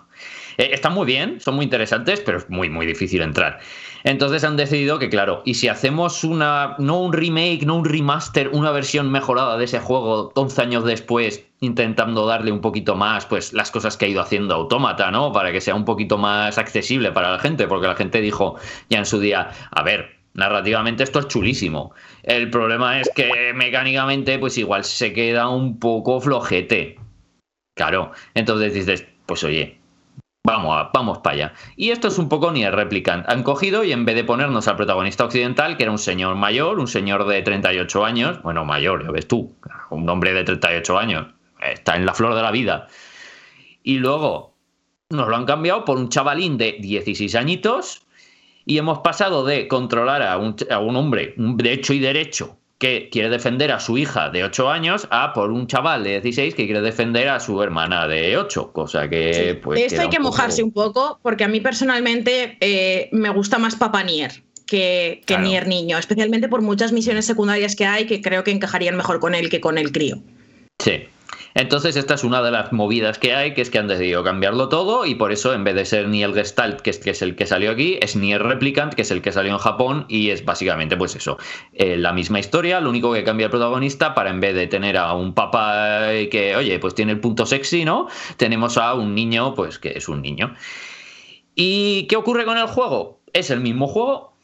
Eh, están muy bien, son muy interesantes, pero es muy, muy difícil entrar. Entonces han decidido que, claro, y si hacemos una, no un remake, no un remaster, una versión mejorada de ese juego 11 años después, intentando darle un poquito más, pues las cosas que ha ido haciendo Autómata, ¿no? Para que sea un poquito más accesible para la gente, porque la gente dijo ya en su día, a ver, narrativamente esto es chulísimo. El problema es que mecánicamente, pues igual se queda un poco flojete. Claro, entonces dices, pues oye, Vamos, vamos para allá. Y esto es un poco ni el replicant. Han cogido y en vez de ponernos al protagonista occidental, que era un señor mayor, un señor de 38 años, bueno, mayor, ya ves tú, un hombre de 38 años, está en la flor de la vida. Y luego nos lo han cambiado por un chavalín de 16 añitos y hemos pasado de controlar a un, a un hombre de hecho y derecho que quiere defender a su hija de 8 años a por un chaval de 16 que quiere defender a su hermana de 8, cosa que pues... De esto hay que mojarse un poco porque a mí personalmente eh, me gusta más Papa Nier que, que Nier niño, especialmente por muchas misiones secundarias que hay que creo que encajarían mejor con él que con el crío. Sí, entonces, esta es una de las movidas que hay, que es que han decidido cambiarlo todo y por eso, en vez de ser ni el Gestalt, que es, que es el que salió aquí, es ni el Replicant, que es el que salió en Japón y es básicamente, pues eso, eh, la misma historia, lo único que cambia el protagonista para en vez de tener a un papá que, oye, pues tiene el punto sexy, ¿no? Tenemos a un niño, pues que es un niño. ¿Y qué ocurre con el juego? Es el mismo juego,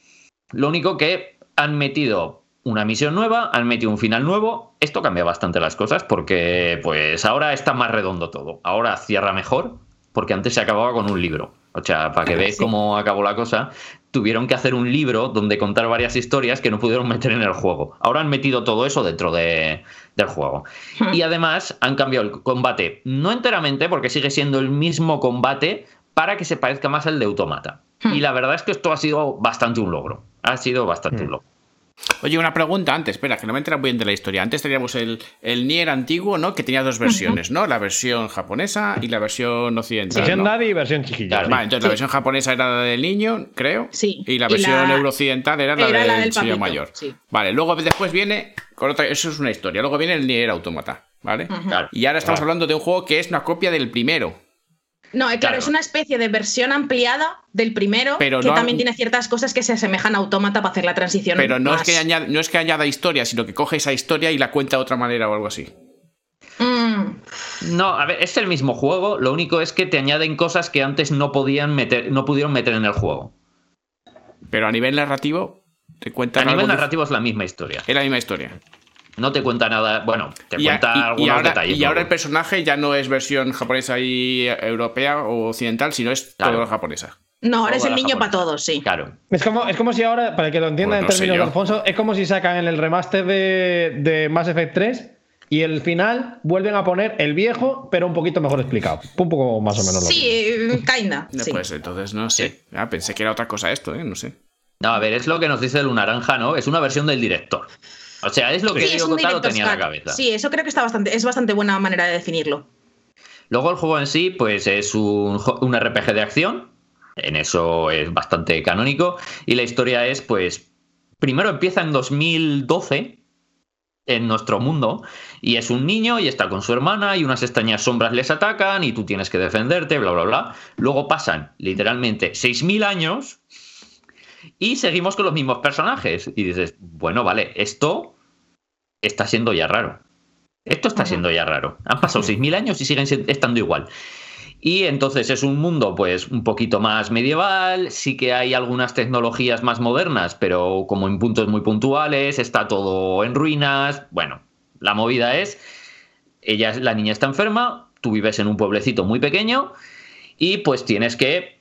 lo único que han metido una misión nueva, han metido un final nuevo. Esto cambia bastante las cosas porque pues ahora está más redondo todo. Ahora cierra mejor porque antes se acababa con un libro. O sea, para que veáis cómo acabó la cosa, tuvieron que hacer un libro donde contar varias historias que no pudieron meter en el juego. Ahora han metido todo eso dentro de, del juego. Hmm. Y además han cambiado el combate, no enteramente, porque sigue siendo el mismo combate, para que se parezca más al de Automata. Hmm. Y la verdad es que esto ha sido bastante un logro. Ha sido bastante un hmm. logro. Oye, una pregunta antes, espera, que no me entera muy bien de la historia. Antes teníamos el, el Nier antiguo, ¿no? Que tenía dos versiones, ¿no? La versión japonesa y la versión occidental. Versión Daddy y versión chiquilla. Vale, entonces la versión japonesa era la del niño, creo. Sí. Y la versión eurooccidental era la, del, señor mayor. Vale, luego después viene. Con otra, eso es una historia. Luego viene el Nier Automata, ¿vale? Y ahora estamos hablando de un juego que es una copia del primero. No, eh, claro, es una especie de versión ampliada del primero, que también tiene ciertas cosas que se asemejan a Autómata para hacer la transición. Pero no, Es que añada, no es que añada historia, sino que coge esa historia y la cuenta de otra manera o algo así. Mm. No, a ver, es el mismo juego, lo único es que te añaden cosas que antes no podían meter, no pudieron meter en el juego. Pero a nivel narrativo, te cuenta. A nivel narrativo es la misma historia. Es la misma historia no te cuenta nada. Bueno, te cuenta algunos ahora, detalles. Y ahora el personaje ya no es versión japonesa y europea o occidental, sino es todo japonesa. No, ahora es el niño para todos, sí. Claro. Es como, es como si ahora, para que lo entiendan en términos de Alfonso, es como si sacan en el remaster de, de Mass Effect 3 y el final vuelven a poner el viejo, pero un poquito mejor explicado. Un poco más o menos lo Sí, kinda. No, Pues entonces no sé. Ah, pensé que era otra cosa esto, ¿eh? No sé. No, a ver, es lo que nos dice el naranja, ¿no? Es una versión del director. O sea, es lo que yo Diego tenía en la cabeza. Sí, eso creo que está bastante, es bastante buena manera de definirlo. Luego el juego en sí, pues es un, un RPG de acción. En eso es bastante canónico. Y la historia es, pues, primero empieza en 2012 en nuestro mundo y es un niño y está con su hermana y unas extrañas sombras les atacan y tú tienes que defenderte, bla, bla, bla. Luego pasan literalmente 6.000 años y seguimos con los mismos personajes. Y dices, bueno, vale, esto está siendo ya raro. Esto está siendo ya raro. Han pasado 6.000 años y siguen estando igual. Y entonces es un mundo pues un poquito más medieval, sí que hay algunas tecnologías más modernas, pero como en puntos muy puntuales, está todo en ruinas. Bueno, la movida es, ella, la niña está enferma, tú vives en un pueblecito muy pequeño y pues tienes que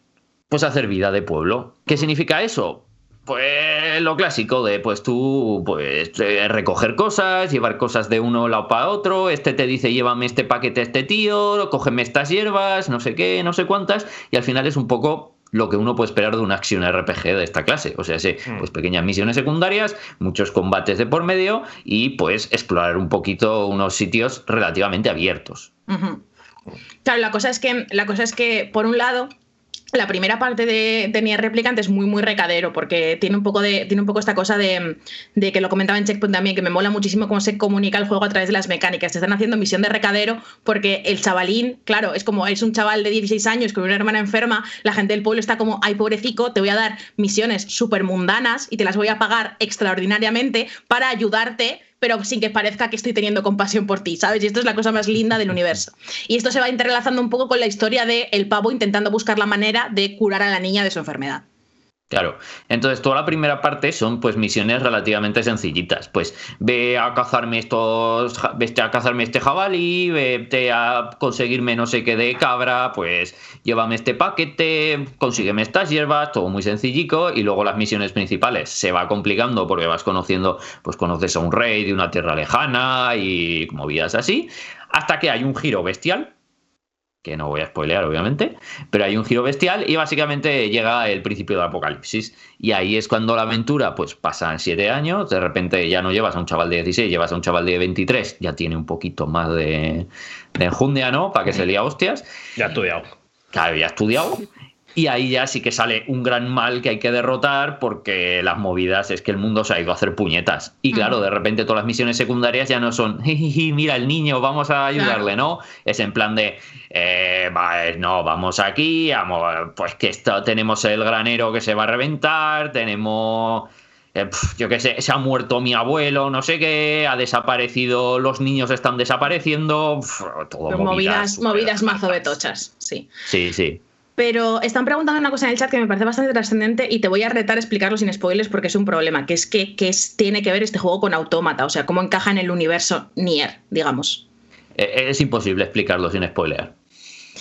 pues hacer vida de pueblo. ¿Qué significa eso? Pues lo clásico de pues tú pues recoger cosas, llevar cosas de uno lado para otro, este te dice llévame este paquete a este tío, cógeme estas hierbas, no sé qué, no sé cuántas, y al final es un poco lo que uno puede esperar de una acción RPG de esta clase. O sea, sí, mm. pues pequeñas misiones secundarias, muchos combates de por medio y pues explorar un poquito unos sitios relativamente abiertos. Claro, la cosa es que, la cosa es que, por un lado, la primera parte de, de Nier es muy, muy recadero, porque tiene un poco, de, tiene un poco esta cosa de, que lo comentaba en Checkpoint también, que me mola muchísimo cómo se comunica el juego a través de las mecánicas. Se están haciendo misión de recadero porque el chavalín, claro, es como es un chaval de 16 años con una hermana enferma, la gente del pueblo está como, ay, pobrecico, te voy a dar misiones súper mundanas y te las voy a pagar extraordinariamente para ayudarte pero sin que parezca que estoy teniendo compasión por ti, ¿sabes? Y esto es la cosa más linda del universo. Y esto se va interrelazando un poco con la historia de el pavo intentando buscar la manera de curar a la niña de su enfermedad. Claro. Entonces, toda la primera parte son pues misiones relativamente sencillitas. Pues ve a cazarme estos. Vete a cazarme este jabalí, vete a conseguirme no sé qué de cabra, pues llévame este paquete, consígueme estas hierbas, todo muy sencillico. Y luego las misiones principales se va complicando porque vas conociendo, pues conoces a un rey de una tierra lejana y movidas así. Hasta que hay un giro bestial que no voy a spoilear obviamente, pero hay un giro bestial y básicamente llega el principio del apocalipsis. Y ahí es cuando la aventura, pues pasan siete años, de repente ya no llevas a un chaval de 16, llevas a un chaval de 23, ya tiene un poquito más de, de enjundia, ¿no? Para que se lía hostias. Ya ha estudiado. Claro, ya ha estudiado. Y ahí ya sí que sale un gran mal que hay que derrotar porque las movidas es que el mundo se ha ido a hacer puñetas. Y claro, de repente todas las misiones secundarias ya no son, mira el niño, vamos a ayudarle, ¿no? Es en plan de, eh, no, vamos aquí, vamos, pues que esto, tenemos el granero que se va a reventar, tenemos... Eh, yo qué sé, se ha muerto mi abuelo, no sé qué, ha desaparecido, los niños están desapareciendo, todo movidas, movidas mazo de tochas, sí. Sí, sí. Pero están preguntando una cosa en el chat que me parece bastante trascendente y te voy a retar a explicarlo sin spoilers porque es un problema, que es que, tiene que ver este juego con Autómata, o sea, cómo encaja en el universo Nier, digamos. Eh, es imposible explicarlo sin spoiler.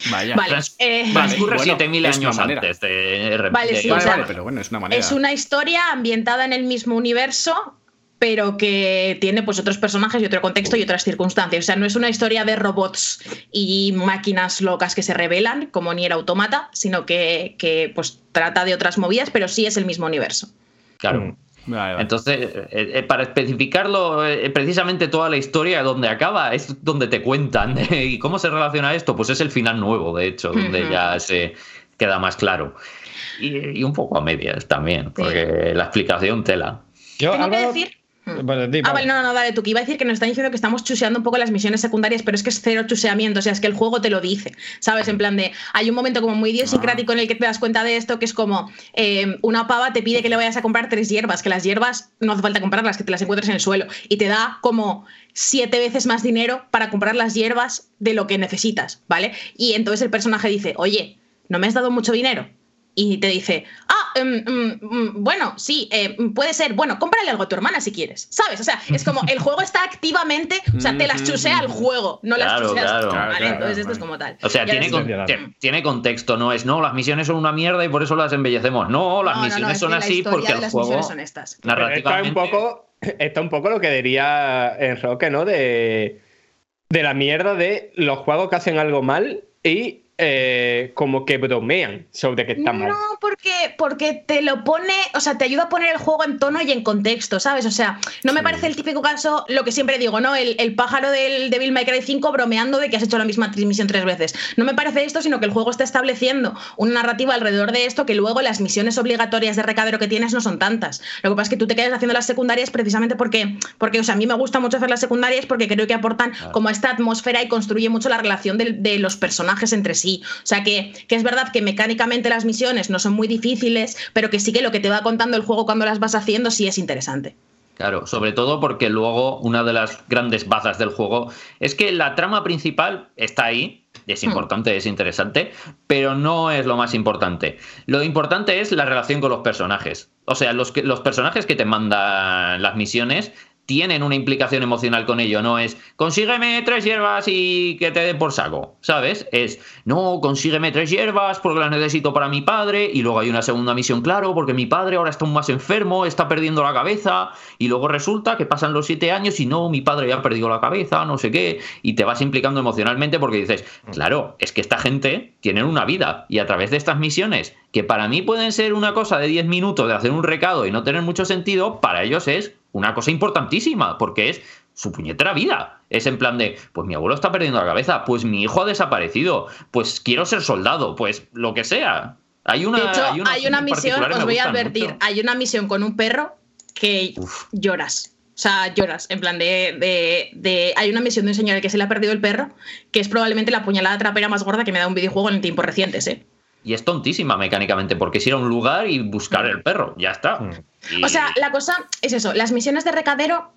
Vaya. Vale, eh, transcurre 7000 años antes de, Vale, sí, pero bueno, es una manera. Es una historia ambientada en el mismo universo, pero que tiene pues otros personajes y otro contexto y otras circunstancias. O sea, no es una historia de robots y máquinas locas que se revelan, como ni era automata, sino que, pues trata de otras movidas, pero sí es el mismo universo. Claro. Mm. Entonces, eh, eh, para especificarlo, eh, precisamente toda la historia donde acaba es donde te cuentan. ¿Y cómo se relaciona esto? Pues es el final nuevo, de hecho, donde ya se queda más claro. Y, un poco a medias también, porque la explicación tela. Yo, Tengo que decir Hmm. ah, vale, no, no, dale tú, que iba a decir que nos están diciendo que estamos chuseando un poco las misiones secundarias, pero es que es cero chuseamiento, o sea, es que el juego te lo dice, ¿sabes? En plan de, hay un momento como muy idiosincrático en el que te das cuenta de esto, que es como eh, una pava te pide que le vayas a comprar tres hierbas, que las hierbas no hace falta comprarlas, que te las encuentres en el suelo, y te da como siete veces más dinero para comprar las hierbas de lo que necesitas, ¿vale? Y entonces el personaje dice, oye, ¿no me has dado mucho dinero? Y te dice, ah, em, em, em, bueno, sí, eh, puede ser, bueno, cómprale algo a tu hermana si quieres, ¿sabes? O sea, es como el juego está activamente, o sea, te las chusea el juego, no las chuseas tú, ¿vale? Entonces esto es como tal. O sea, tiene, tiene, contexto, no es, no, las misiones son una mierda y por eso las embellecemos. No, las misiones son así porque el juego son estas. Narrativamente... Está un, poco, está un poco lo que diría Enroque, ¿no? De, de la mierda de los juegos que hacen algo mal y eh, como que bromean sobre que está mal. No, porque, porque te lo pone, o sea, te ayuda a poner el juego en tono y en contexto, ¿sabes? O sea, no me parece el típico caso, lo que siempre digo, ¿no? El, pájaro del Devil May Cry 5 bromeando de que has hecho la misma misión tres veces. No me parece esto, sino que el juego está estableciendo una narrativa alrededor de esto que luego las misiones obligatorias de recadero que tienes no son tantas. Lo que pasa es que tú te quedas haciendo las secundarias precisamente porque, porque o sea, a mí me gusta mucho hacer las secundarias porque creo que aportan como esta atmósfera y construye mucho la relación de los personajes entre sí aquí. O sea que, que es verdad que mecánicamente las misiones no son muy difíciles, pero que sí que lo que te va contando el juego cuando las vas haciendo sí es interesante. Claro, sobre todo porque luego una de las grandes bazas del juego es que la trama principal está ahí, es hmm. importante, es interesante, pero no es lo más importante. Lo importante es la relación con los personajes. O sea, los, los personajes que te mandan las misiones tienen una implicación emocional con ello, no es consígueme tres hierbas y que te den por saco, ¿sabes? Es no, consígueme tres hierbas porque las necesito para mi padre y luego hay una segunda misión, claro, porque mi padre ahora está más enfermo, está perdiendo la cabeza y luego resulta que pasan los siete años y no, mi padre ya ha perdido la cabeza, no sé qué, y te vas implicando emocionalmente porque dices, claro, es que esta gente tiene una vida y a través de estas misiones que para mí pueden ser una cosa de 10 minutos de hacer un recado y no tener mucho sentido, para ellos es una cosa importantísima, porque es su puñetera vida. Es en plan de, pues mi abuelo está perdiendo la cabeza, pues mi hijo ha desaparecido, pues quiero ser soldado, pues lo que sea. Hay una, de hecho, hay una, misión, os voy a advertir, hay una misión con un perro que lloras. O sea, lloras. En plan de, de, Hay una misión de un señor al que se le ha perdido el perro, que es probablemente la puñalada trapera más gorda que me da un videojuego en tiempos recientes, ¿eh? Y es tontísima mecánicamente, porque es ir a un lugar y buscar el perro, ya está. O sea, la cosa es eso, las misiones de recadero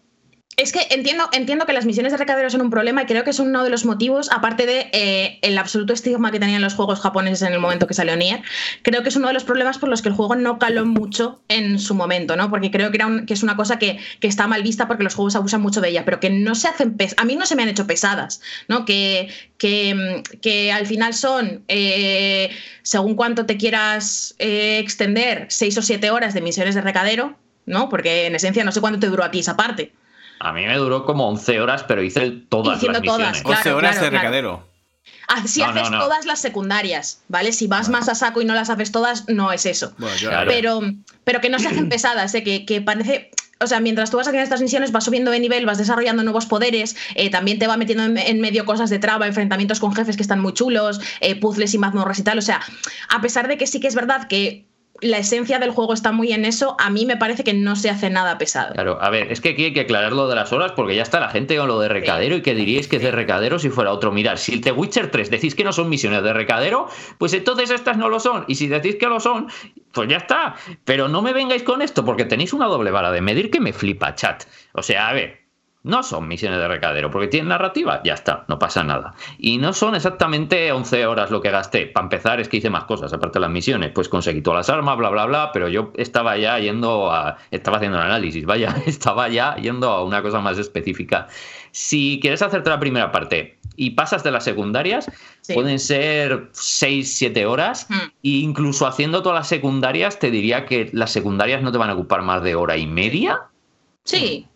es que entiendo, entiendo que las misiones de recadero son un problema y creo que es uno de los motivos, aparte de eh, el absoluto estigma que tenían los juegos japoneses en el momento que salió Nier, creo que es uno de los problemas por los que el juego no caló mucho en su momento, ¿no? Porque creo que, era que es una cosa que, está mal vista porque los juegos abusan mucho de ella, pero que no se hacen pesadas. A mí no se me han hecho pesadas, ¿no? Que, que, que al final son, eh, según cuánto te quieras eh, extender, seis o siete horas de misiones de recadero, ¿no? Porque en esencia no sé cuánto te duró a ti esa parte. A mí me duró como 11 horas, pero hice todas las misiones. 11 horas de recadero. Ah, si haces todas las secundarias, ¿vale? Si vas más a saco y no las haces todas, no es eso. pero, pero que no se hacen pesadas, ¿eh? que, parece. O sea, mientras tú vas haciendo estas misiones, vas subiendo de nivel, vas desarrollando nuevos poderes, eh, también te va metiendo en, medio cosas de traba, enfrentamientos con jefes que están muy chulos, eh, puzzles y mazmorras y tal. O sea, a pesar de que sí que es verdad que la esencia del juego está muy en eso, a mí me parece que no se hace nada pesado. Claro, a ver, es que aquí hay que aclarar lo de las horas porque ya está la gente con lo de recadero y que diríais que es de recadero si fuera otro. Mirad, si el The Witcher 3 decís que no son misiones de recadero, pues entonces estas no lo son. Y si decís que lo son, pues ya está. Pero no me vengáis con esto porque tenéis una doble vara de medir que me flipa, chat. O sea, a ver, no son misiones de recadero, porque tienen narrativa, ya está, no pasa nada. Y no son exactamente 11 horas lo que gasté. Para empezar, es que hice más cosas, aparte de las misiones. Pues conseguí todas las armas, bla, bla, bla, pero yo estaba ya yendo a. Estaba haciendo un análisis, vaya, estaba ya yendo a una cosa más específica. Si quieres hacerte la primera parte y pasas de las secundarias, pueden ser 6, 7 horas. E incluso haciendo todas las secundarias, te diría que las secundarias no te van a ocupar más de hora y media. Sí,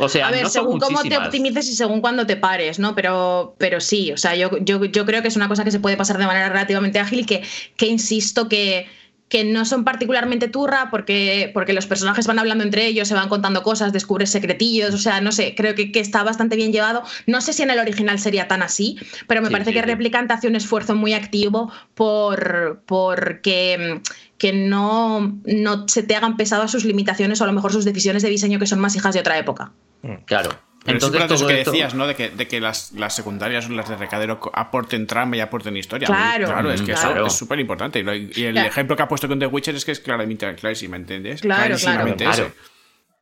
o sea, a ver, según cómo te optimices y según cuándo te pares, ¿no? Pero, pero sí, o sea, yo, yo, yo, creo que es una cosa que se puede pasar de manera relativamente ágil y que, que insisto que, que no son particularmente turra porque, porque los personajes van hablando entre ellos, se van contando cosas, descubres secretillos, o sea, no sé, creo que, que está bastante bien llevado. No sé si en el original sería tan así, pero me parece que Replicant hace un esfuerzo muy activo por, que que no, no se te hagan pesadas sus limitaciones o a lo mejor sus decisiones de diseño que son más hijas de otra época. Mm, claro. Entonces, todo que decías, ¿no? De que, de que las, las, secundarias o las de recadero aporten trama y aporten historia. Claro, claro es que eso es súper importante. Y el ejemplo que ha pusto con The Witcher es que es claramente clarísimo, ¿me entiendes? Claro, claro.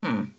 Hmm.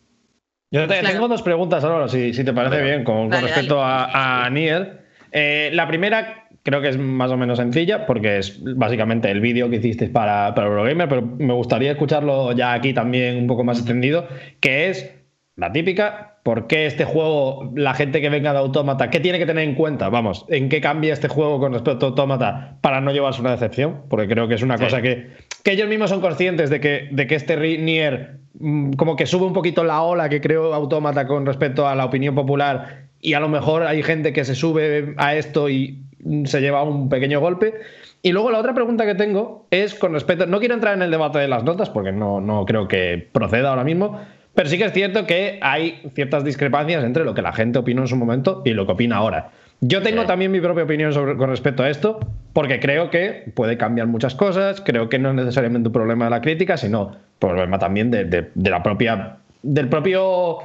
Yo tengo dos preguntas, ahora, si, si te parece bien, con, respecto a, a Nier. Eh, la primera, creo que es más o menos sencilla, porque es básicamente el vídeo que hiciste para, para Eurogamer, pero me gustaría escucharlo ya aquí también un poco más extendido, que es la típica, ¿por qué este juego, la gente que venga de Autómata, qué tiene que tener en cuenta? Vamos, ¿en qué cambia este juego con respecto a Autómata para no llevarse una decepción? Porque creo que es una cosa que, que, ellos mismos son conscientes de que, de que este Nier mm, como que sube un poquito la ola que creó Autómata con respecto a la opinión popular y a lo mejor hay gente que se sube a esto y se lleva un pequeño golpe. Y luego la otra pregunta que tengo es con respecto, no quiero entrar en el debate de las notas porque no, no creo que proceda ahora mismo, pero sí que es cierto que hay ciertas discrepancias entre lo que la gente opinó en su momento y lo que opina ahora. Yo tengo también mi propia opinión sobre, con respecto a esto, porque creo que puede cambiar muchas cosas, creo que no es necesariamente un problema de la crítica, sino problema también de, la propia, del propio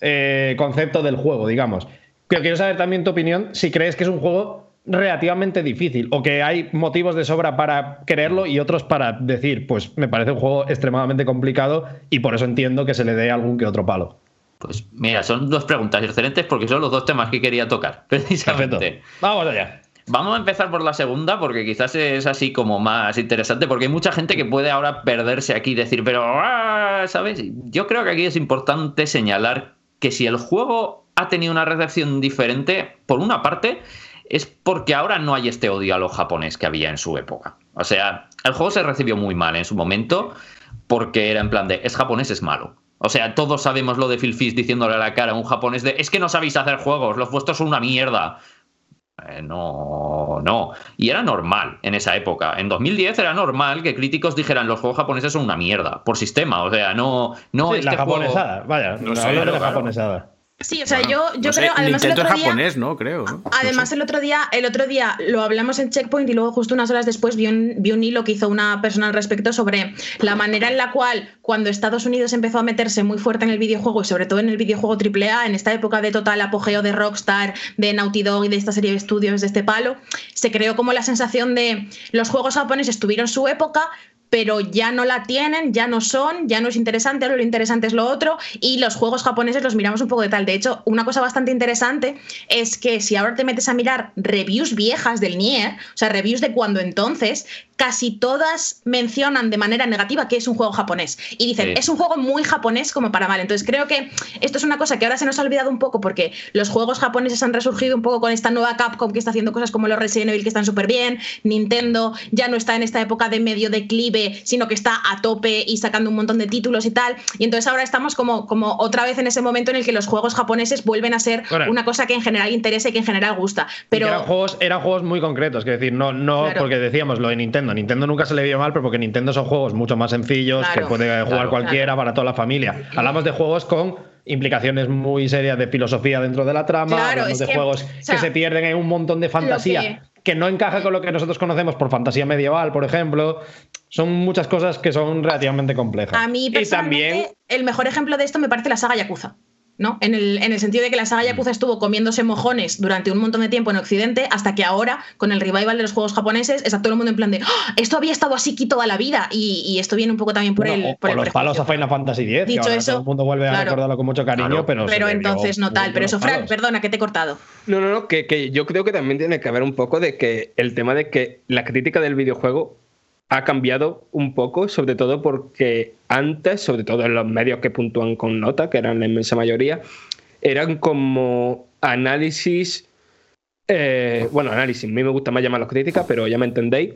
eh, concepto del juego, digamos. Pero quiero saber también tu opinión, si crees que es un juego relativamente difícil o que hay motivos de sobra para creerlo y otros para decir, pues me parece un juego extremadamente complicado y por eso entiendo que se le dé algún que otro palo. Pues mira, son dos preguntas excelentes porque son los dos temas que quería tocar, precisamente. Vamos allá. Vamos a empezar por la segunda porque quizás es así como más interesante porque hay mucha gente que puede ahora perderse aquí y decir, pero, ah", ¿sabes? Yo creo que aquí es importante señalar que si el juego ha tenido una recepción diferente, por una parte, es porque ahora no hay este odio a lo japonés que había en su época. O sea, el juego se recibió muy mal en su momento porque era en plan de, es japonés, es malo. O sea, todos sabemos lo de Phil Fish diciéndole a la cara a un japonés de, es que no sabéis hacer juegos, los vuestros son una mierda. Eh, no, no. Y era normal en esa época. En 2010 era normal que críticos dijeran los juegos japoneses son una mierda, por sistema. O sea, no. no este la japonesada, vaya, no sé, la japonesada. Sí, o sea, yo, yo creo. Además, el otro día, japonés, ¿no? Creo. Además, el otro día, el otro día lo hablamos en Checkpoint y luego, justo unas horas después, vi un, vi un hilo que hizo una persona al respecto sobre la manera en la cual, cuando Estados Unidos empezó a meterse muy fuerte en el videojuego y sobre todo en el videojuego AAA, en esta época de total apogeo de Rockstar, de Naughty Dog y de esta serie de estudios de este palo, se creó como la sensación de los juegos japoneses tuvieron su época, pero ya no la tienen, ya no son, ya no es interesante, lo interesante es lo otro, y los juegos japoneses los miramos un poco de tal. De hecho, una cosa bastante interesante es que si ahora te metes a mirar reviews viejas del Nier, o sea, reviews de cuando entonces, casi todas mencionan de manera negativa que es un juego japonés. Y dicen, es un juego muy japonés como para mal. Entonces creo que esto es una cosa que ahora se nos ha olvidado un poco porque los juegos japoneses han resurgido un poco con esta nueva Capcom que está haciendo cosas como los Resident Evil que están súper bien. Nintendo ya no está en esta época de medio declive, sino que está a tope y sacando un montón de títulos y tal. Y entonces ahora estamos como, como otra vez en ese momento en el que los juegos japoneses vuelven a ser una cosa que en general interesa y que en general gusta. Pero eran juegos, eran juegos muy concretos, es decir, no, no porque decíamos lo de Nintendo Nintendo. nunca se le vio mal, pero porque Nintendo son juegos mucho más sencillos, que puede jugar cualquiera para toda la familia. Hablamos de juegos con implicaciones muy serias de filosofía dentro de la trama, hablamos de juegos que se pierden en un montón de fantasía que... no encaja con lo que nosotros conocemos por fantasía medieval, por ejemplo. Son muchas cosas que son relativamente complejas. A mí, personalmente, y también... el mejor ejemplo de esto me parece la saga Yakuza. ¿No? En el, en el, sentido de que la saga Yakuza mm. estuvo comiéndose mojones durante un montón de tiempo en Occidente, hasta que ahora, con el revival de los juegos japoneses, está todo el mundo en plan de ¡Ah! esto había estado así aquí toda la vida. Y, esto viene un poco también por el. Por, los palos a Final Fantasy X. Dicho eso. Todo el mundo vuelve a recordarlo con mucho cariño, pero. Pero entonces no tal. Pero eso, Frank, perdona que te he cortado. No, no, no, que, que yo creo que también tiene que haber un poco de que el tema de que la crítica del videojuego ha cambiado un poco, sobre todo porque antes, sobre todo en los medios que puntúan con nota, que eran la inmensa mayoría, eran como análisis, eh, bueno, análisis, a mí me gusta más llamarlos críticas, pero ya me entendéis,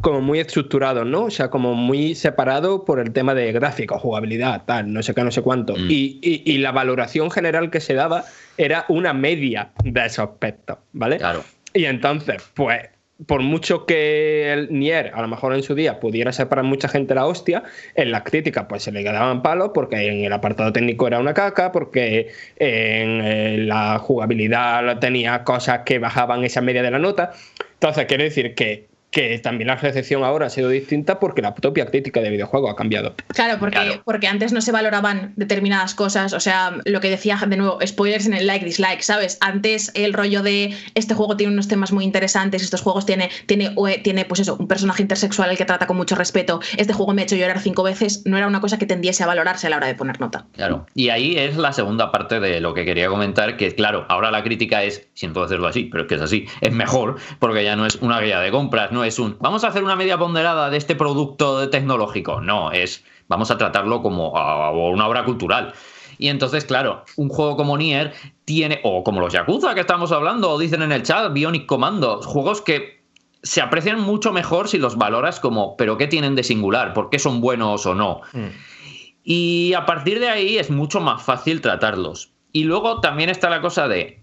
como muy estructurados, ¿no? O sea, como muy separado por el tema de gráficos, jugabilidad, tal, no sé qué, no sé cuánto. Mm. Y, y, la valoración general que se daba era una media de esos aspectos, ¿vale? Claro. Y entonces, pues por mucho que el Nier a lo mejor en su día pudiera ser para mucha gente la hostia, en las críticas pues se le quedaban palos porque en el apartado técnico era una caca, porque en eh, la jugabilidad tenía cosas que bajaban esa media de la nota. Entonces, quiero decir que que también la recepción ahora ha sido distinta porque la propia crítica de videojuego ha cambiado. Claro, porque, porque antes no se valoraban determinadas cosas, o sea, lo que decía de nuevo, spoilers en el like, dislike, ¿sabes? Antes el rollo de este juego tiene unos temas muy interesantes, estos juegos tiene, tiene, tiene pues eso, un personaje intersexual al que trata con mucho respeto, este juego me ha hecho llorar cinco veces, no era una cosa que tendiese a valorarse a la hora de poner nota. Claro, y ahí es la segunda parte de lo que quería comentar, que claro, ahora la crítica es, siento hacerlo así, pero es que es así, es mejor, porque ya no es una guía de compras, no es un vamos a hacer una media ponderada de este producto tecnológico. No, es vamos a tratarlo como una obra cultural. Y entonces, claro, un juego como Nier tiene, o como los Yakuza que estamos hablando, o dicen en el chat, Bionic Commando, juegos que se aprecian mucho mejor si los valoras como, pero ¿qué tienen de singular? ¿Por qué son buenos o no? Mm. Y a partir de ahí es mucho más fácil tratarlos. Y luego también está la cosa de,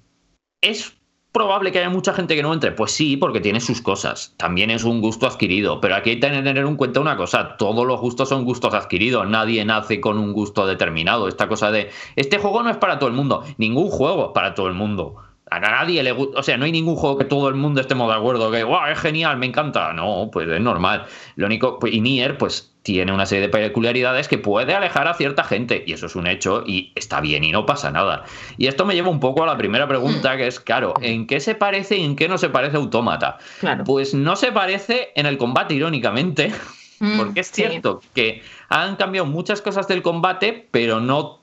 ¿es probable que haya mucha gente que no entre? Pues sí, porque tiene sus cosas. También es un gusto adquirido. Pero aquí hay que tener en cuenta una cosa: todos los gustos son gustos adquiridos. Nadie nace con un gusto determinado. Esta cosa de este juego no es para todo el mundo. Ningún juego es para todo el mundo. A nadie le gusta, o sea, no hay ningún juego que todo el mundo estemos de acuerdo, que, wow, es genial, me encanta. No, pues es normal. Lo único, pues, y Nier, pues tiene una serie de peculiaridades que puede alejar a cierta gente, y eso es un hecho, y está bien, y no pasa nada. Y esto me lleva un poco a la primera pregunta, que es, claro, ¿en qué se parece y en qué no se parece Autómata? Pues no se parece en el combate, irónicamente, mm, porque es cierto que han cambiado muchas cosas del combate, pero no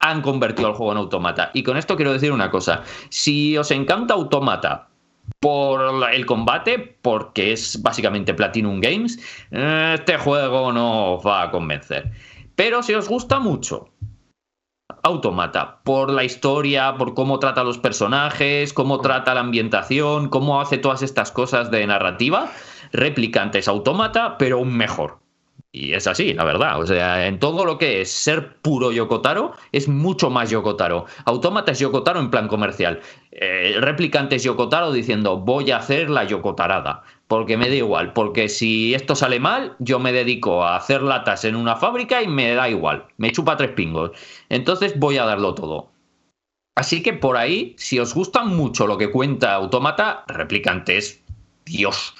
han convertido al juego en automata. Y con esto quiero decir una cosa. Si os encanta automata por el combate, porque es básicamente Platinum Games, este juego no os va a convencer. Pero si os gusta mucho Automata, por la historia, por cómo trata los personajes, cómo trata la ambientación, cómo hace todas estas cosas de narrativa, Replicante es Automata, pero un mejor. Y es así, la verdad. O sea, en todo lo que es ser puro Yokotaro, es mucho más Yokotaro. Autómata es Yokotaro en plan comercial. Eh, replicante es Yokotaro diciendo, voy a hacer la Yokotarada. Porque me da igual. Porque si esto sale mal, yo me dedico a hacer latas en una fábrica y me da igual. Me chupa tres pingos. Entonces voy a darlo todo. Así que por ahí, si os gusta mucho lo que cuenta Autómata, Replicante es Dios.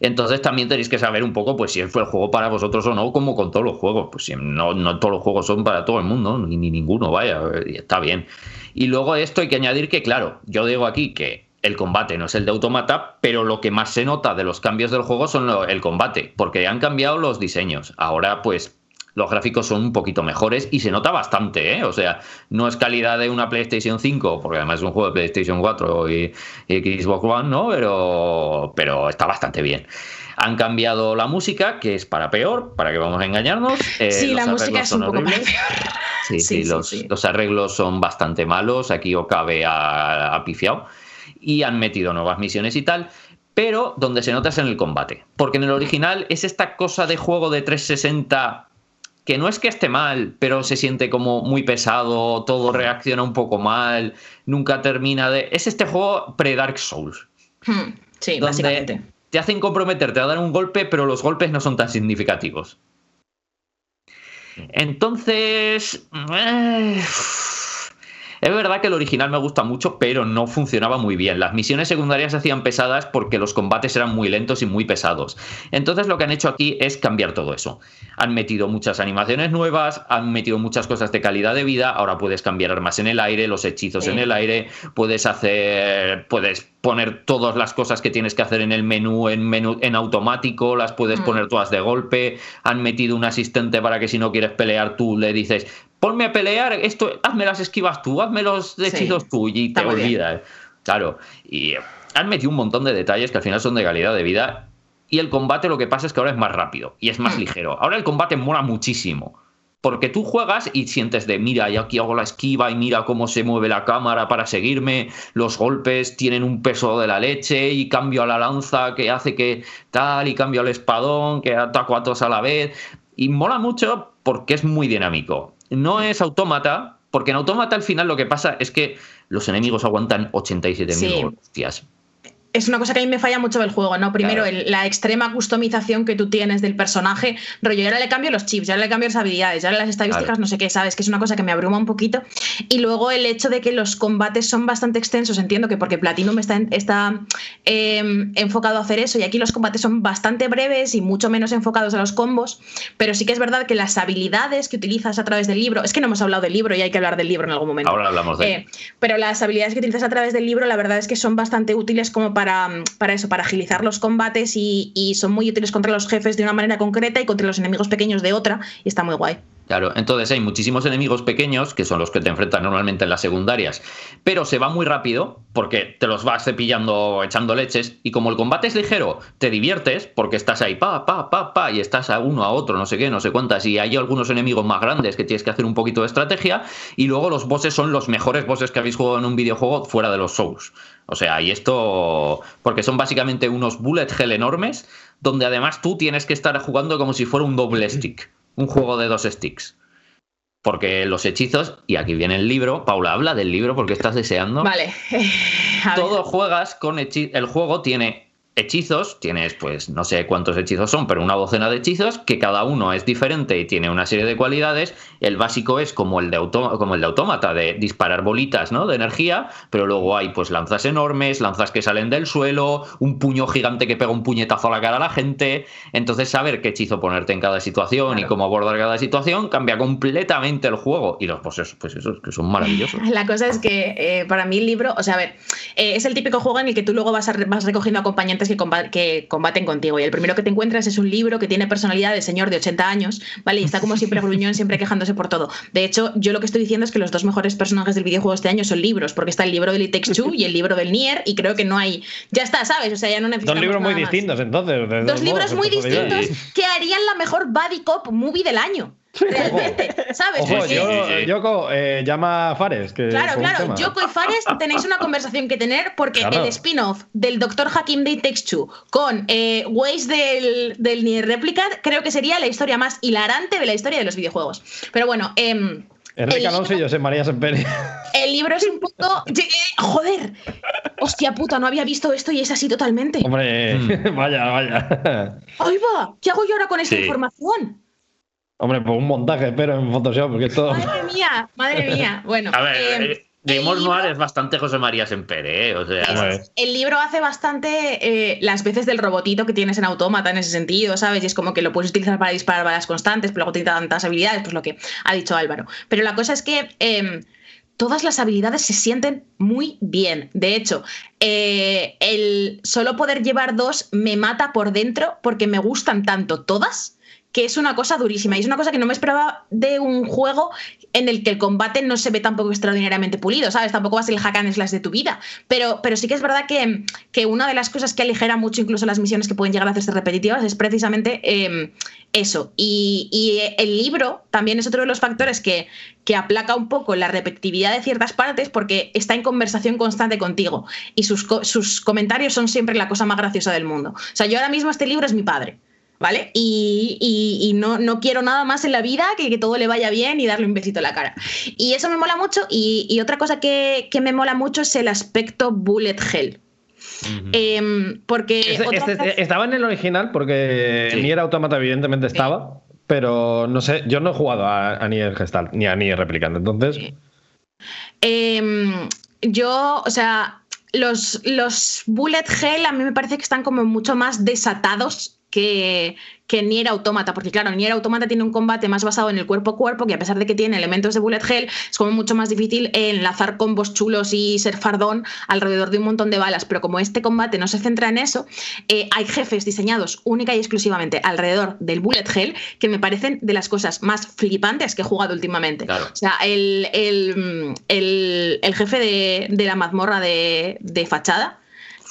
Entonces también tenéis que saber un poco pues si fue el juego para vosotros o no, como con todos los juegos. Pues no, no todos los juegos son para todo el mundo, ni, ni ninguno, vaya, está bien. Y luego esto hay que añadir que, claro, yo digo aquí que el combate no es el de automata, pero lo que más se nota de los cambios del juego son el combate, porque han cambiado los diseños. Ahora, pues, los gráficos son un poquito mejores y se nota bastante, ¿eh? O sea, no es calidad de una PlayStation 5, porque además es un juego de PlayStation 4 y, Xbox One, ¿no? Pero, pero está bastante bien. Han cambiado la música, que es para peor, para que vamos a engañarnos. Eh, sí, la música es un poco peor. Sí, sí, los, arreglos son bastante malos. Aquí Okabe ha, ha pifiado. Y han metido nuevas misiones y tal pero donde se nota es en el combate. Porque en el original es esta cosa de juego de 360 que no es que esté mal, pero se siente como muy pesado, todo reacciona un poco mal, nunca termina de... Es este juego pre-Dark Souls. Hmm, sí, básicamente. Te hacen comprometerte a dar un golpe, pero los golpes no son tan significativos. Entonces... Eh, es verdad que el original me gusta mucho, pero no funcionaba muy bien. Las misiones secundarias se hacían pesadas porque los combates eran muy lentos y muy pesados. Entonces lo que han hecho aquí es cambiar todo eso. Han metido muchas animaciones nuevas, han metido muchas cosas de calidad de vida, ahora puedes cambiar armas en el aire, los hechizos en el aire, puedes hacer, puedes poner todas las cosas que tienes que hacer en el menú en, menú, en automático, las puedes mm. poner todas de golpe, han metido un asistente para que si no quieres pelear tú le dices, ponme a pelear, esto, hazme las esquivas tú, hazme los hechizos tú y te olvidas. Claro, y han metido un montón de detalles que al final son de calidad de vida. Y el combate lo que pasa es que ahora es más rápido y es más mm. ligero. Ahora el combate mola muchísimo. Porque tú juegas y sientes de, mira, yo aquí hago la esquiva y mira cómo se mueve la cámara para seguirme, los golpes tienen un peso de la leche y cambio a la lanza que hace que tal y cambio al espadón que ataco a todos a la vez. Y mola mucho porque es muy dinámico no es autómata, porque en autómata al final lo que pasa es que los enemigos aguantan 87.000 sí. hostias es una cosa que a mí me falla mucho del juego, ¿no? Primero, la extrema customización que tú tienes del personaje, rollo, ahora le cambio los chips, ya le cambio las habilidades, ya las estadísticas, no sé qué, ¿sabes? Que es una cosa que me abruma un poquito. Y luego el hecho de que los combates son bastante extensos, entiendo que porque Platinum está, está em, enfocado a hacer eso, y aquí los combates son bastante breves y mucho menos enfocados a los combos, pero sí que es verdad que las habilidades que utilizas a través del libro, es que no hemos hablado del libro y hay que hablar del libro en algún momento. Ahora hablamos de eh, Pero las habilidades que utilizas a través del libro, la verdad es que son bastante útiles como para para, eso, para agilizar los combates y, y son muy útiles contra los jefes de una manera concreta y contra los enemigos pequeños de otra, y está muy guay. Claro, entonces hay muchísimos enemigos pequeños, que son los que te enfrentan normalmente en las secundarias, pero se va muy rápido porque te los vas cepillando, echando leches, y como el combate es ligero, te diviertes porque estás ahí, pa, pa, pa, pa, y estás a uno, a otro, no sé qué, no sé cuántas, y hay algunos enemigos más grandes que tienes que hacer un poquito de estrategia, y luego los bosses son los mejores bosses que habéis jugado en un videojuego fuera de los Souls. O sea, y esto, porque son básicamente unos bullet hell enormes, donde además tú tienes que estar jugando como si fuera un doble stick un juego de dos sticks. Porque los hechizos, y aquí viene el libro, Paula habla del libro porque estás deseando. Vale. Todo juegas con hechizos. El juego tiene hechizos, tienes pues no sé cuántos hechizos son, pero una docena de hechizos, que cada uno es diferente y tiene una serie de cualidades. El básico es como el de, como el de autómata, de disparar bolitas ¿no? de energía, pero luego hay pues lanzas enormes, lanzas que salen del suelo, un puño gigante que pega un puñetazo a la cara a la gente. Entonces saber qué hechizo ponerte en cada situación y cómo abordar cada situación cambia completamente el juego. Y los bosses, pues esos que son maravillosos. La cosa es que eh, para mí el libro, o sea, a ver, eh, es el típico juego en el que tú luego vas, a, vas recogiendo acompañantes que, combaten contigo. Y el primero que te encuentras es un libro que tiene personalidad de señor de 80 años, ¿vale? Y está como siempre gruñón, siempre quejándose por todo. De hecho, yo lo que estoy diciendo es que los dos mejores personajes del videojuego este año son libros, porque está el libro del It Takes Two y el libro del Nier, y creo que no hay. Ya está, ¿sabes? O sea, ya no necesitamos. Dos libros muy distintos, entonces. Dos, libros muy distintos que harían la mejor Buddy Cop movie del año. Realmente, ¿sabes? Ojo, Yoko, eh, llama a Fares. claro, claro. Yoko y Fares tenéis una conversación que tener porque el spin-off del Dr. Hakim Day Textu con eh, Waze del, del Nier Replicant creo que sería la historia más hilarante de la historia de los videojuegos. Pero bueno, eh, Enrique Alonso y José María Semperi. El libro es un poco. ¡Joder! Hostia puta, no había visto esto y es así totalmente. Hombre, mm. vaya, vaya. ¡Ay, va! ¿Qué hago yo ahora con esta información? Hombre, pues un montaje, pero en Photoshop, porque esto. Madre mía, madre mía. Bueno. A ver, eh, eh Noir es bastante José María Sempere, ¿eh? O sea, el libro hace bastante eh, las veces del robotito que tienes en autómata en ese sentido, ¿sabes? Y es como que lo puedes utilizar para disparar balas constantes, pero luego tiene tantas habilidades, pues lo que ha dicho Álvaro. Pero la cosa es que em, todas las habilidades se sienten muy bien. De hecho, el solo poder llevar dos me mata por dentro porque me gustan tanto todas que es una cosa durísima y es una cosa que no me esperaba de un juego en el que el combate no se ve tampoco extraordinariamente pulido, ¿sabes? Tampoco va a ser el hack and slash de tu vida, pero, pero sí que es verdad que, que, una de las cosas que aligera mucho incluso las misiones que pueden llegar a hacerse repetitivas es precisamente em, eso. Y, y, el libro también es otro de los factores que, que aplaca un poco la repetitividad de ciertas partes porque está en conversación constante contigo y sus, sus comentarios son siempre la cosa más graciosa del mundo. O sea, yo ahora mismo este libro es mi padre. ¿Vale? Y, no, no, quiero nada más en la vida que que todo le vaya bien y darle un besito en la cara. Y eso me mola mucho. Y, otra cosa que, me mola mucho es el aspecto bullet hell. Em, porque. Este, este, estaba en el original, porque Nier Automata, evidentemente, estaba. Pero no sé, yo no he jugado a, Nier Gestalt ni a Nier Replicante, entonces. Em, yo, o sea, los, los bullet hell a mí me parece que están como mucho más desatados que, que Nier Automata, porque claro, Nier Automata tiene un combate más basado en el cuerpo a cuerpo, que a pesar de que tiene elementos de bullet hell, es como mucho más difícil enlazar combos chulos y ser fardón alrededor de un montón de balas, pero como este combate no se centra en eso, eh, hay jefes diseñados única y exclusivamente alrededor del bullet hell que me parecen de las cosas más flipantes que he jugado últimamente. O sea, el, jefe de, la mazmorra de, de fachada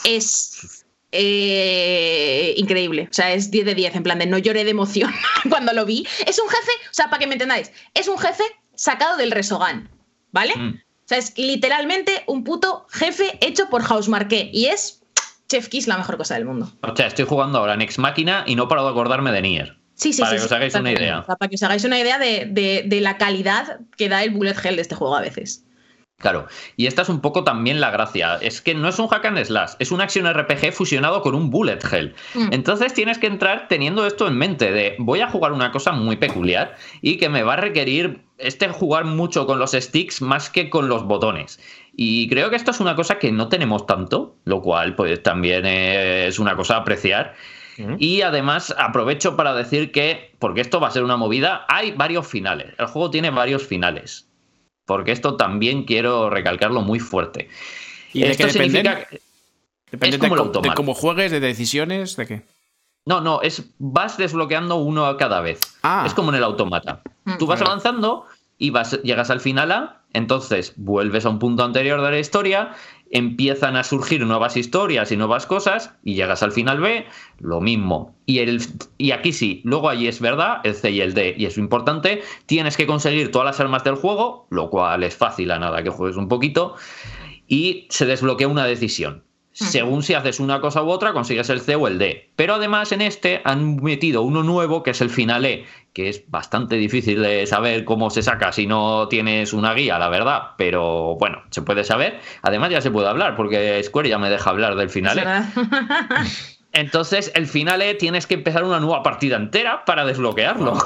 es eh, increíble. O sea, es 10 de 10, en plan de no lloré de emoción cuando lo vi. Es un jefe, o sea, para que me entendáis, es un jefe sacado del Resogan, ¿vale? Mm. O sea, es literalmente un puto jefe hecho por House Marqué y es Chef Kiss la mejor cosa del mundo. O sea, estoy jugando ahora en Ex Máquina y no paro de acordarme de Nier. Sí, sí, para que os hagáis una idea. Para que os hagáis una idea de, de la calidad que da el bullet hell de este juego a veces. Claro, y esta es un poco también la gracia. Es que no es un hack and slash, es un action RPG fusionado con un bullet hell. Mm. Entonces tienes que entrar teniendo esto en mente de voy a jugar una cosa muy peculiar y que me va a requerir este jugar mucho con los sticks más que con los botones. Y creo que esto es una cosa que no tenemos tanto, lo cual pues también es una cosa a apreciar. Y además aprovecho para decir que, porque esto va a ser una movida, hay varios finales. El juego tiene varios finales porque esto también quiero recalcarlo muy fuerte. ¿Y esto de qué significa Depende de, cómo juegues, de decisiones, de qué. No, no, es vas desbloqueando uno a cada vez. Ah. Es como en el automata. Mm. Tú vas avanzando y vas, llegas al final A, entonces vuelves a un punto anterior de la historia empiezan a surgir nuevas historias y nuevas cosas y llegas al final B, lo mismo. Y, el, y aquí sí, luego allí es verdad, el C y el D, y es importante, tienes que conseguir todas las armas del juego, lo cual es fácil a nada que juegues un poquito, y se desbloquea una decisión. Según si haces una cosa u otra, consigues el C o el D. Pero además en este han metido uno nuevo que es el final E, que es bastante difícil de saber cómo se saca si no tienes una guía, la verdad. Pero bueno, se puede saber. Además ya se puede hablar, porque Square ya me deja hablar del final E. Entonces, el final E tienes que empezar una nueva partida entera para desbloquearlo.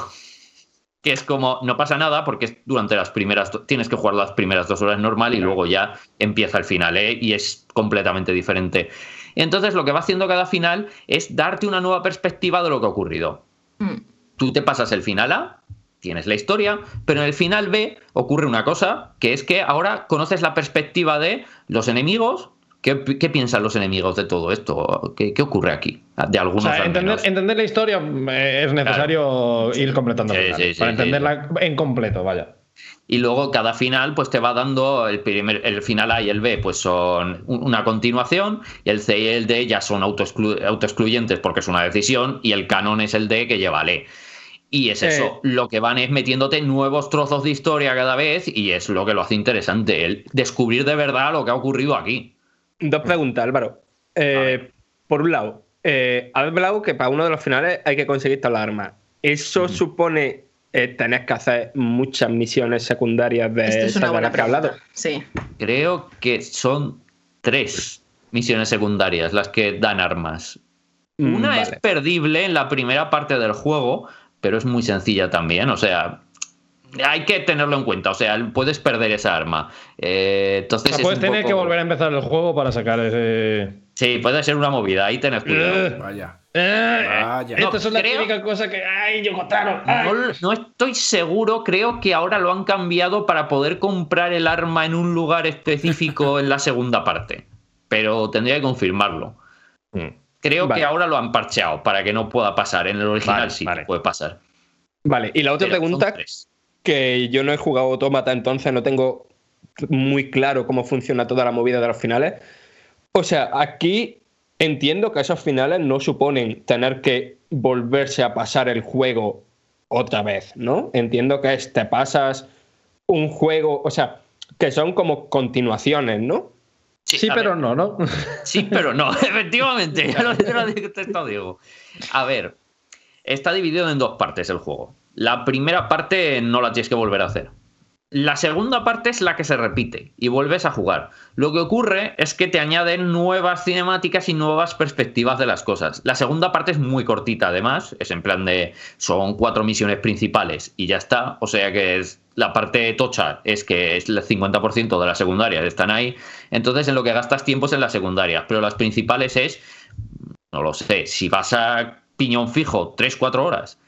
Que es como, no pasa nada porque durante las primeras, tienes que jugar las primeras dos horas normal y luego ya empieza el final E y es completamente diferente. Entonces, lo que va haciendo cada final es darte una nueva perspectiva de lo que ha ocurrido. Mm. Tú te pasas el final A, tienes la historia, pero en el final B ocurre una cosa, que es que ahora conoces la perspectiva de los enemigos, ¿Qué, piensan los enemigos de todo esto? ¿Qué, ocurre aquí? De algunos. entender, la historia eh, es necesario ir completando para entenderla en completo, vaya. Y luego cada final pues te va dando el primer, el final A y el B pues son una continuación y el C y el D ya son autoexcluyentes porque es una decisión y el canon es el D que lleva el E. Y es eso, lo que van es metiéndote nuevos trozos de historia cada vez y es lo que lo hace interesante, el descubrir de verdad lo que ha ocurrido aquí. Dos preguntas, Álvaro. Eh, por un lado, eh, hablado que para uno de los finales hay que conseguir todas las armas. ¿Eso supone eh, tener que hacer muchas misiones secundarias de Esto es una buena que hablado? Sí. Creo que son tres misiones secundarias las que dan armas. Mm, una es perdible en la primera parte del juego, pero es muy sencilla también. O sea, hay que tenerlo en cuenta. O sea, puedes perder esa arma. Eh, entonces puedes tener que volver a empezar el juego para sacar ese. Sí, puede ser una movida. Ahí tenés cuidado. Eh, vaya. Eh, Vaya. Esto es la típica cosa que. ¡Ay, yo No, no, estoy seguro. Creo que ahora lo han cambiado para poder comprar el arma en un lugar específico en la segunda parte. Pero tendría que confirmarlo. Mm. Creo que ahora lo han parcheado para que no pueda pasar. En el original sí puede pasar. Vale, y la otra pregunta que yo no he jugado Autómata, entonces no tengo muy claro cómo funciona toda la movida de los finales. O sea, aquí entiendo que esos finales no suponen tener que volverse a pasar el juego otra vez, ¿no? Entiendo que es, te pasas un juego, o sea, que son como continuaciones, ¿no? Sí, pero no, ¿no? Sí, pero no, efectivamente, ya lo, te digo. A ver, está dividido en dos partes el juego. La primera parte no la tienes que volver a hacer. La segunda parte es la que se repite y vuelves a jugar. Lo que ocurre es que te añaden nuevas cinemáticas y nuevas perspectivas de las cosas. La segunda parte es muy cortita, además, es en plan de son cuatro misiones principales y ya está. O sea que es la parte tocha es que es el 50% de las secundarias están ahí. Entonces en lo que gastas tiempo es en las secundarias, pero las principales es, no lo sé, si vas a piñón fijo 3-4 horas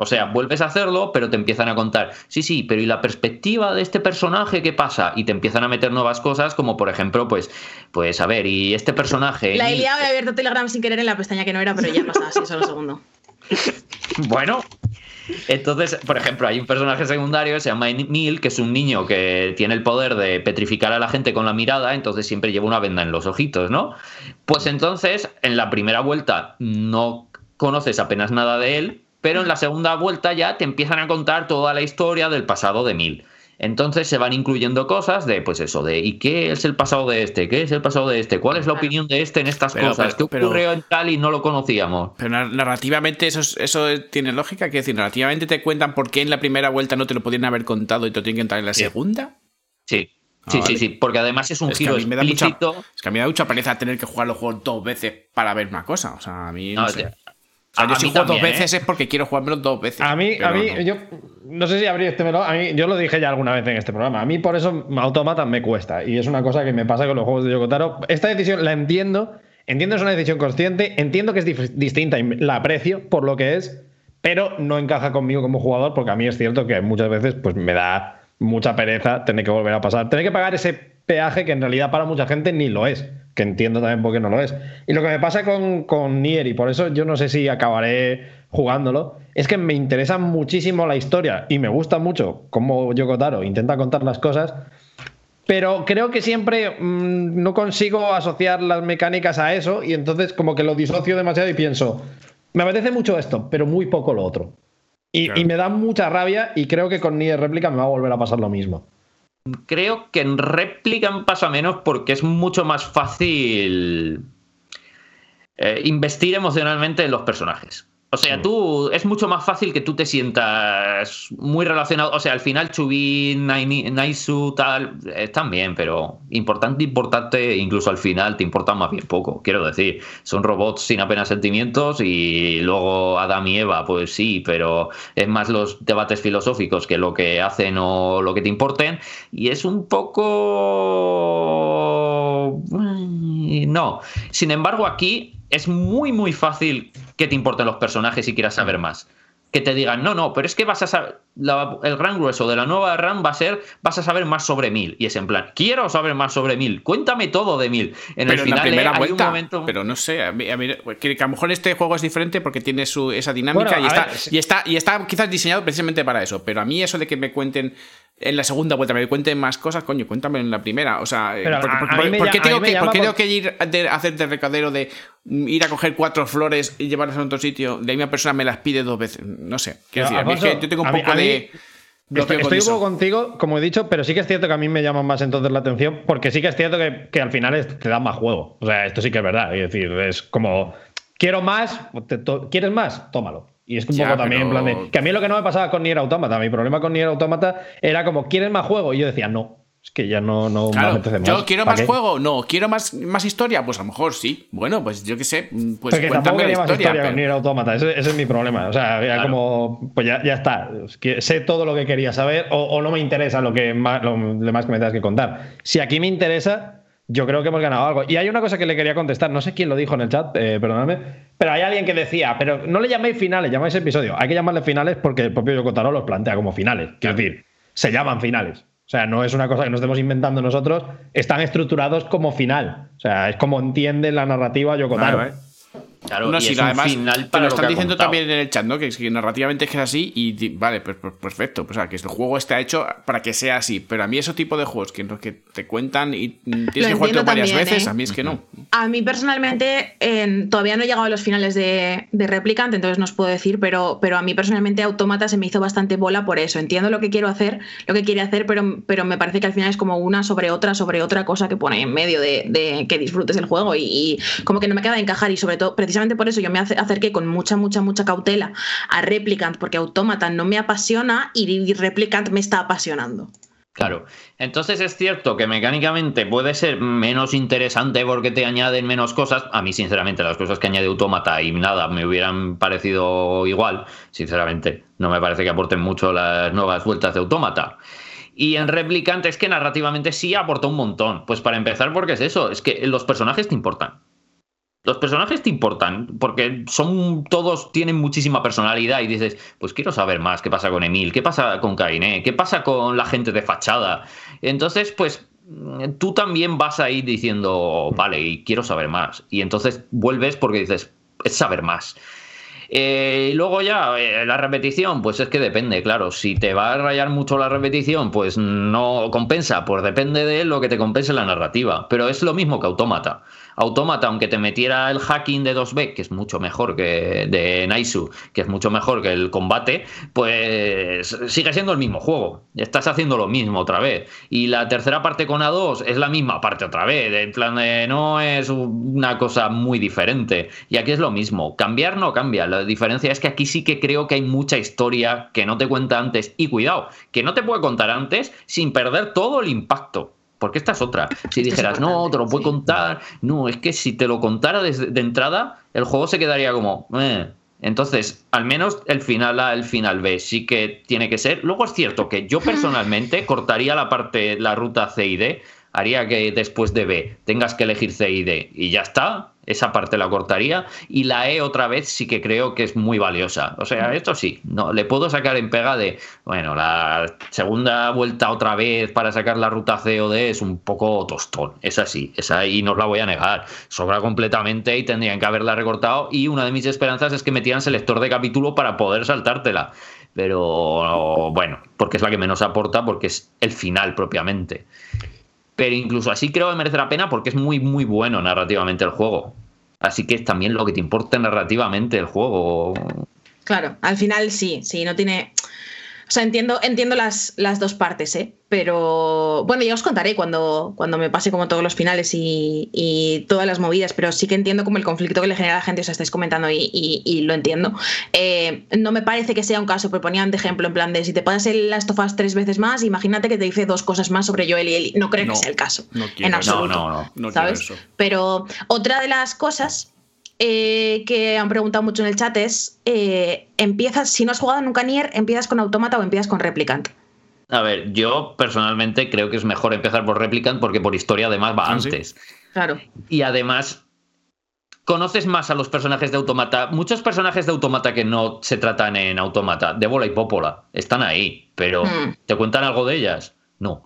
o sea, vuelves a hacerlo, pero te empiezan a contar, sí, sí, pero ¿y la perspectiva de este personaje qué pasa? Y te empiezan a meter nuevas cosas, como por ejemplo, pues, pues a ver, y este personaje. La he liado, he abierto Telegram sin querer en la pestaña que no era, pero ya pasa, así, solo un segundo. bueno, entonces, por ejemplo, hay un personaje secundario que se llama Neil, que es un niño que tiene el poder de petrificar a la gente con la mirada, entonces siempre lleva una venda en los ojitos, ¿no? Pues entonces, en la primera vuelta no conoces apenas nada de él, pero en la segunda vuelta ya te empiezan a contar toda la historia del pasado de Mil. Entonces se van incluyendo cosas de, pues eso, de ¿y qué es el pasado de este? ¿Qué es el pasado de este? ¿Cuál es la opinión de este en estas cosas? ¿Qué ocurrió en tal y no lo conocíamos? Pero narrativamente eso, eso tiene lógica, que decir, narrativamente te cuentan por qué en la primera vuelta no te lo podían haber contado y te lo tienen que contar en la segunda. Sí. Ah, sí, sí, sí, porque además es un giro que me mucha, es que a mí me da mucha pereza tener que jugar los juegos dos veces para ver una cosa. O sea, a mí no, sé yo si juego dos veces ¿eh? es porque quiero jugármelo dos veces. A mí, a mí yo no sé si abrí este melón. A mí, yo lo dije ya alguna vez en este programa. A mí por eso Automata me cuesta. Y es una cosa que me pasa con los juegos de Yokotaro. Esta decisión la entiendo. Entiendo que es una decisión consciente. Entiendo que es distinta y la aprecio por lo que es. Pero no encaja conmigo como jugador porque a mí es cierto que muchas veces pues, me da mucha pereza tener que volver a pasar. Tener que pagar ese peaje que en realidad para mucha gente ni lo es que entiendo también por qué no lo es. Y lo que me pasa con, con Nier, y por eso yo no sé si acabaré jugándolo, es que me interesa muchísimo la historia y me gusta mucho cómo Yokotaro intenta contar las cosas, pero creo que siempre mm, no consigo asociar las mecánicas a eso y entonces como que lo disocio demasiado y pienso, me apetece mucho esto, pero muy poco lo otro. Y, y me da mucha rabia y creo que con Nier Réplica me va a volver a pasar lo mismo. Creo que en Replicant pasa menos porque es mucho más fácil eh, investir emocionalmente en los personajes. O sea, tú es mucho más fácil que tú te sientas muy relacionado. O sea, al final Chubin, Naisu, tal, están bien, pero importante, importante, incluso al final te importan más bien poco. Quiero decir, son robots sin apenas sentimientos y luego Adam y Eva, pues sí, pero es más los debates filosóficos que lo que hacen o lo que te importen. Y es un poco. No. Sin embargo, aquí es muy, muy fácil que te importen los personajes y quieras saber más. Que te digan, no, no, pero es que vas a saber, el gran grueso de la nueva RAM va a ser, vas a saber más sobre Mil. Y es en plan, quiero saber más sobre Mil, cuéntame todo de Mil. En el final eh, hay un momento... Pero no sé, a, que, a lo mejor este juego es diferente porque tiene su, esa dinámica y, está, y, está, y está quizás diseñado precisamente para eso. Pero a mí eso de que me cuenten en la segunda vuelta me cuenten más cosas, coño, cuéntame en la primera. O sea, ¿por, qué tengo, que, ir a hacer de recadero de ir a coger cuatro flores y llevarlas a otro sitio? La misma persona me las pide dos veces. No sé. Quiero decir, yo tengo un poco de. Estoy, un poco contigo, como he dicho, pero sí que es cierto que a mí me llama más entonces la atención, porque sí que es cierto que, al final te da más juego. O sea, esto sí que es verdad. Es decir, es como, quiero más, ¿quieres más? Tómalo. Y es un poco también en plan de. Que a mí lo que no me pasaba con Nier Automata, mi problema con Nier Automata era como, ¿quieres más juego? Y yo decía, no. Es que ya no, no claro, Yo quiero más juego, no. Quiero más, más historia, pues a lo mejor sí. Bueno, pues yo qué sé. Pues Porque tampoco quería más historia con Nier Automata. Ese, es mi problema. O sea, ya como. Pues ya, ya está. sé todo lo que quería saber o, no me interesa lo que más, lo demás que me tengas que contar. Si aquí me interesa, yo creo que hemos ganado algo. Y hay una cosa que le quería contestar, no sé quién lo dijo en el chat, eh, perdóname, pero hay alguien que decía, pero no le llaméis finales, llamáis episodio. Hay que llamarle finales porque el propio Yoko los plantea como finales. Quiero decir, se llaman finales. O sea, no es una cosa que nos estemos inventando nosotros, están estructurados como final. O sea, es como entiende la narrativa Yoko Claro, y es además, final para lo, están diciendo también en el chat, ¿no? Que, que, narrativamente es que es así y vale, pues, pues, perfecto. O sea, que el juego está hecho para que sea así. Pero a mí ese tipo de juegos que, que te cuentan y tienes que jugarlo varias veces, ¿eh? a mí es que no. A mí personalmente todavía no he llegado a los finales de, de Replicant, entonces no os puedo decir, pero, pero a mí personalmente Automata se me hizo bastante bola por eso. Entiendo lo que quiero hacer, lo que quiere hacer, pero, pero me parece que al final es como una sobre otra, sobre otra cosa que pone en medio de, que disfrutes el juego y, y, como que no me acaba de encajar y sobre todo precisamente por eso yo me acerqué con mucha, mucha, mucha cautela a Replicant, porque Automata no me apasiona y Replicant me está apasionando. Claro, entonces es cierto que mecánicamente puede ser menos interesante porque te añaden menos cosas. A mí, sinceramente, las cosas que añade Automata y nada me hubieran parecido igual. Sinceramente, no me parece que aporten mucho las nuevas vueltas de Automata. Y en Replicant es que narrativamente sí aporta un montón. Pues para empezar, porque es eso, es que los personajes te importan los personajes te importan porque son todos tienen muchísima personalidad y dices, pues quiero saber más qué pasa con Emil, qué pasa con Kainé, qué pasa con la gente de fachada. Entonces, pues tú también vas a ir diciendo, vale, y quiero saber más. Y entonces vuelves porque dices, es saber más. Eh, y luego ya, eh, la repetición, pues es que depende, claro. Si te va a rayar mucho la repetición, pues no compensa, pues depende de lo que te compense la narrativa. Pero es lo mismo que Autómata. Automata, aunque te metiera el hacking de 2B, que es mucho mejor que de Naisu, que es mucho mejor que el combate, pues sigue siendo el mismo juego. Estás haciendo lo mismo otra vez. Y la tercera parte con A2 es la misma parte otra vez. En plan, de, no es una cosa muy diferente. Y aquí es lo mismo. Cambiar no cambia. La diferencia es que aquí sí que creo que hay mucha historia que no te cuenta antes. Y cuidado, que no te puede contar antes sin perder todo el impacto. Porque esta es otra. Si dijeras, no, te lo puedo contar. No, es que si te lo contara desde, de entrada, el juego se quedaría como. Eh". Entonces, al menos el final A, el final B, sí que tiene que ser. Luego es cierto que yo personalmente cortaría la parte, la ruta C y D, haría que después de B tengas que elegir C y D y ya está esa parte la cortaría y la E otra vez sí que creo que es muy valiosa. O sea, esto sí, no le puedo sacar en pega de, bueno, la segunda vuelta otra vez para sacar la ruta C o D es un poco tostón, es así, esa y no os la voy a negar, sobra completamente y tendrían que haberla recortado y una de mis esperanzas es que metieran selector de capítulo para poder saltártela. Pero bueno, porque es la que menos aporta, porque es el final propiamente pero incluso así creo que merece la pena porque es muy, muy bueno narrativamente el juego. Así que es también lo que te importa narrativamente el juego. Claro, al final sí, sí, no tiene. O sea, entiendo, entiendo las, las dos partes, ¿eh? Pero bueno, ya os contaré cuando, cuando me pase como todos los finales y, todas las movidas, pero sí que entiendo como el conflicto que le genera a la gente, os estáis comentando y, lo entiendo. Eh, no me parece que sea un caso, pero ponían de ejemplo en plan de si te pasas el Last of Us tres veces más, imagínate que te dice dos cosas más sobre Joel y Ellie. No creo que sea el caso. No quiero, en absoluto. No, no, no. ¿sabes? Pero otra de las cosas eh, que han preguntado mucho en el chat es, eh, empiezas, si no has jugado nunca Nier, ¿empiezas con Automata o empiezas con Replicant? A ver, yo personalmente creo que es mejor empezar por Replicant porque por historia además va ah, antes. Claro. Y además conoces más a los personajes de Automata. Muchos personajes de Automata que no se tratan en Automata, de bola y Popola, están ahí, pero hmm. ¿te cuentan algo de ellas? No.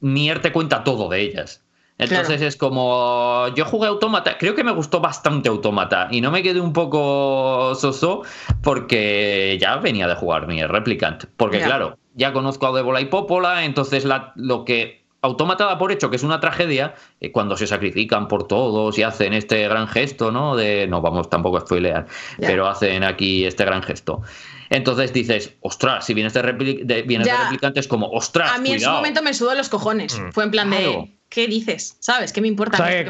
Nier te cuenta todo de ellas. Entonces es como. Yo jugué Automata, creo que me gustó bastante Automata y no me quedé un poco soso porque ya venía de jugar mi Replicant. Porque, claro, ya conozco a Debola y Popola, entonces lo que Automata da por hecho que es una tragedia eh, cuando se sacrifican por todos y hacen este gran gesto, ¿no? De. No vamos tampoco a spoilear, pero hacen aquí este gran gesto. Entonces dices, ostras, si vienes de, replicante es como, ostras. A mí en su momento me sudó los cojones. Mm. Fue en plan de. ¿Qué dices? ¿Sabes? ¿Qué me importa? O sea,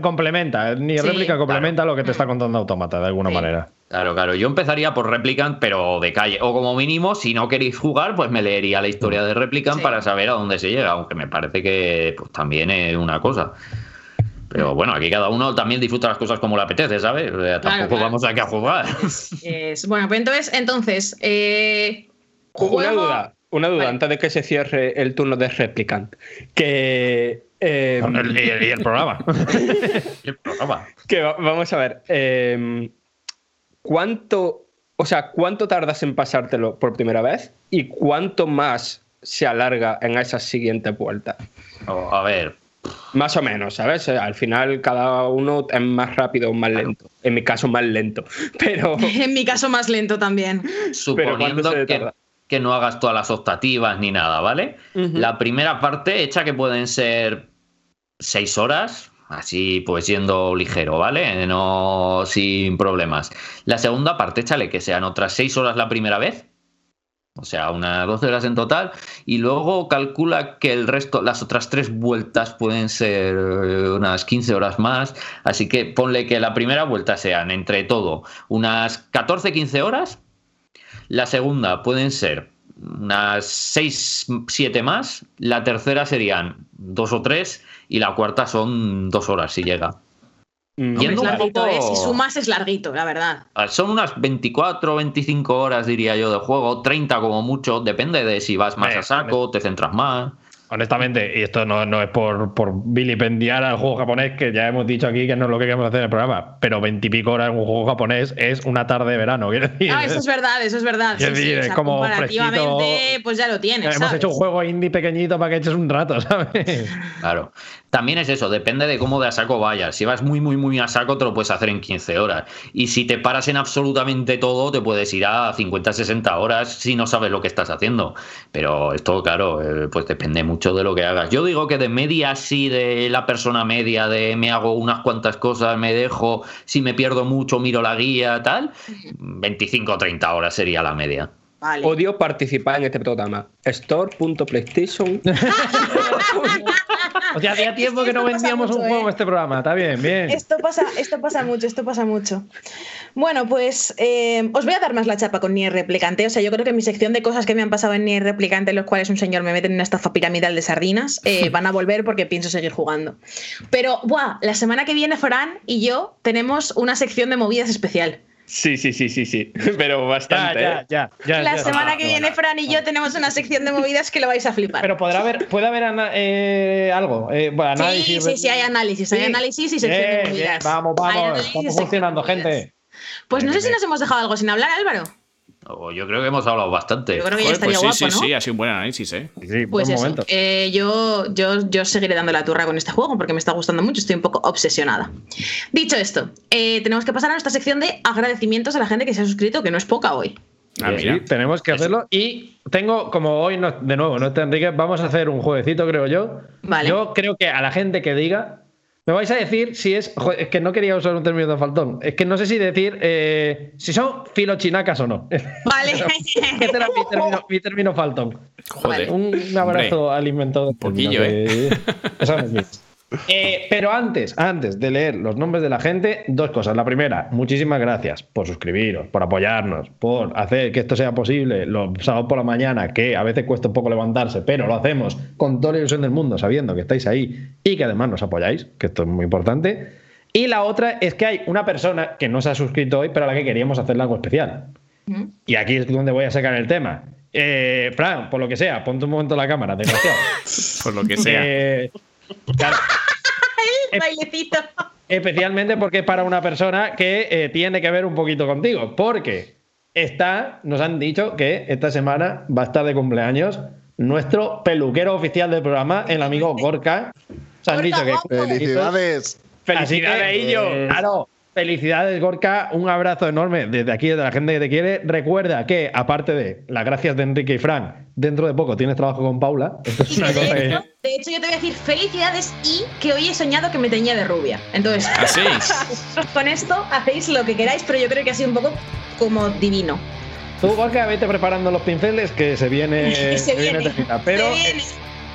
complementa, ni réplica complementa lo que te está contando Automata de alguna manera. Claro, claro. Yo empezaría por Replicant, pero de calle. O como mínimo, si no queréis jugar, pues me leería la historia de Replicant para saber a dónde se llega, aunque me parece que pues, también es una cosa. Pero bueno, aquí cada uno también disfruta las cosas como le apetece, ¿sabes? tampoco vamos aquí a jugar. bueno, pues entonces, entonces eh, una duda, una duda antes de que se cierre el turno de Replicant. Que eh, y, el, programa. el programa. Que vamos a ver. Em, ¿Cuánto, o sea, cuánto tardas en pasártelo por primera vez y cuánto más se alarga en esa siguiente vuelta? a ver. Más o menos, ¿sabes? Al final cada uno es más rápido o más lento. En mi caso, más lento. Pero. en mi caso, más lento también. Suponiendo que que no hagas todas las optativas ni nada, ¿vale? La primera parte hecha que pueden ser seis horas, así pues yendo ligero, ¿vale? No sin problemas. La segunda parte, échale que sean otras seis horas la primera vez. O sea, unas 12 horas en total. Y luego calcula que el resto, las otras tres vueltas pueden ser unas 15 horas más. Así que ponle que la primera vuelta sean entre todo unas 14-15 horas la segunda pueden ser unas 6, 7 más. La tercera serían dos o tres. Y la cuarta son dos horas si llega. Mm. es larguito, ¿eh? Si sumas es larguito, la verdad. Ah, son unas 24 o 25 horas, diría yo, de juego. 30 como mucho. Depende de si vas más a saco, te centras más. Honestamente, y esto no, es por, por, vilipendiar al juego japonés, que ya hemos dicho aquí que no es lo que queremos hacer en el programa, pero veintipico horas en un juego japonés es una tarde de verano. Decir, ah, eso es verdad, eso es verdad. es como comparativamente, pues ya lo tienes. Hemos hecho un juego indie pequeñito para que eches un rato, ¿sabes? Claro. También es eso, depende de cómo de a saco vayas. Si vas muy, muy, muy a saco, te lo puedes hacer en 15 horas. Y si te paras en absolutamente todo, te puedes ir a 50, 60 horas si no sabes lo que estás haciendo. Pero esto, claro, eh, pues depende mucho de lo que hagas. Yo digo que de media, sí, de la persona media, de me hago unas cuantas cosas, me dejo, si me pierdo mucho, miro la guía, tal, 25 o 30 horas sería la media. Odio participar en este programa. Store.playstation. o sea, hacía tiempo que no vendíamos un juego en este programa. Está bien, bien. Esto pasa, esto pasa mucho, esto pasa mucho. Bueno, pues eh, os voy a dar más la chapa con Nier Replicante. O sea, yo creo que mi sección de cosas que me han pasado en Nier Replicante, en los cuales un señor me mete en una estafa piramidal de sardinas, eh, van a volver porque pienso seguir jugando. Pero, buah, la semana que viene, Fran y yo tenemos una sección de movidas especial. Sí, sí, sí, sí, sí. Pero bastante. Ya, ya, ¿eh? ya, La semana que viene, Fran y yo tenemos una sección de movidas que lo vais a flipar. Pero podrá haber, puede haber eh, algo. Eh, análisis, sí, sí, sí, hay análisis. Hay análisis y sección de movidas. vamos, vamos. Estamos funcionando, gente. Pues no sé si nos hemos dejado algo sin hablar, Álvaro yo creo que hemos hablado bastante. Yo creo que ya estaría pues sí, guapo, sí, sí, ha sido un buen análisis, ¿eh? Sí, pues eso. Eh, yo, yo, yo seguiré dando la turra con este juego porque me está gustando mucho, estoy un poco obsesionada. Dicho esto, eh, tenemos que pasar a nuestra sección de agradecimientos a la gente que se ha suscrito, que no es poca hoy. Ah, sí, tenemos que hacerlo. Y tengo, como hoy, de nuevo, no está Enrique, vamos a hacer un jueguecito, creo yo. Vale. Yo creo que a la gente que diga Me vais a decir si es. joder, es que no quería usar un término de faltón. Es que no sé si decir eh, si son filochinacas o no. Vale. Este era mi término, mi término faltón. Joder. Un, un abrazo Hombre, al inventor. un poquillo, que- Eso no es mío. Eh, pero antes, antes de leer los nombres de la gente, dos cosas. La primera, muchísimas gracias por suscribiros, por apoyarnos, por hacer que esto sea posible los sábados por la mañana, que a veces cuesta un poco levantarse, pero lo hacemos con toda la ilusión del mundo, sabiendo que estáis ahí y que además nos apoyáis, que esto es muy importante. Y la otra es que hay una persona que no se ha suscrito hoy, pero a la que queríamos hacerle algo especial. Y aquí es donde voy a sacar el tema. Eh, Fran, por lo que sea, ponte un momento la cámara, desgraciado. Por lo que sea. Eh, El bailecito. especialmente porque es para una persona que eh, tiene que ver un poquito contigo. Porque está, nos han dicho que esta semana va a estar de cumpleaños nuestro peluquero oficial del programa, el amigo Gorka. Se han Gorka, dicho que. ¡Felicidades! Felicidades, que, Illo. eh, Claro. Felicidades, Gorka. Un abrazo enorme desde aquí, desde la gente que te quiere. Recuerda que, aparte de las gracias de Enrique y Fran, dentro de poco tienes trabajo con Paula. Esto es Y una cosa de, que. hecho, de hecho, yo te voy a decir felicidades y que hoy he soñado que me teñía de rubia. Entonces, Así. con esto hacéis lo que queráis, pero yo creo que ha sido un poco como divino. Tú, Gorka, vete preparando los pinceles que se viene. se se viene. tecita. Pero se viene.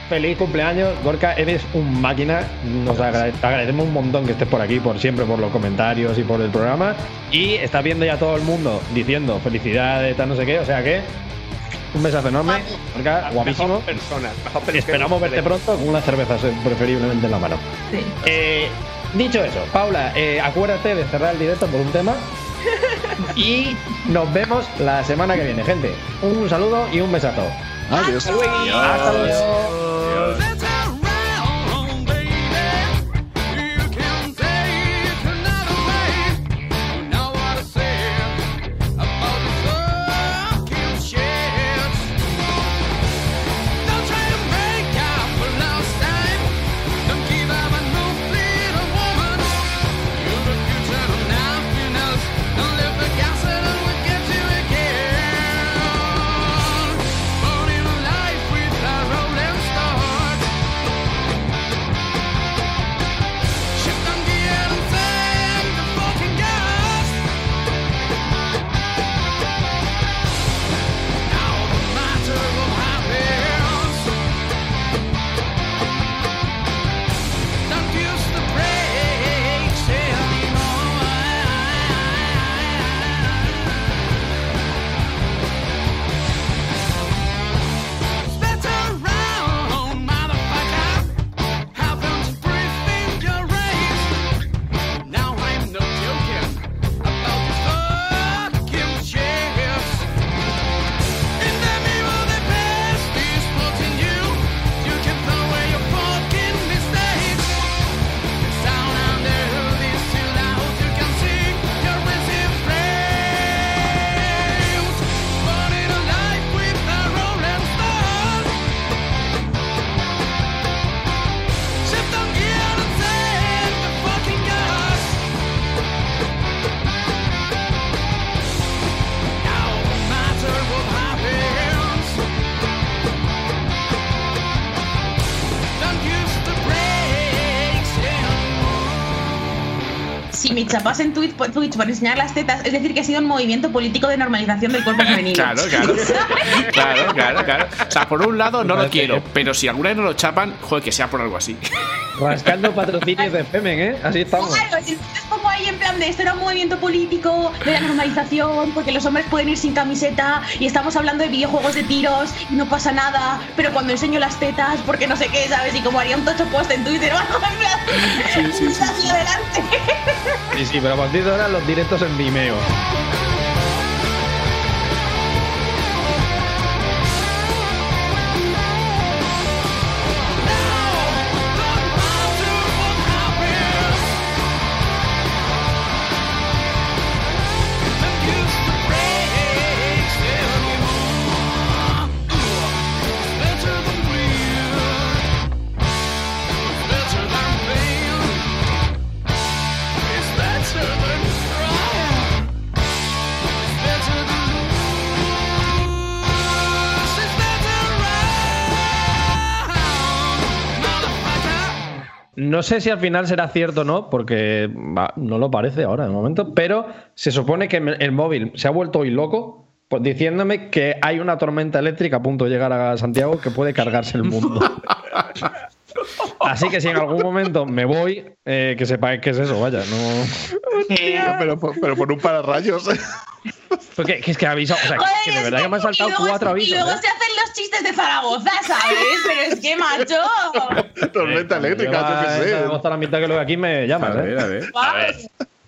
Feliz cumpleaños, Gorka. Eres un máquina. Nos agrade- te agradecemos un montón que estés por aquí, por siempre, por los comentarios y por el programa. Y está viendo ya todo el mundo diciendo felicidades, tal, no sé qué. O sea que. Un besazo enorme. Gorka, guapísimo. Mejor persona, mejor peluquero. Esperamos verte pronto con unas cervezas, preferiblemente en la mano. Sí. Eh, dicho eso, Paula, eh, acuérdate de cerrar el directo por un tema. Y nos vemos la semana que viene, gente. Un saludo y un besazo. Adiós. Hasta luego. Let's around, chapas en Twitch, por Twitch por enseñar las tetas, es decir, que ha sido un movimiento político de normalización del cuerpo femenino. Claro, claro. claro, claro, claro. O sea, por un lado no lo quiero, pero si alguna vez no lo chapan, joder, que sea por algo así. Rascando patrocinios de Femen, ¿eh? Así estamos. Claro, como ahí en plan de esto era un movimiento político de la normalización, porque los hombres pueden ir sin camiseta y estamos hablando de videojuegos de tiros y no pasa nada, pero cuando enseño las tetas, porque no sé qué, ¿sabes? Y como haría un tocho post en Twitter o algo en plan, adelante. Sí, sí, pero a partir de ahora los directos en Vimeo. No sé si al final será cierto o no, porque no lo parece ahora de momento, pero se supone que el móvil se ha vuelto hoy loco pues, diciéndome que hay una tormenta eléctrica a punto de llegar a Santiago que puede cargarse el mundo. Así que si en algún momento me voy, eh, que sepáis que es eso, vaya, no. Tío, pero, por- pero por un pararrayos. Porque que es que aviso, o sea, Joder, que de verdad que me han y saltado luego- cuatro Y avisos. luego ¿eh? se hacen los chistes de Zaragoza, ¿sabes? Pero es que, macho. Tormenta eléctrica, yo qué sé. Me la mitad que lo de aquí me A llamas, ver, ¿eh? a ver. A ver,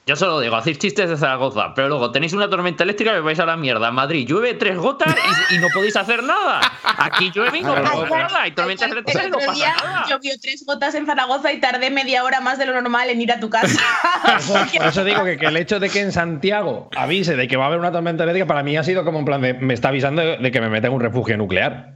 yo solo digo, hacéis chistes de Zaragoza, pero luego tenéis una tormenta eléctrica y os vais a la mierda. En Madrid llueve tres gotas y, y no podéis hacer nada. Aquí llueve y no pasa nada. Y tormentas El eléctricas y no otro pasa día nada. llovió tres gotas en Zaragoza y tardé media hora más de lo normal en ir a tu casa. Por eso, digo que, que el hecho de que en Santiago avise de que va a haber una tormenta eléctrica para mí ha sido como en plan de me está avisando de, de que me meta en un refugio nuclear.